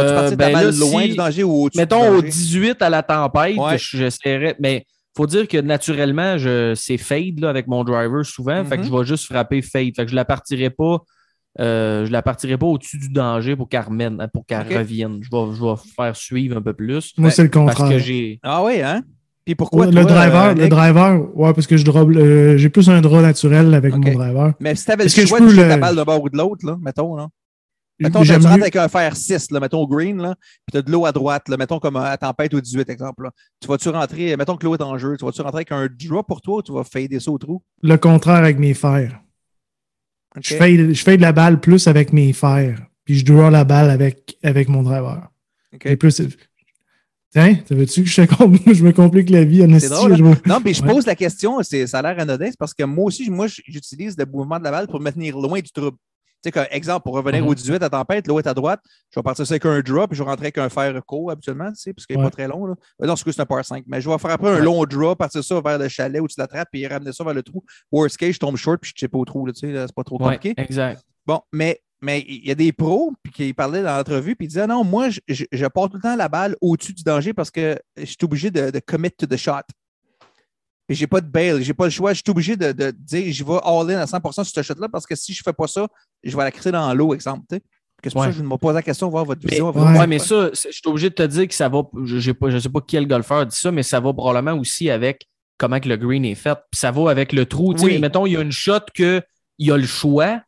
Tu Euh, ben là, loin si- du danger ou au-dessus du Mettons au danger? 18 à la tempête, Ouais. je- j'essaierais. Mais faut dire que naturellement, je, c'est fade là, avec mon driver souvent. Fait que Mhm. je vais juste frapper fade. Fait que je la partirai pas. euh, je la partirai pas au-dessus du danger pour qu'elle remène, pour qu'elle revienne. Je vais, je vais faire suivre un peu plus. Moi, c'est le Parce contraire. que j'ai. Ah oui, hein? Puis pourquoi le toi, driver, euh, le driver, ouais, parce que je drop, euh, j'ai plus un draw naturel avec mon driver. Mais si tu avais le Est-ce que je choix de le- ta balle d'un bord ou de l'autre, là, mettons, là. Mettons, tu rentres avec un fer 6, là, mettons au green, là, puis tu as de l'eau à droite, là, mettons comme à tempête au 18, exemple. Là. Tu vas-tu rentrer, mettons que l'eau est en jeu, tu vas-tu rentrer avec un draw pour toi ou tu vas fader ça au trou? le contraire avec mes fers. Je, fais, je fais de la balle plus avec mes fers. Puis je draw la balle avec, avec mon driver. Et plus, Tiens, tu veux-tu que je, te je me complique la vie en drôle, hein? je Non, mais je Ouais. pose la question, ça a l'air anodin, c'est parce que moi aussi, moi, j'utilise le mouvement de la balle pour me tenir loin du trouble. Sais, comme exemple, pour revenir Mhm. au 18 à tempête, l'eau est à droite, je vais partir ça avec un drop, puis je vais rentrer avec un fer court habituellement, tu sais, parce qu'il n'est Ouais. pas très long. Là. Euh, Non, c'est un par 5. Mais je vais faire après un Ouais. long drop, partir ça vers le chalet où tu l'attrapes, puis ramener ça vers le trou. Worst case, je tombe short, puis je ne sais pas au trou, tu sais, c'est pas trop Ouais, compliqué. exact. Bon, mais mais il y a des pros puis qui parlaient dans l'entrevue puis ils disaient non, moi, je, je, je porte tout le temps la balle au-dessus du danger parce que je suis obligé de, de commit to the shot. Et j'ai pas de bail, j'ai pas le choix. Je suis obligé de, de dire je vais all-in à 100% sur ce shot-là parce que si je fais pas ça, je vais la crisser dans l'eau, exemple. tu sais. C'est pour Ouais. ça que je me pose la question, voir votre Mais, vision. ouais. ouais, mais ça, je suis obligé de te dire que ça va. Je ne sais pas quel golfeur dit ça, mais ça va probablement aussi avec comment que le green est fait. Puis ça va avec le trou. Tu sais, Oui. Mettons, il y a une shot qu'il a le choix.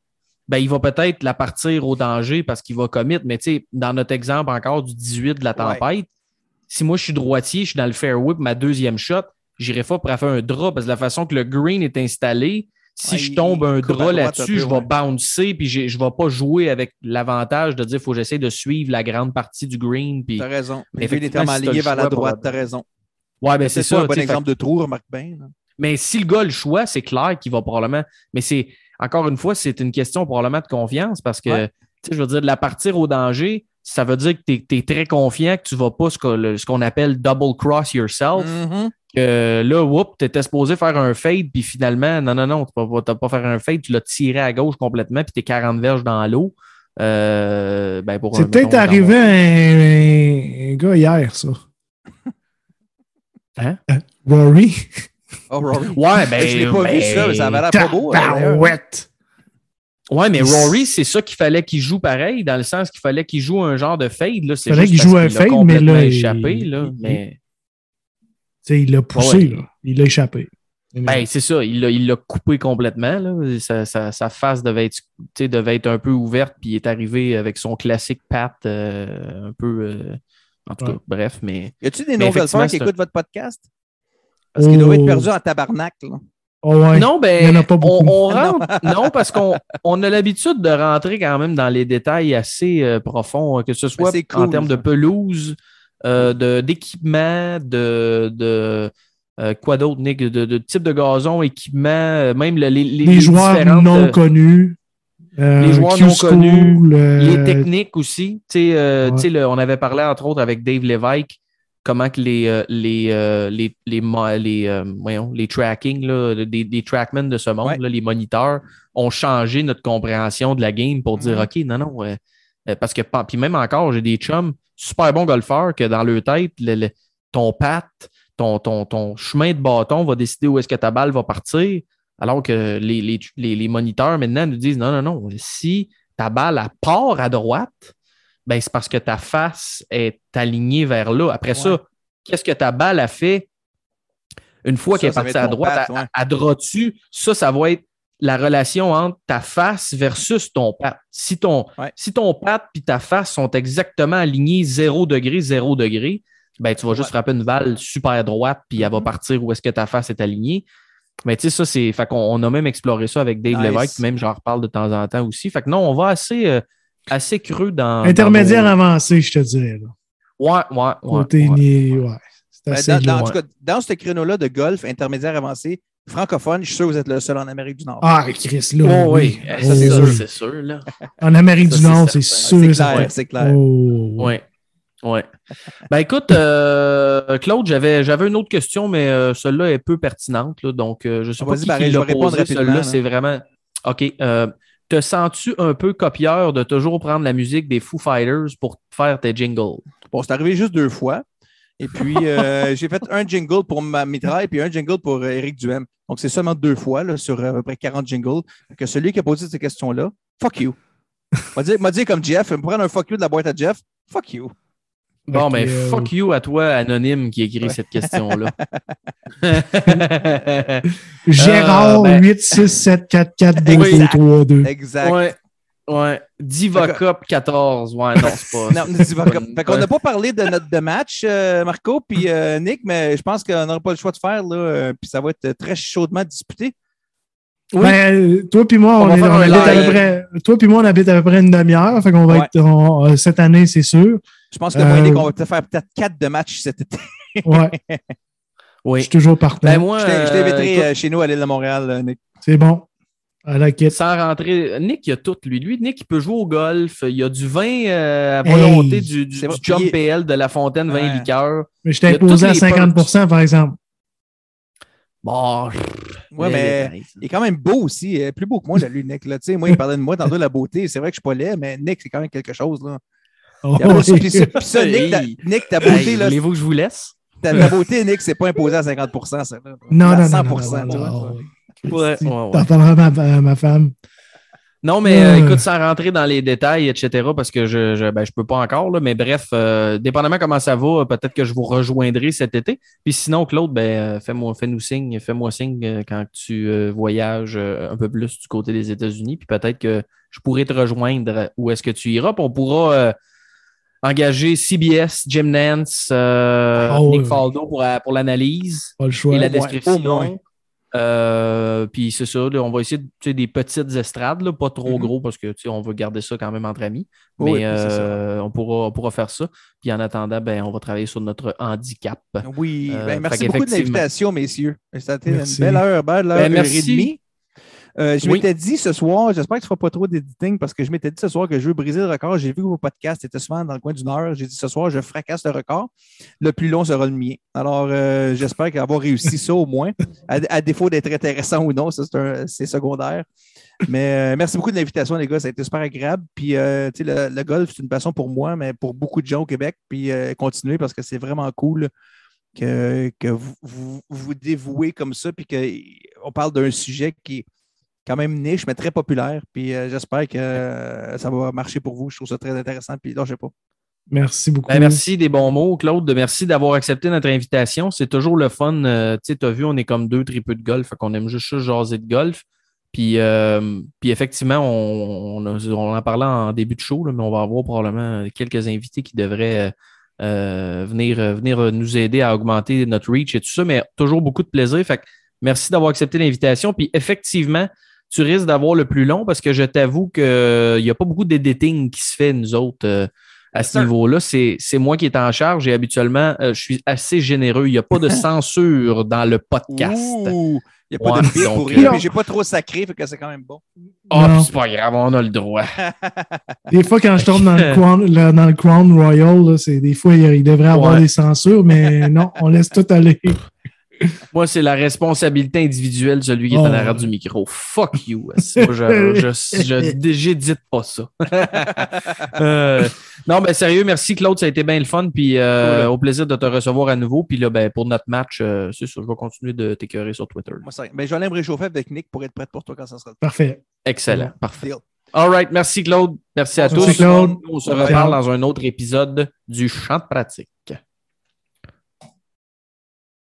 Ben, il va peut-être la partir au danger parce qu'il va commit. Mais tu sais, dans notre exemple encore du 18 de la tempête, si moi je suis droitier, je suis dans le fairway, puis ma deuxième shot, j'irai pas pour faire un drop parce que la façon que le green est installé, si Ouais, je il- tombe un il drap là-dessus, je vais ouais. bouncer, puis je ne vais pas jouer avec l'avantage de dire faut que j'essaie de suivre la grande partie du green. Puis... T'as raison. Mais si t'as aligné vers la droite, t'as raison. Ouais, ben c'est C'est ça. un bon fait- exemple de trou, remarque bien. là. Mais si le gars a le choix, c'est clair qu'il va probablement. Mais c'est encore une fois, c'est une question probablement de confiance parce que, Ouais. tu sais, je veux dire, de la partir au danger, ça veut dire que tu es, très confiant que tu vas pas ce qu'on appelle double cross yourself. Mhm. Que là, whoop, tu étais supposé faire un fade, puis finalement, non, non, non, tu ne vas pas faire un fade, tu l'as tiré à gauche complètement, puis tu es 40 verges dans l'eau. Euh, ben pour un- C'est peut-être arrivé un, un gars hier, ça. Hein? Rory. Oh, Rory. Ouais, ben. je l'ai pas ben, vu, ça, mais ça avait l'air pas beau. hein. Ouais, mais Il- Rory, c'est ça qu'il fallait qu'il joue pareil, dans le sens qu'il fallait qu'il joue un genre de fade. Là. C'est Fallait qu'il joue un fade, mais complètement là, il- échappé. Là, il- mais... Il l'a poussé, Ouais. là. Il l'a échappé. Ben, c'est ça, il l'a, il l'a coupé complètement. Là. Sa, sa- sa face devait être, tu sais, devait être un peu ouverte, puis il est arrivé avec son classique pat euh, un peu. euh, en tout Ouais. cas, bref, mais. Y a-tu des effectivement, qui écoutent votre podcast? Parce qu'ils Oh. doivent être perdus en tabarnak. là. Oh, ouais. Non, ben, Il y en a pas on, rentre. non, parce qu'on on a l'habitude de rentrer quand même dans les détails assez euh, profonds, que ce soit c'est en termes de pelouse, d'équipement, de, de euh, quoi d'autre, Nick, de, de type de gazon, équipement, euh, même le- les, les, Les joueurs différentes, non euh, connus. euh, les joueurs non connus, euh, les techniques aussi. Tu sais, euh, Ouais. tu sais, le- on avait parlé entre autres avec Dave Lévesque, comment que les, euh, les, euh, les, les, les, euh, voyons, les tracking, là, des, des trackmen de ce monde, Ouais. là, les moniteurs, ont changé notre compréhension de la game pour dire. OK, non, non. euh, euh, parce que, puis même encore, j'ai des chums super bons golfeurs que dans leur tête, le- le- ton pat, ton, ton, ton chemin de bâton va décider où est-ce que ta balle va partir. Alors que les, les, les, les moniteurs maintenant nous disent non, non, non, si ta balle elle part à droite, ben c'est parce que ta face est alignée vers là. Après ça, qu'est-ce que ta balle a fait? Une fois qu'elle est partie à droite, à, ouais. à droite-dessus? Ça, ça va être la relation entre ta face versus ton pat. Si ton, Ouais. si ton pat et ta face sont exactement alignés 0 degré, 0 degré, ben, tu vas juste Ouais. frapper une balle super droite puis elle va Mhm. partir où est-ce que ta face est alignée. Mais tu sais, ça, c'est. Fait qu'on on a même exploré ça avec Dave Nice. Lévesque, même j'en reparle de temps en temps aussi. Fait que non, on va assez, euh, assez creux dans. Intermédiaire dans nos- avancé, je te dirais. Là. Ouais, ouais, ouais. Côté ouais. ouais. Ben, assez dans, dans- en tout cas, dans ce créneau-là de golf intermédiaire avancé, francophone, je suis sûr que vous êtes le seul en Amérique du Nord. Ah, Chris, là. Oh, oui, oui. ça, c'est Oh, sûr, oui. c'est sûr, là. En Amérique Ça, du Nord, c'est sûr. c'est clair, c'est clair. Oh, Ouais. Ouais. Ben écoute, euh, Claude, j'avais, j'avais une autre question, mais euh, celle-là est peu pertinente. là, donc, euh, je ne sais pas qui, pareil, qui je vais répondre Celle-là, là. c'est vraiment. OK. euh, te sens-tu un peu copieur de toujours prendre la musique des Foo Fighters pour faire tes jingles? Bon, c'est arrivé juste deux fois. Et puis, euh, j'ai fait un jingle pour ma mitraille puis un jingle pour euh, Éric Duhem. Donc, c'est seulement deux fois là, sur euh, à peu près 40 jingles. Que celui qui a posé cette question-là, fuck you. M'a dit, m'a dit comme Jeff, me prendre un fuck you de la boîte à Jeff, fuck you. Bon, Fait ben, euh, fuck you à toi, anonyme, qui écrit Ouais. cette question-là. Gérard Euh, ben- 8 6 7 4 4 2 Oui. 3 2. Exact. ouais. Ouais. Diva Fait que- Cup 14. Ouais, non, c'est pas. Non, une- fait qu'on n'a pas parlé de notre de match, euh, Marco puis euh, Nick, mais je pense qu'on n'aura pas le choix de faire, là, euh, puis ça va être très chaudement disputé. Oui. Ben, toi puis moi, On est- on habite à peu près. Toi puis moi, on habite à peu près une demi-heure. Fait qu'on va Ouais. être on- cette année, c'est sûr. Je pense que moi et Euh, Nick, on va peut-être faire peut-être quatre de matchs cet été. Ouais. Je Oui. suis toujours partant. Ben, moi. Je je euh, euh, chez nous à l'île de Montréal, Nick. C'est bon. Sans rentrer. Nick, il a tout, lui. Lui, Nick, il peut jouer au golf. Il a du vin euh, à volonté Hey, du, du, Jump Il PL de la Fontaine Vin Ouais. Liqueur. Mais je t'ai imposé à toutes les 50 par exemple. Bon. Ouais, mais il est quand même beau aussi. euh, Plus beau que moi, là, lui, Nick. Là. Tu sais, Moi, il parlait de moi tantôt de la beauté. C'est vrai que je suis pas laid, mais Nick, c'est quand même quelque chose. Là. Oh, Puis après ça, oui. puis ça, puis ça, Nick, ta, Hey. Nick, ta beauté, Hey, là, Voulez-vous que je vous laisse? ta, ta beauté, Nick, c'est pas imposé à 50 ça. Là. Non, à non, non. 100 non, tu non, vois. non, oui. Ouais, ouais, ouais. T'en parleras à ma, à ma femme. Non, mais euh, Euh. écoute, sans rentrer dans les détails, etc., parce que je je, ben, je peux pas encore, là, mais bref, euh, dépendamment comment ça va, peut-être que je vous rejoindrai cet été. Puis sinon, Claude, ben, euh, fais-moi, fais-nous signe, fais-moi signe quand tu voyages un peu plus du côté des États-Unis. Puis peut-être que je pourrais te rejoindre où est-ce que tu iras. Puis on pourra, engagé CBS, Jim Nance, euh, Oh, Nick. Faldo pour, pour l'analyse et la description. Euh, puis c'est ça, là, on va essayer de, des petites estrades, là, pas trop Mhm. gros parce que tu sais, on veut garder ça quand même entre amis. Mais oui, euh, on, pourra, on pourra faire ça. Puis en attendant, ben, on va travailler sur notre handicap. Oui, Euh, ben, merci fait beaucoup de l'invitation, messieurs. Merci. une belle heure, belle heure Ben, et merci. demie. Euh, je Oui. m'étais dit ce soir, j'espère que tu ne feras pas trop d'éditing parce que je m'étais dit ce soir que je veux briser le record. J'ai vu que vos podcasts étaient souvent dans le coin d'une heure. J'ai dit ce soir, je fracasse le record. Le plus long sera le mien. Alors, euh, j'espère qu'avoir réussi ça au moins, à, à défaut d'être intéressant ou non, ça c'est secondaire. Mais euh, merci beaucoup de l'invitation, les gars. Ça a été super agréable. Puis, euh, tu sais, le, le golf, c'est une passion pour moi, mais pour beaucoup de gens au Québec. Puis, euh, continuez parce que c'est vraiment cool que, que vous, vous vous dévouez comme ça. Puis qu'on parle d'un sujet qui est quand même niche, mais très populaire. Puis, euh, j'espère que euh, ça va marcher pour vous. Je trouve ça très intéressant. Puis, là, je sais pas. Merci beaucoup. Ben, merci des bons mots, Claude. Merci d'avoir accepté notre invitation. C'est toujours le fun. Euh, tu sais, tu as vu, on est comme deux tripeux de golf. Fait qu'on aime juste ça, jaser de golf. Puis, euh, puis effectivement, on, on, a- on en parlait en début de show, là, mais on va avoir probablement quelques invités qui devraient venir, venir nous aider à augmenter notre reach et tout ça, mais toujours beaucoup de plaisir. Fait que merci d'avoir accepté l'invitation. Puis effectivement, tu risques d'avoir le plus long parce que je t'avoue qu'il n'y a pas beaucoup d'editing qui se fait, nous autres, euh, à ce niveau-là. C'est c'est moi qui est en charge et habituellement, euh, je suis assez généreux. Il n'y a pas de censure dans le podcast. Ouh! Il n'y a pas Ouais, de donc, pour euh, rire, mais j'ai pas trop sacré, fait que c'est quand même bon. Ah, puis c'est pas grave, on a le droit. Des fois, quand je tombe dans le Crown, là, dans le Crown Royal, là, des fois, il, il devrait avoir Ouais. des censures, mais non, on laisse tout aller. Moi, c'est la responsabilité individuelle, celui qui est Oh. en arrière du micro. Fuck you. Moi, je, j'édite pas ça? Euh, non, ben sérieux, merci Claude, ça a été bien le fun. Puis euh, Cool. au plaisir de te recevoir à nouveau. Puis là, ben, pour notre match, euh, c'est sûr, je vais continuer de t'écœurer sur Twitter. Moi, ça, ben, je vais aller me réchauffer avec Nick pour être prêt pour toi quand ça sera le Parfait. Excellent. Parfait. Deal. All right. Merci Claude. Merci à Merci, tous. Claude. On se reparle dans un autre épisode du champ de pratique.